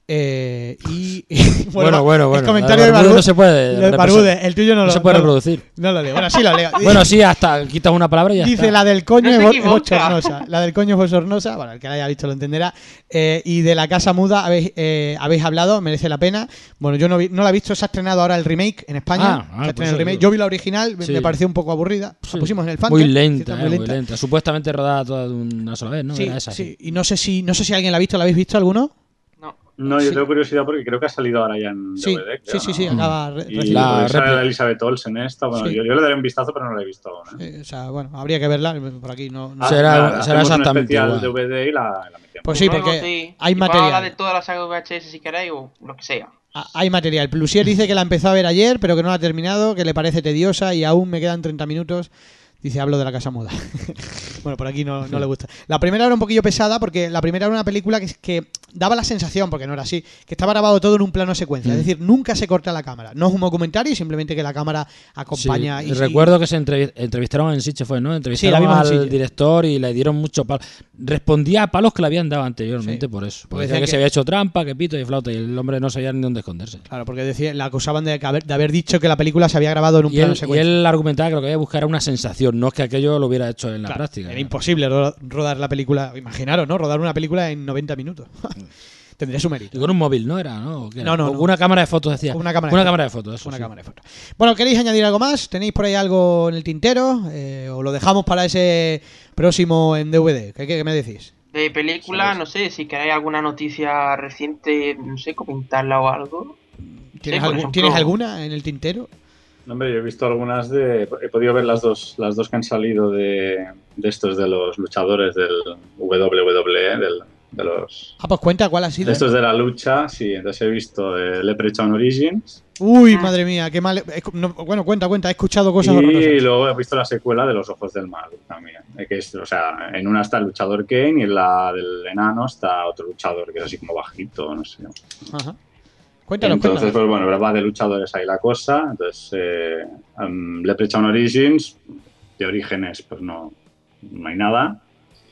Eh, y
Bueno, bueno,
el
bueno.
comentario
El
de
Barbude no se puede.
Barbude, el tuyo no,
No
lo
se puede
no-
reproducir.
No lo leo. Bueno, sí lo leo.
Bueno, sí, hasta quitas una palabra y ya
Dice
está.
la del coño
No
es bochornosa. La del coño es bochornosa. Bueno, el que la haya visto lo entenderá. Eh, y de la casa muda habéis, eh, habéis hablado, merece la pena. Bueno, yo no, vi- no la he visto, se ha estrenado ahora el remake en España.
Ah, ah, pues
el remake. Yo vi la original, me-
Sí.
me pareció un poco aburrida. La
Sí.
pusimos en el fan.
Muy lenta, eh, muy lenta. Supuestamente rodada toda de una sola vez, ¿no?
Sí,
Era esa,
sí. Y no sé si no sé si alguien la ha visto. ¿La habéis visto alguno?
No.
No, yo
Sí.
tengo curiosidad porque creo que ha salido ahora ya en
Sí,
DVD.
sí,
creo,
sí,
¿no?
sí, acaba recién.
La réplica.
Elizabeth Olsen esta. Bueno,
Sí.
yo, yo le daré un vistazo, pero no la he visto aún. ¿eh?
O sea, bueno, habría que verla. Por aquí no. no-
Ah,
Será- será
un
exactamente
especial
igual.
DVD y la, la metemos.
Pues sí, porque
sí.
hay material.
hablar de toda la saga VHS si queréis o lo que sea.
Ah, Hay material. Plusier dice que la empezó a ver ayer, pero que no la ha terminado, que le parece tediosa y aún me quedan 30 minutos. Dice, hablo de la casa muda. bueno, por aquí no, no le gusta. La primera era un poquillo pesada porque la primera era una película que, que daba la sensación, porque no era así, que estaba grabado todo en un plano secuencia.
Mm.
Es decir, nunca se corta la cámara. No es un documentario, simplemente que la cámara acompaña.
Sí,
y,
recuerdo que se entrevi- entrevistaron en Sitge, fue, ¿no? Entrevistaron al director y le dieron mucho palo. Respondía a palos que le habían dado anteriormente
Sí.
por eso.
Porque
decía que,
que-
se había hecho trampa, que pito y flauta, y el hombre no sabía ni dónde esconderse.
Claro, porque decía, la acusaban de, haber, de haber dicho que la película se había grabado en un
Y
plano
él, y
secuencia.
él argumentaba que lo que había que buscar era una sensación, no es que aquello lo hubiera hecho en la
Claro,
práctica.
Era imposible ro- rodar la película. Imaginaros, ¿no? Rodar una película en 90 minutos. Tendría su mérito.
Y con un móvil, ¿no era? ¿no?
No, no.
Una cámara de fotos, decía.
Una cámara de
una
fotos.
cámara de fotos. eso
Una
sí.
cámara de fotos. Bueno, ¿queréis añadir algo más? ¿Tenéis por ahí algo en el tintero? Eh, ¿O lo dejamos para ese próximo en DVD? ¿Qué, qué- qué me decís?
De película, no sé, si queréis alguna noticia reciente, no sé, comentarla o algo.
¿Tienes,
por
algún-
ejemplo-
¿tienes alguna en el tintero?
No, hombre, yo he visto algunas de. He podido ver las dos, las dos que han salido de, de estos de los luchadores del WWE, del, de los.
Ah, pues cuenta cuál ha sido.
De estos de la lucha, sí. Entonces he visto eh, Leprechaun Origins
Uy, madre mía, qué mal. no, bueno, cuenta, cuenta, he escuchado cosas
y
horrorosas.
luego he visto la secuela de Los Ojos del Mal también. eh, Que es, o sea, en una está el luchador Kane y en la del enano está otro luchador que es así como bajito, no sé.
Ajá. Cuéntanos,
Entonces,
cuéntanos.
pues bueno, va de luchadores ahí la cosa. Entonces, eh, um, Leprechaun Origins, de orígenes, pues no, no hay nada.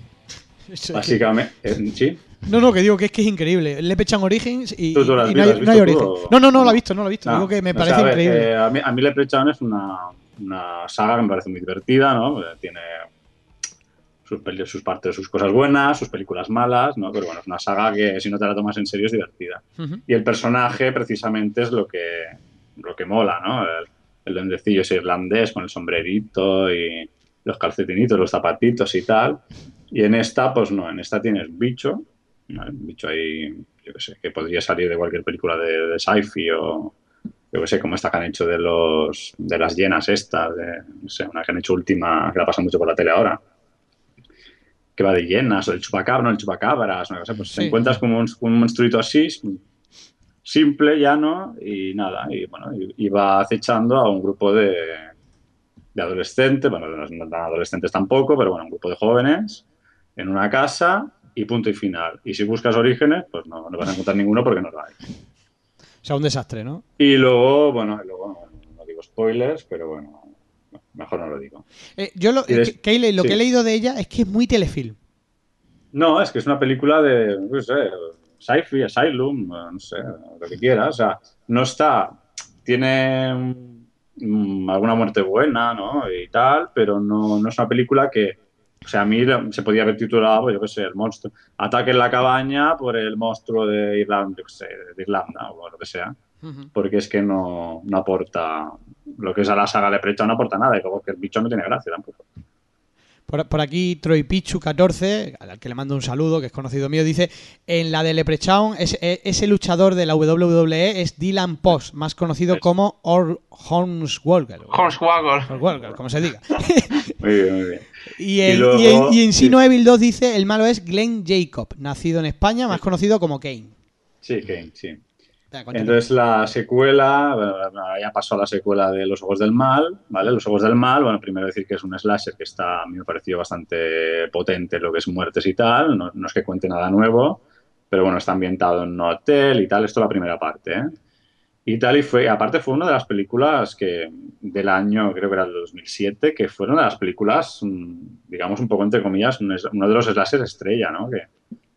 Eso-
Básicamente, eh, sí.
No, no, que digo que es que es increíble. Le pechan Origins y,
¿Tú- tú
y no no hay
visto tú
origen.
o-
No, no, no lo he visto, no lo he visto.
No,
Digo que me
o
parece
sea, a ver,
increíble.
eh, a, mí, a mí Leprechaun es una, una saga que me parece muy divertida, ¿no? Tiene sus, partes, sus cosas buenas, sus películas malas, ¿no? Pero bueno, es una saga que si no te la tomas en serio es divertida. Y el personaje precisamente es lo que, lo que mola, ¿no? El, el duendecillo ese irlandés con el sombrerito y los calcetinitos, los zapatitos y tal. Y en esta, pues no, en esta tienes bicho, un bicho ahí, yo qué sé, que podría salir de cualquier película de, de sci-fi o yo qué sé, como esta que han hecho de los de las llenas estas, de, no sé, una que han hecho última, que la pasan mucho por la tele ahora, que va de llenas, o el chupacabra, no el chupacabras, una cosa, pues
Sí.
te encuentras como un, un monstruito así, simple, llano, y nada, y bueno, y, y va acechando a un grupo de, de adolescentes, bueno, no tan adolescentes tampoco, pero bueno, un grupo de jóvenes en una casa y punto y final. Y si buscas orígenes, pues no, no vas a encontrar ninguno porque no lo hay.
O sea, un desastre, ¿no?
Y luego, bueno, y luego no digo spoilers, pero bueno, mejor no lo digo.
Eh, yo lo, eh, lo
sí.
que he leído de ella es que es muy telefilm.
No, es que es una película de, no sé, sci-fi, asylum, no sé, lo que quieras. O sea, no está, tiene mm, alguna muerte buena, ¿no? Y tal, pero no, no es una película que, o sea, a mí se podía haber titulado, yo qué sé, el monstruo, ataque en la cabaña por el monstruo de Irlanda, yo qué sé, de Irlanda o lo que sea. Porque es que no, no aporta, lo que es a la saga de Precha no aporta nada, y luego que el bicho no tiene gracia tampoco.
Por, por aquí Troy Pichu 14, al que le mando un saludo, que es conocido mío, dice, en la de Leprechaun, ese, e- ese luchador de la WWE es Dylan Post, más conocido como Or Hornswoggle.
Hornswoggle.
Hornswoggle, como se diga.
Muy bien, muy bien.
Y, en,
Y luego-
y en- y en
sí.
Sino Evil 2 dice, el malo es Glenn Jacob, nacido en España, más conocido como Kane.
Sí, Kane, sí. Entonces la secuela, bueno, ya pasó a la secuela de Los Ojos del Mal, ¿vale? Los Ojos del Mal, bueno, primero decir que es un slasher que está, a mí me pareció bastante potente en lo que es muertes y tal, no, no es que cuente nada nuevo, pero bueno, está ambientado en un hotel y tal, esto es la primera parte, ¿eh? Y tal, y fue, aparte fue una de las películas que del año, creo que era el 2007, que fueron de las películas, mm, digamos un poco entre comillas, uno de los slashers estrella, ¿no? Que,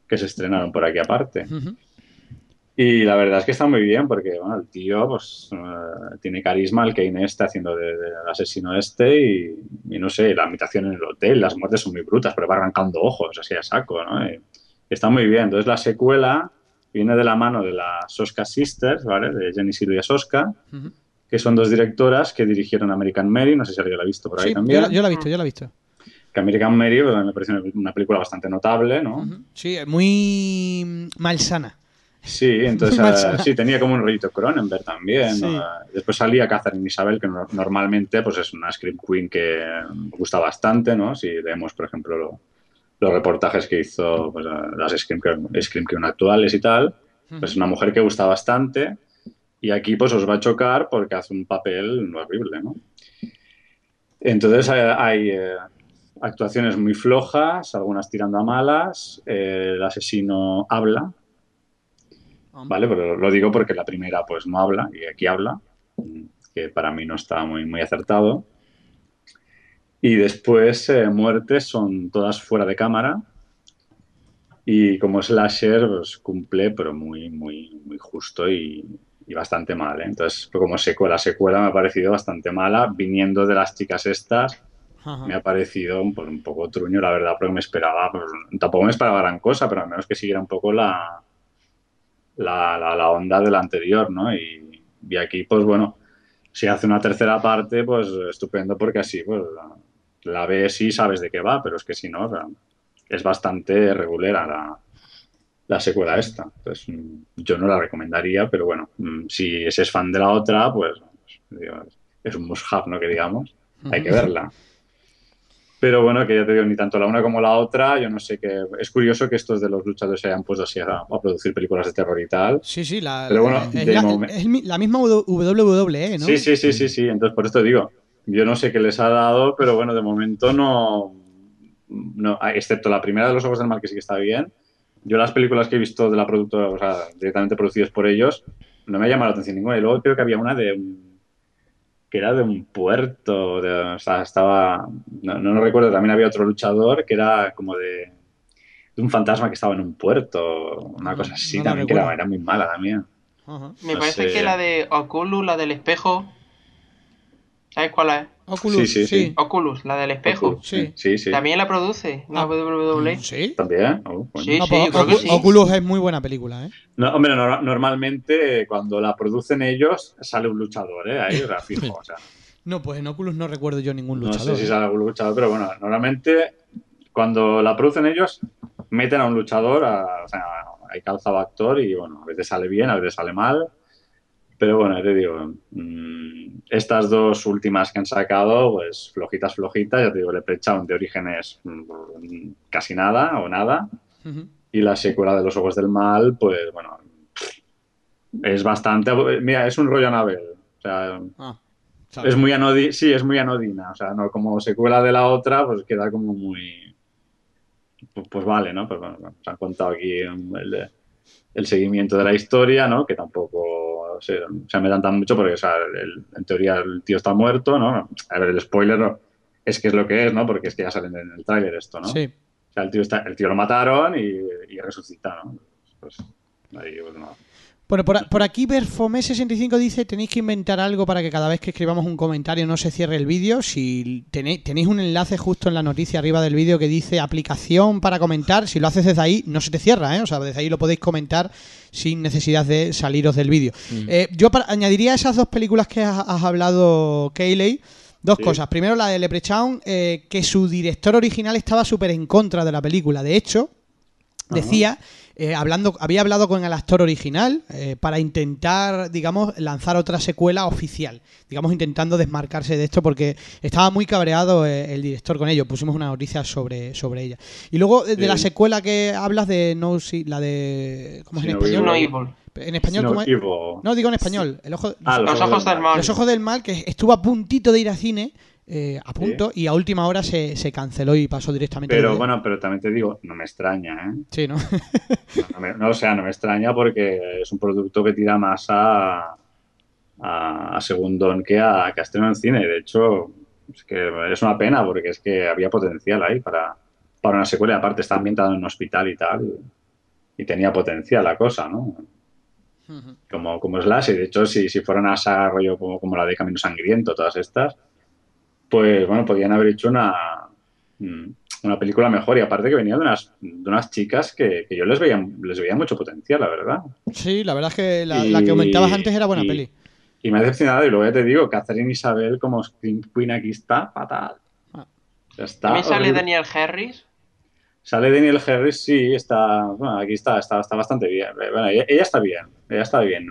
que se estrenaron por aquí aparte.
Ujú.
Y la verdad es que está muy bien porque bueno, el tío pues, eh, tiene carisma, el Kane este haciendo de- asesino este y, y no sé, la habitación en el hotel, las muertes son muy brutas, pero va arrancando ojos así a saco, ¿no? Y está muy bien. Entonces la secuela viene de la mano de las Soska Sisters, ¿vale? De Jenny Silvia Soska,
Ujú.
que son dos directoras que dirigieron American Mary, no sé si alguien la ha visto por ahí
Sí,
también.
yo, la- yo la he visto, yo la he visto.
Que American Mary pues, me parece una- película bastante notable, ¿no?
Sí, muy malsana.
Sí, entonces
malsana.
sí, tenía como un rollito Cronenberg también.
Sí.
Eh, Después salía Catherine Isabel, que no- normalmente pues es una Scream Queen que me gusta bastante, ¿no? Si leemos, por ejemplo, lo- los reportajes que hizo pues, eh, las Scream, Queen- Scream Queen actuales y tal, pues es una mujer que gusta bastante y aquí pues os va a chocar porque hace un papel horrible, ¿no? Entonces eh, hay eh, actuaciones muy flojas, algunas tirando a malas, eh, el asesino habla, ¿vale? Pero lo digo porque la primera pues no habla y aquí habla, que para mí no está muy, muy acertado. Y después eh, muertes son todas fuera de cámara y como slasher pues, cumple pero muy, muy, muy justo y, y bastante mal. ¿eh? Entonces como secuela, secuela me ha parecido bastante mala viniendo de las chicas estas
Ajá.
me ha parecido pues, un poco truño, la verdad, porque me esperaba, pues, tampoco me esperaba gran cosa, pero al menos que siguiera un poco la, la, la, la onda de la anterior, ¿no? Y, y aquí, pues bueno, si hace una tercera parte, pues estupendo, porque así, pues la, la ves y sabes de qué va, pero es que si no, o sea, es bastante regulera la, la secuela esta. Entonces, yo no la recomendaría, pero bueno, mm, si ese es fan de la otra, pues es un must-have, ¿no? Que digamos, hay que verla. Pero bueno, que ya te digo, ni tanto la una como la otra, yo no sé qué. Es curioso que estos de los luchadores se hayan puesto así a, a producir películas de terror y tal.
Sí, sí, la,
Pero bueno,
es, la,
momen-
es la misma WWE, ¿no?
Sí, sí, sí, sí, sí. Entonces, por esto digo, yo no sé qué les ha dado, pero bueno, de momento no. no excepto la primera de los Ojos del Mal, que sí que está bien. Yo las películas que he visto de la productora, o sea, directamente producidas por ellos, no me ha llamado la atención ninguna. Y luego creo que había una de que era de un puerto, de- o sea, estaba, no, no recuerdo, también había otro luchador que era como de, de un fantasma que estaba en un puerto, una
No,
cosa así
no
también, que era, muy mala también.
Ajá.
Me
No
parece
sé.
que la de Oculus, la del espejo. ¿Sabes cuál es?
Oculus,
Sí, sí, sí.
Oculus, la del espejo.
Sí.
Sí, sí.
También la produce la
Ah.
WWE.
Sí.
También. Oh.
Sí,
No,
sí,
pues,
creo que
Ocu-
sí.
Oculus es muy buena película, ¿eh?
No, hombre, no- normalmente cuando la producen ellos sale un luchador, ¿eh? Ahí, sea, fijo. O sea,
No, pues en Oculus no recuerdo yo ningún
no
luchador.
sé si
¿eh?
sale algún luchador, pero bueno, normalmente cuando la producen ellos meten a un luchador, a- o sea, hay calzado actor y bueno, a veces sale bien, a veces sale mal. Pero bueno, ya te digo, mm, estas dos últimas que han sacado, pues flojitas, flojitas, ya te digo, Leprechaun de orígenes mm, casi nada o nada. Y la secuela de Los Ojos del Mal, pues bueno, es bastante. Mira, es un rollo Anabel. O sea,
Ah,
es muy anodina. Sí, es muy anodina. O sea, no como secuela de la otra, pues queda como muy. Pues, pues vale, ¿no? Pues bueno, nos han contado aquí el, el seguimiento de la historia, ¿no? Que tampoco se, se metan tan mucho porque, o sea, el- en teoría el tío está muerto, ¿no? A ver, el spoiler no- es que es lo que es, ¿no? Porque es que ya salen en el tráiler esto, ¿no?
Sí.
O sea, el tío, está, el tío lo mataron y, y resucita, ¿no? Pues ahí, pues no.
Bueno, por, por aquí Berfomé65 dice tenéis que inventar algo para que cada vez que escribamos un comentario no se cierre el vídeo. Si tenéis, tenéis un enlace justo en la noticia arriba del vídeo que dice aplicación para comentar, si lo haces desde ahí no se te cierra, ¿eh? O sea, desde ahí lo podéis comentar sin necesidad de saliros del vídeo. Eh, yo para- añadiría a esas dos películas que has, has hablado, Kayley, dos
Sí.
cosas. Primero la de Leprechaun, eh, que su director original estaba súper en contra de la película. De hecho, decía, eh, hablando, había hablado con el actor original eh, para intentar, digamos, lanzar otra secuela oficial. Digamos, intentando desmarcarse de esto porque estaba muy cabreado eh, el director con ello. Pusimos una noticia sobre, sobre ella. Y luego de, de la secuela que hablas de No See- la de. ¿Cómo es en español?
No Evil.
En español,
No,
¿cómo es?
Evil.
No, digo en español. El ojo,
Ah,
Los ojos del mal.
los ojos del mal, que estuvo a puntito de ir a cine, eh, a punto, y a última hora se, se canceló y pasó directamente.
Pero
de-
bueno, pero también te digo, no me extraña, ¿eh?
Sí, ¿no?
No, me- no, o sea, no me extraña porque es un producto que tira más a, a, a segundón que a, que a estreno en cine. De hecho, es que es una pena porque es que había potencial ahí para, para una secuela. Aparte, está ambientado en un hospital y tal. Y, y tenía potencial la cosa, ¿no? Como, como Slash. Y de hecho, si, si fuera una saga rollo como, como la de Camino Sangriento, todas estas, pues bueno, podían haber hecho una, mm, una película mejor. Y aparte que venía de unas, de unas chicas que, que yo les veía, les veía mucho potencial, la verdad.
Sí, la verdad es que la,
Y-
la que comentabas antes era buena
y-
peli.
Y me ha decepcionado, y luego ya te digo, Catherine Isabel como Scream Queen aquí está fatal.
Ah.
Ya está
También sale
horrible.
Daniel Harris.
Sale Daniel Harris, sí, está. Bueno, aquí está, está, está bastante bien. Bueno, ella, ella está bien, ella está bien.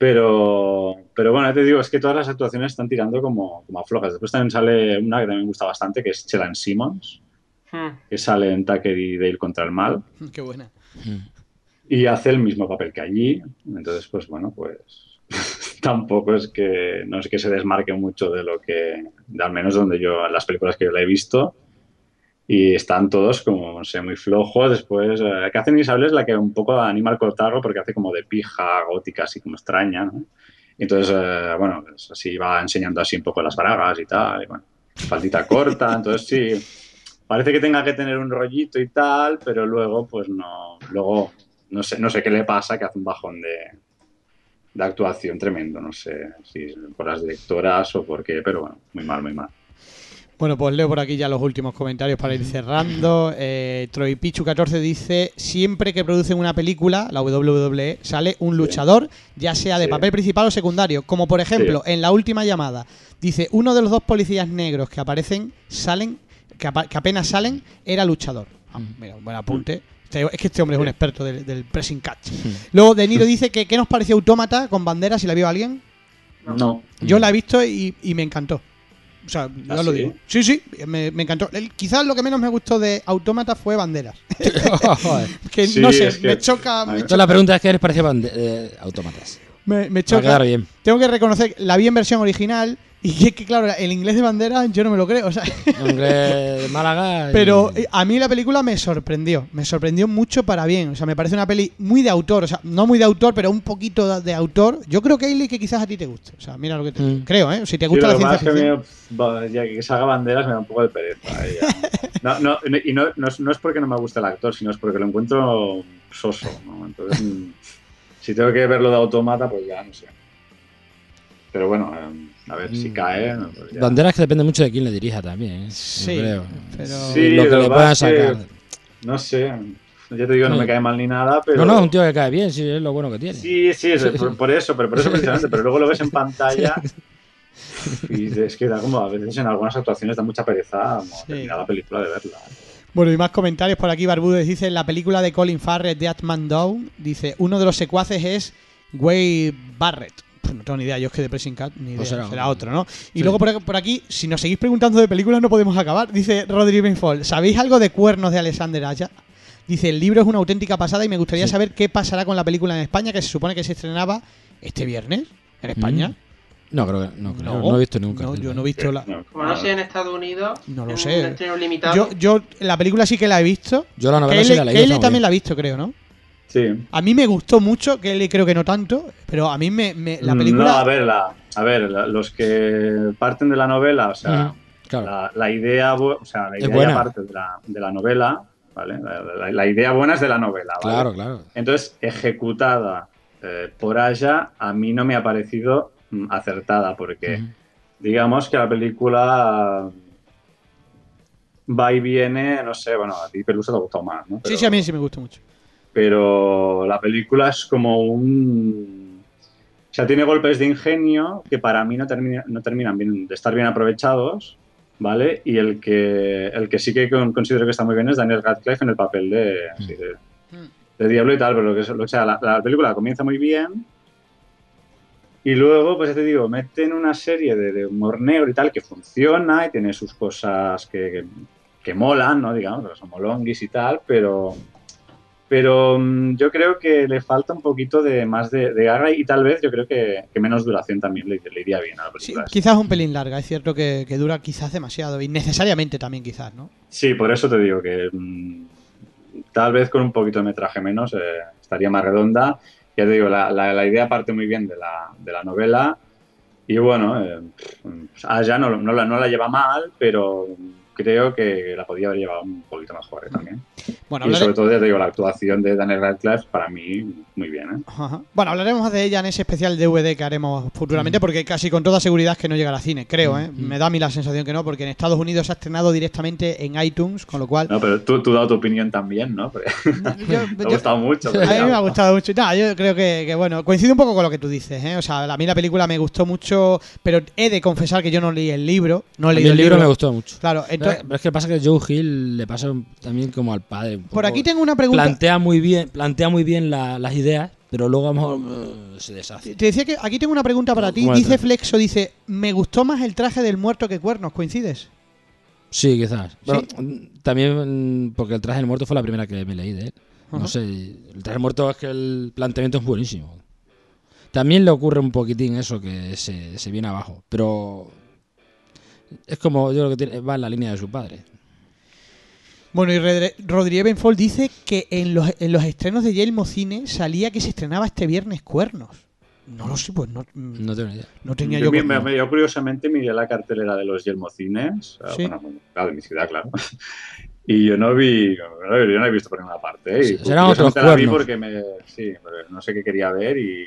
Pero, pero bueno, ya te digo, es que todas las actuaciones están tirando como, como a flojas. Después también sale una que también me gusta bastante, que es Chelan Simmons,
Hmm.
que sale en Tucker y Dale contra el mal.
Qué buena.
y hace el mismo papel que allí. Entonces, pues bueno, pues tampoco es que no es que se desmarque mucho de lo que, de al menos donde yo, las películas que yo la he visto. Y están todos como, no sé, muy flojos. Después, eh, Catherine Isabel es la que un poco anima al cotarro porque hace como de pija gótica, así como extraña, ¿no? Entonces, eh, bueno, pues así va enseñando así un poco las bragas y tal. Y bueno, faldita corta. Entonces, sí, parece que tenga que tener un rollito y tal, pero luego, pues no, luego no sé, no sé qué le pasa, que hace un bajón de, de actuación tremendo, no sé si por las directoras o por qué, pero bueno, muy mal, muy mal.
Bueno, pues leo por aquí ya los últimos comentarios para ir cerrando. Eh, Troy Pichu 14 dice: Siempre que producen una película, la WWE, sale un luchador, ya sea de
Sí.
papel principal o secundario. Como por ejemplo, en la última llamada, dice: Uno de los dos policías negros que aparecen, salen, que, apa- que apenas salen, era luchador. Ah, mira, un buen apunte. Este- Es que este hombre es un experto del, del pressing catch. Luego, De Niro dice que ¿qué nos pareció Autómata con banderas? Si la vio alguien.
No,
Yo la he visto y, y me encantó. O sea, ya
¿Ah,
lo
sí?
digo. Sí, sí, me, me encantó. El- quizás lo que menos me gustó de Autómata fue Banderas. Que
Sí,
no sé,
que-
me choca. Me.
Entonces la pregunta es qué les parecía bande- eh, autómatas.
Me- me
Va a
choca.
quedar bien.
Tengo que reconocer, la vi en versión original y es que, claro, el inglés de Banderas yo no me lo creo. O sea,
Hombre de Málaga. y-
pero eh, a mí la película me sorprendió. Me sorprendió mucho para bien. O sea, me parece una peli muy de autor. O sea, no muy de autor, pero un poquito de- autor. Yo creo, Kaylee, que quizás a ti te guste. O sea, mira lo que te
Mm.
Creo, ¿eh? Si te
Sí,
gusta
lo
la
que
ciencia
que
ficción.
me- ya que salga banderas me da un poco de pereza. eh, ya. No, no, y no, no, es, no es porque no me guste el actor, sino es porque lo encuentro soso. ¿no? Entonces, mm, si tengo que verlo de automata, pues ya no sé. pero bueno, eh, a ver si
Mm.
cae. pues ya.
Banderas que depende mucho de quién le dirija también, ¿eh?
Sí,
creo.
pero...
Sí,
lo que
lo
le puedan
que-
sacar.
No sé, ya te digo, no me cae mal ni nada, pero...
No, no, es un tío que cae bien, sí, es lo bueno que tiene.
Sí, sí, es por, por eso, pero por eso precisamente, pero luego lo ves en pantalla y es que da como a veces en algunas actuaciones da mucha pereza
Sí.
terminar la película de verla.
Bueno, y más comentarios por aquí. Barbudes dice, en la película de Colin Farrell, de Man Down, dice, uno de los secuaces es Wade Barrett. No tengo ni idea, yo es que de Pressing Cat ni idea,
Pues
será,
será
otro, ¿no? Y
Sí.
luego por, aquí- por aquí, si nos seguís preguntando de películas no podemos acabar. Dice Rodri Benfall, ¿sabéis algo de Cuernos de Alexander Aya? Dice, el libro es una auténtica pasada y me gustaría
Sí.
saber qué pasará con la película en España, que se supone que se estrenaba este viernes en España.
Mm. No, creo que no, creo,
No,
no he visto nunca.
No, yo no he visto la...
Como no sé en Estados Unidos,
No lo sé.
un estreno limitado.
Yo, yo la película sí que la he visto.
Yo la novela
Que
sí la leí.
que L
está muy
también la ha visto, creo, ¿no?
Sí.
A mí me gustó mucho, que él creo que no tanto, pero a mí me, me- la película...
Mm, No, a ver, la- a ver, la- los que parten de la novela, o sea,
claro.
la, la idea, o sea, la idea ya parte de la, de la novela, ¿vale? La, la- la idea buena es de la novela, ¿vale?
Claro, claro.
Entonces, ejecutada eh, por Aya, a mí no me ha parecido acertada, porque digamos que la película va y viene, no sé, bueno, a ti Pelusa te ha gustado más, ¿no?
Sí,
Pero-
sí, a mí sí me gusta mucho.
pero la película es como un... O sea, tiene golpes de ingenio que para mí no, termina- no terminan bien, de estar bien aprovechados, ¿vale? Y el que, el que sí que con- considero que está muy bien es Daniel Radcliffe en el papel de,
Mm.
sí, de, de Diablo y tal, pero lo que, es- lo- o sea, la, la película comienza muy bien y luego, pues ya te digo, meten una serie de, de humor negro y tal que funciona y tiene sus cosas que, que, que molan, ¿no? Digamos, son molonguis y tal, pero pero mm, yo creo que le falta un poquito de más de, de garra y tal vez yo creo que, que menos duración también le, le iría bien a la
Sí,
película.
quizás un pelín larga, es cierto que, que dura quizás demasiado, innecesariamente también quizás, ¿no?
Sí, por eso te digo que mm, tal vez con un poquito de metraje menos eh, estaría más redonda. Ya te digo, la, la- la idea parte muy bien de la, de la novela y bueno, eh, pues, no, no, la, no la lleva mal, pero creo que la podía haber llevado un poquito mejor eh, también.
Bueno,
Y sobre todo, ya te digo, la actuación de Daniel Radcliffe para mí muy bien. ¿eh?
Ajá. Bueno, hablaremos de ella en ese especial DVD que haremos futuramente, porque casi con toda seguridad que no llegará a cine, creo, ¿eh?
Mm.
Me da a mí la sensación que no, porque en Estados Unidos se ha estrenado directamente en iTunes, con lo cual...
No, pero tú, tú dado tu opinión también, ¿no?
Yo-
me ha
yo-
gustado mucho.
A mí me ha gustado mucho. No, yo creo que, que, bueno, coincide un poco con lo que tú dices, ¿eh? O sea, a mí la película me gustó mucho, pero he de confesar que yo no leí el libro. No he
A mí
leído
el libro me gustó mucho.
Claro, entonces,
Pero es que pasa que Joe Hill le pasa también como al padre. un
por aquí tengo una pregunta.
plantea muy bien, plantea muy bien la- las ideas, pero luego a lo mejor uh, se deshace.
Te decía que aquí tengo una pregunta para ti.
¿Cómo la
Dice? Flexo, dice, me gustó más el traje del muerto que cuernos, ¿coincides?
Sí, quizás. Bueno, mm, también mm, porque el traje del muerto fue la primera que me leí de él.
Ajá.
No sé, el traje del muerto es que el planteamiento es buenísimo. También le ocurre un poquitín eso que se, se viene abajo, pero es como yo creo que tiene- va en la línea de su padre.
Bueno, y Rodríguez Benfol dice que en los, en los estrenos de Yelmo Cine salía que se estrenaba este viernes cuernos. No lo sé, pues no, mm,
No tengo ni idea.
no tenía
Yo,
yo...
me- yo curiosamente miré la cartelera de los Yelmocines,
Sí.
bueno, claro, de mi ciudad, claro. Y yo no vi, no, yo no he visto por ninguna parte. ¿eh? Y
serán otros
la vi
cuernos.
porque me, sí, porque no sé qué quería ver y,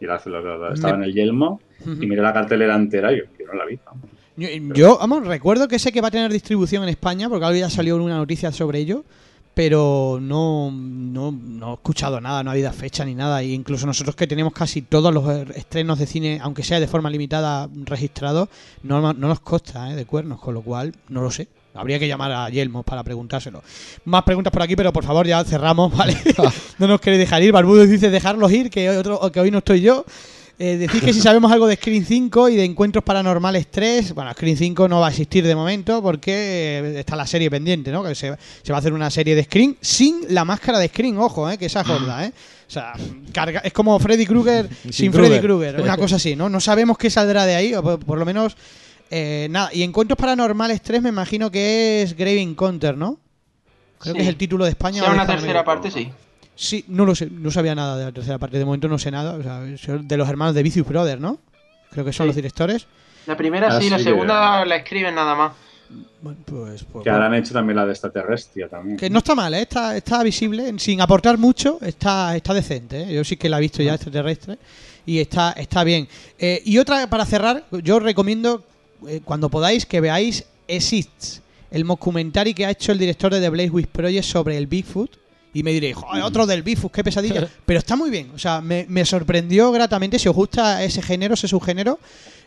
la- estaba
Me-
en el Yelmo y miré la cartelera entera y yo, yo no la vi. vamos.
Yo, yo, vamos, recuerdo que sé que va a tener distribución en España, porque algo ya salió una noticia sobre ello, pero no, no, no he escuchado nada, no ha habido fecha ni nada. E incluso nosotros que tenemos casi todos los eh, estrenos de cine, aunque sea de forma limitada, registrados, no, no nos consta ¿eh? de cuernos, con lo cual no lo sé. Habría que llamar a Yelmos para preguntárselo. Más preguntas por aquí, pero por favor ya cerramos, ¿vale? no nos queréis dejar ir. Barbudo dice dejarlos ir, que hoy, otro, que hoy no estoy yo. Eh, decir que si sabemos algo de Screen 5 y de Encuentros Paranormales 3, bueno, Screen 5 no va a existir de momento porque eh, está la serie pendiente, ¿no? Que se, se va a hacer una serie de Screen sin la máscara de Screen, ojo, ¿eh? Que esa es gorda, ¿eh? O sea, carga, es como Freddy Krueger sin,
Sin
Freddy
Krueger.
Una cosa así, ¿no? No sabemos qué saldrá de ahí, o por, por lo menos, eh, nada. Y Encuentros Paranormales 3 me imagino que es Grave Encounter, ¿no? Creo que es el título de España. De
una tercera parte, sí.
Sí, no lo sé, no sabía nada de la tercera parte. De momento no sé nada. O sea, son de los hermanos de Vicious Brothers, ¿no? Creo que son
Sí.
los directores.
La primera
Ah,
sí, la
sí,
segunda la escriben nada más.
Bueno, pues, pues,
Que ahora han hecho también la de extraterrestre también.
Que no está mal, ¿eh? está, está visible, sin aportar mucho, está, está decente. ¿eh? Yo sí que la he visto ya extraterrestre y está, está bien. Eh, y otra para cerrar, yo os recomiendo eh, cuando podáis que veáis Exists, el documentary que ha hecho el director de The Blaze Witch Project sobre el Bigfoot. Y me diréis, "Joder, otro del Bigfoot, qué pesadilla. Pero está muy bien, o sea, me, me sorprendió gratamente. Si os gusta ese género, ese subgénero,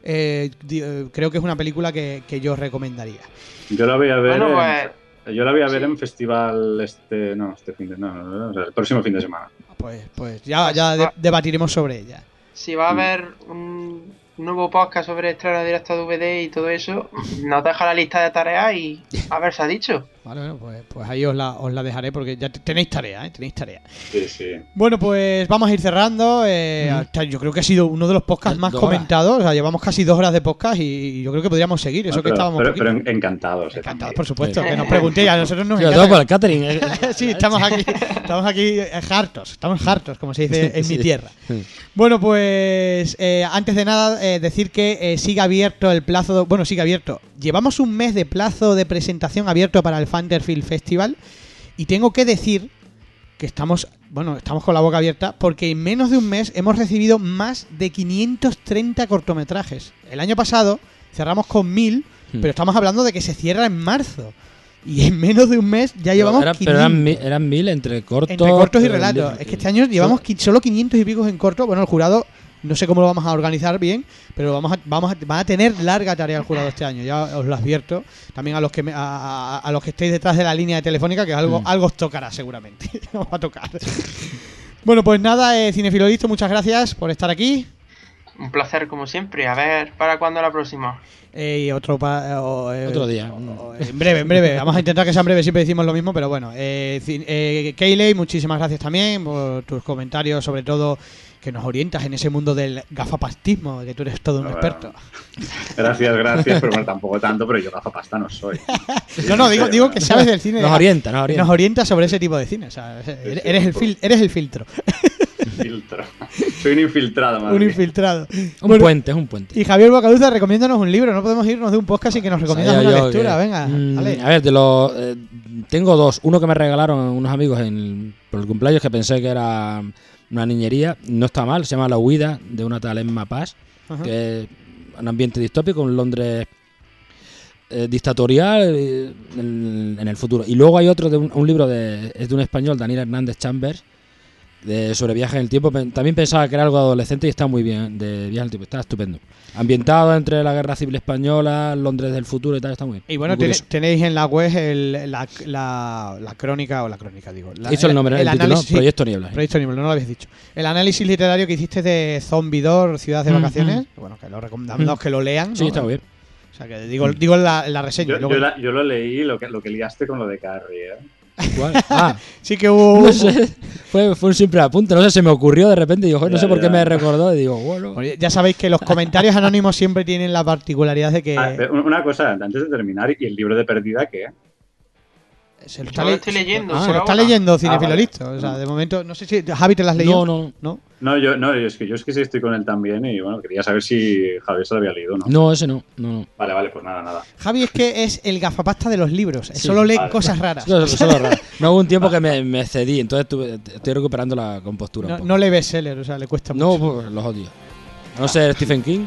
eh, eh, creo que es una película que, que yo recomendaría.
Yo la voy a ver.
Bueno,
en-
pues
Yo la voy a ver
sí.
en festival este. No, este fin de. No, no, no, o sea, el próximo fin de semana.
Pues, pues ya, ya de- debatiremos sobre ella.
si va a haber un nuevo podcast sobre estreno directo de DVD y todo eso, nos deja la lista de tareas y a ver si ha dicho.
Vale, bueno, pues, pues ahí os la, os la dejaré porque ya te- tenéis tarea, ¿eh? Tenéis tarea.
Sí, sí.
Bueno, pues vamos a ir cerrando. eh, hasta- yo creo que ha sido uno de los podcasts más comentados. O sea, llevamos casi dos horas de podcast y yo creo que podríamos seguir. Eso
No,
que
pero,
estábamos
pero, pero encantados. eh,
encantados,
también.
por supuesto.
Sí.
Que nos preguntéis, a nosotros nos encanta.
todo por el catering. eh.
sí, estamos aquí, estamos aquí eh, hartos, estamos hartos, como se dice en mi tierra. Bueno, pues eh, antes de nada eh, decir que eh, sigue abierto el plazo, de- bueno, sigue abierto. Llevamos un mes de plazo de presentación abierto para el Fanterfield Festival y tengo que decir que estamos, bueno, estamos con la boca abierta porque en menos de un mes hemos recibido más de 530 cortometrajes. El año pasado cerramos con 1000,
Hmm.
pero estamos hablando de que se cierra en marzo. Y en menos de un mes ya llevamos
Era-
500.
pero eran, mi- eran mil entre cortos.
Entre cortos y relatos. Es que este año llevamos solo 500 y pico en corto. Bueno, el jurado no sé cómo lo vamos a organizar bien, pero vamos a, vamos a, van a tener larga tarea el jurado este año. Ya os lo advierto. También a los que me- a, a- a los que estéis detrás de la línea de telefónica, que algo,
Mm.
algo os tocará seguramente. Os va a tocar. bueno, pues nada, eh, Cinefilo Listo, muchas gracias por estar aquí.
Un placer como siempre. A ver, ¿para cuándo la próxima?
Eh, y otro, pa- o, eh,
Otro día.
o- en breve, en breve. Vamos a intentar que sea en breve. Siempre decimos lo mismo, pero bueno. Eh, eh, Keiley, muchísimas gracias también por tus comentarios, sobre todo que nos orientas en ese mundo del gafapastismo, que tú eres todo un
Bueno.
experto.
Gracias, gracias, pero bueno, tampoco tanto, pero yo gafapasta no soy.
No, no, digo, digo que sabes del cine.
Nos orienta, nos
Nos
orienta.
orienta sobre ese tipo de cine. o sea, eres, eres el fil- eres el filtro,
Filtro. Soy un infiltrado, más
un infiltrado.
Un
Bueno,
puente, es un puente.
Y Javier Bocaduza, recomiéndanos un libro. No podemos irnos de un podcast sin que nos recomiendas una
yo
lectura.
que-
Venga,
Mm. A ver, de los. eh, tengo dos. Uno que me regalaron unos amigos en, por el cumpleaños que pensé que era una niñería. No está mal, se llama La Huida, de una tal Emma Paz,
Ajá.
que es un ambiente distópico, un Londres eh, dictatorial eh, en, en el futuro. Y luego hay otro, de un, un libro de, es de un español, Daniel Hernández Chambers, de, sobre viajes en el tiempo. También pensaba que era algo adolescente y está muy bien, de viajes en el tiempo, está estupendo. Ambientado entre la Guerra Civil Española, Londres del futuro y tal, está muy bien.
Y bueno, tenéis en la web el- la, la- la crónica, o la crónica, digo. La,
Hizo el nombre, el,
análisis,
Proyecto Niebla. ¿eh?
Proyecto Niebla, no lo habéis dicho. El análisis literario que hiciste de Zombidor, Ciudad de
Mm,
Vacaciones,
mm.
bueno, que lo recomendamos
Mm.
que lo lean.
Sí,
¿no?
está muy bien.
O sea, que digo, digo la, la reseña.
Yo,
luego-
yo la- yo lo leí, lo que, lo que liaste con lo de Carrie, ¿eh?
¿Cuál? Ah,
Sí que hubo...
no sé. Fue, fue un simple apunte. No sé, se me ocurrió de repente. Digo, no sé por qué me recordó. Y digo, bueno.
Bueno, ya sabéis que los comentarios anónimos siempre tienen la particularidad de que
Ah, pero una cosa, antes de terminar, ¿y el libro de Perdida qué?
Se lo está,
lo estoy leyendo.
Ah,
se lo está
ahora.
leyendo Cinefilo
vale.
Listo. O sea, de momento, no sé si... Javi, ¿te las has leído?
No, no,
¿No?
No, yo, no, es que yo es que sí estoy con él también y bueno, quería saber si Javier se lo había leído o no.
no, ese no. no, no.
Vale, vale, pues nada, nada.
Javi es que es el gafapasta de los libros.
Sí,
Solo lee
vale.
cosas raras.
Eso- eso es lo raro. No hubo un tiempo que me, me cedí, entonces tuve- estoy recuperando la compostura. un
No,
poco.
no lee bestseller, o sea, le cuesta
No,
mucho.
pues, los odio. No ser Stephen King.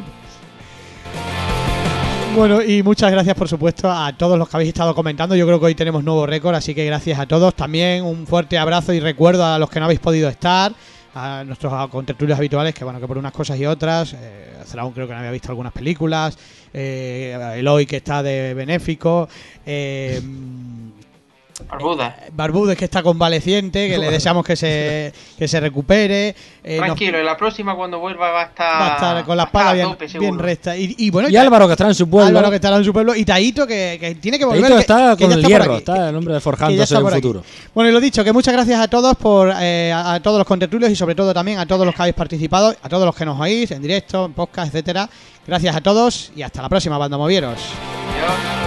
Bueno, y muchas gracias, por supuesto, a todos los que habéis estado comentando. Yo creo que hoy tenemos nuevo récord, así que gracias a todos. También un fuerte abrazo y recuerdo a los que no habéis podido estar, a nuestros contertulios habituales, que bueno, que por unas cosas y otras. Eh, Zraun creo que no había visto algunas películas. Eh, Eloy, que está de benéfico. Eh,
Barbuda.
Barbudes, que está convaleciente, que le deseamos que se, que se recupere. Eh, nos-
Tranquilo, en la próxima cuando vuelva va a estar,
va a estar con la
va a estar
espalda
a
bien,
tope,
bien
seguro.
recta. Y, y bueno,
Y Álvaro, que está en su pueblo.
Álvaro que estará en su pueblo y Taito que, que tiene que volver.
Taito está
que
con el hierro, está el hombre
ya
forjándose en
aquí.
futuro.
Bueno, y lo dicho, que muchas gracias a todos por eh, a, a todos los contertulios y sobre todo también a todos los que habéis participado, a todos los que nos oís en directo, en podcast, etcétera. Gracias a todos y hasta la próxima, banda movieros.
Adiós.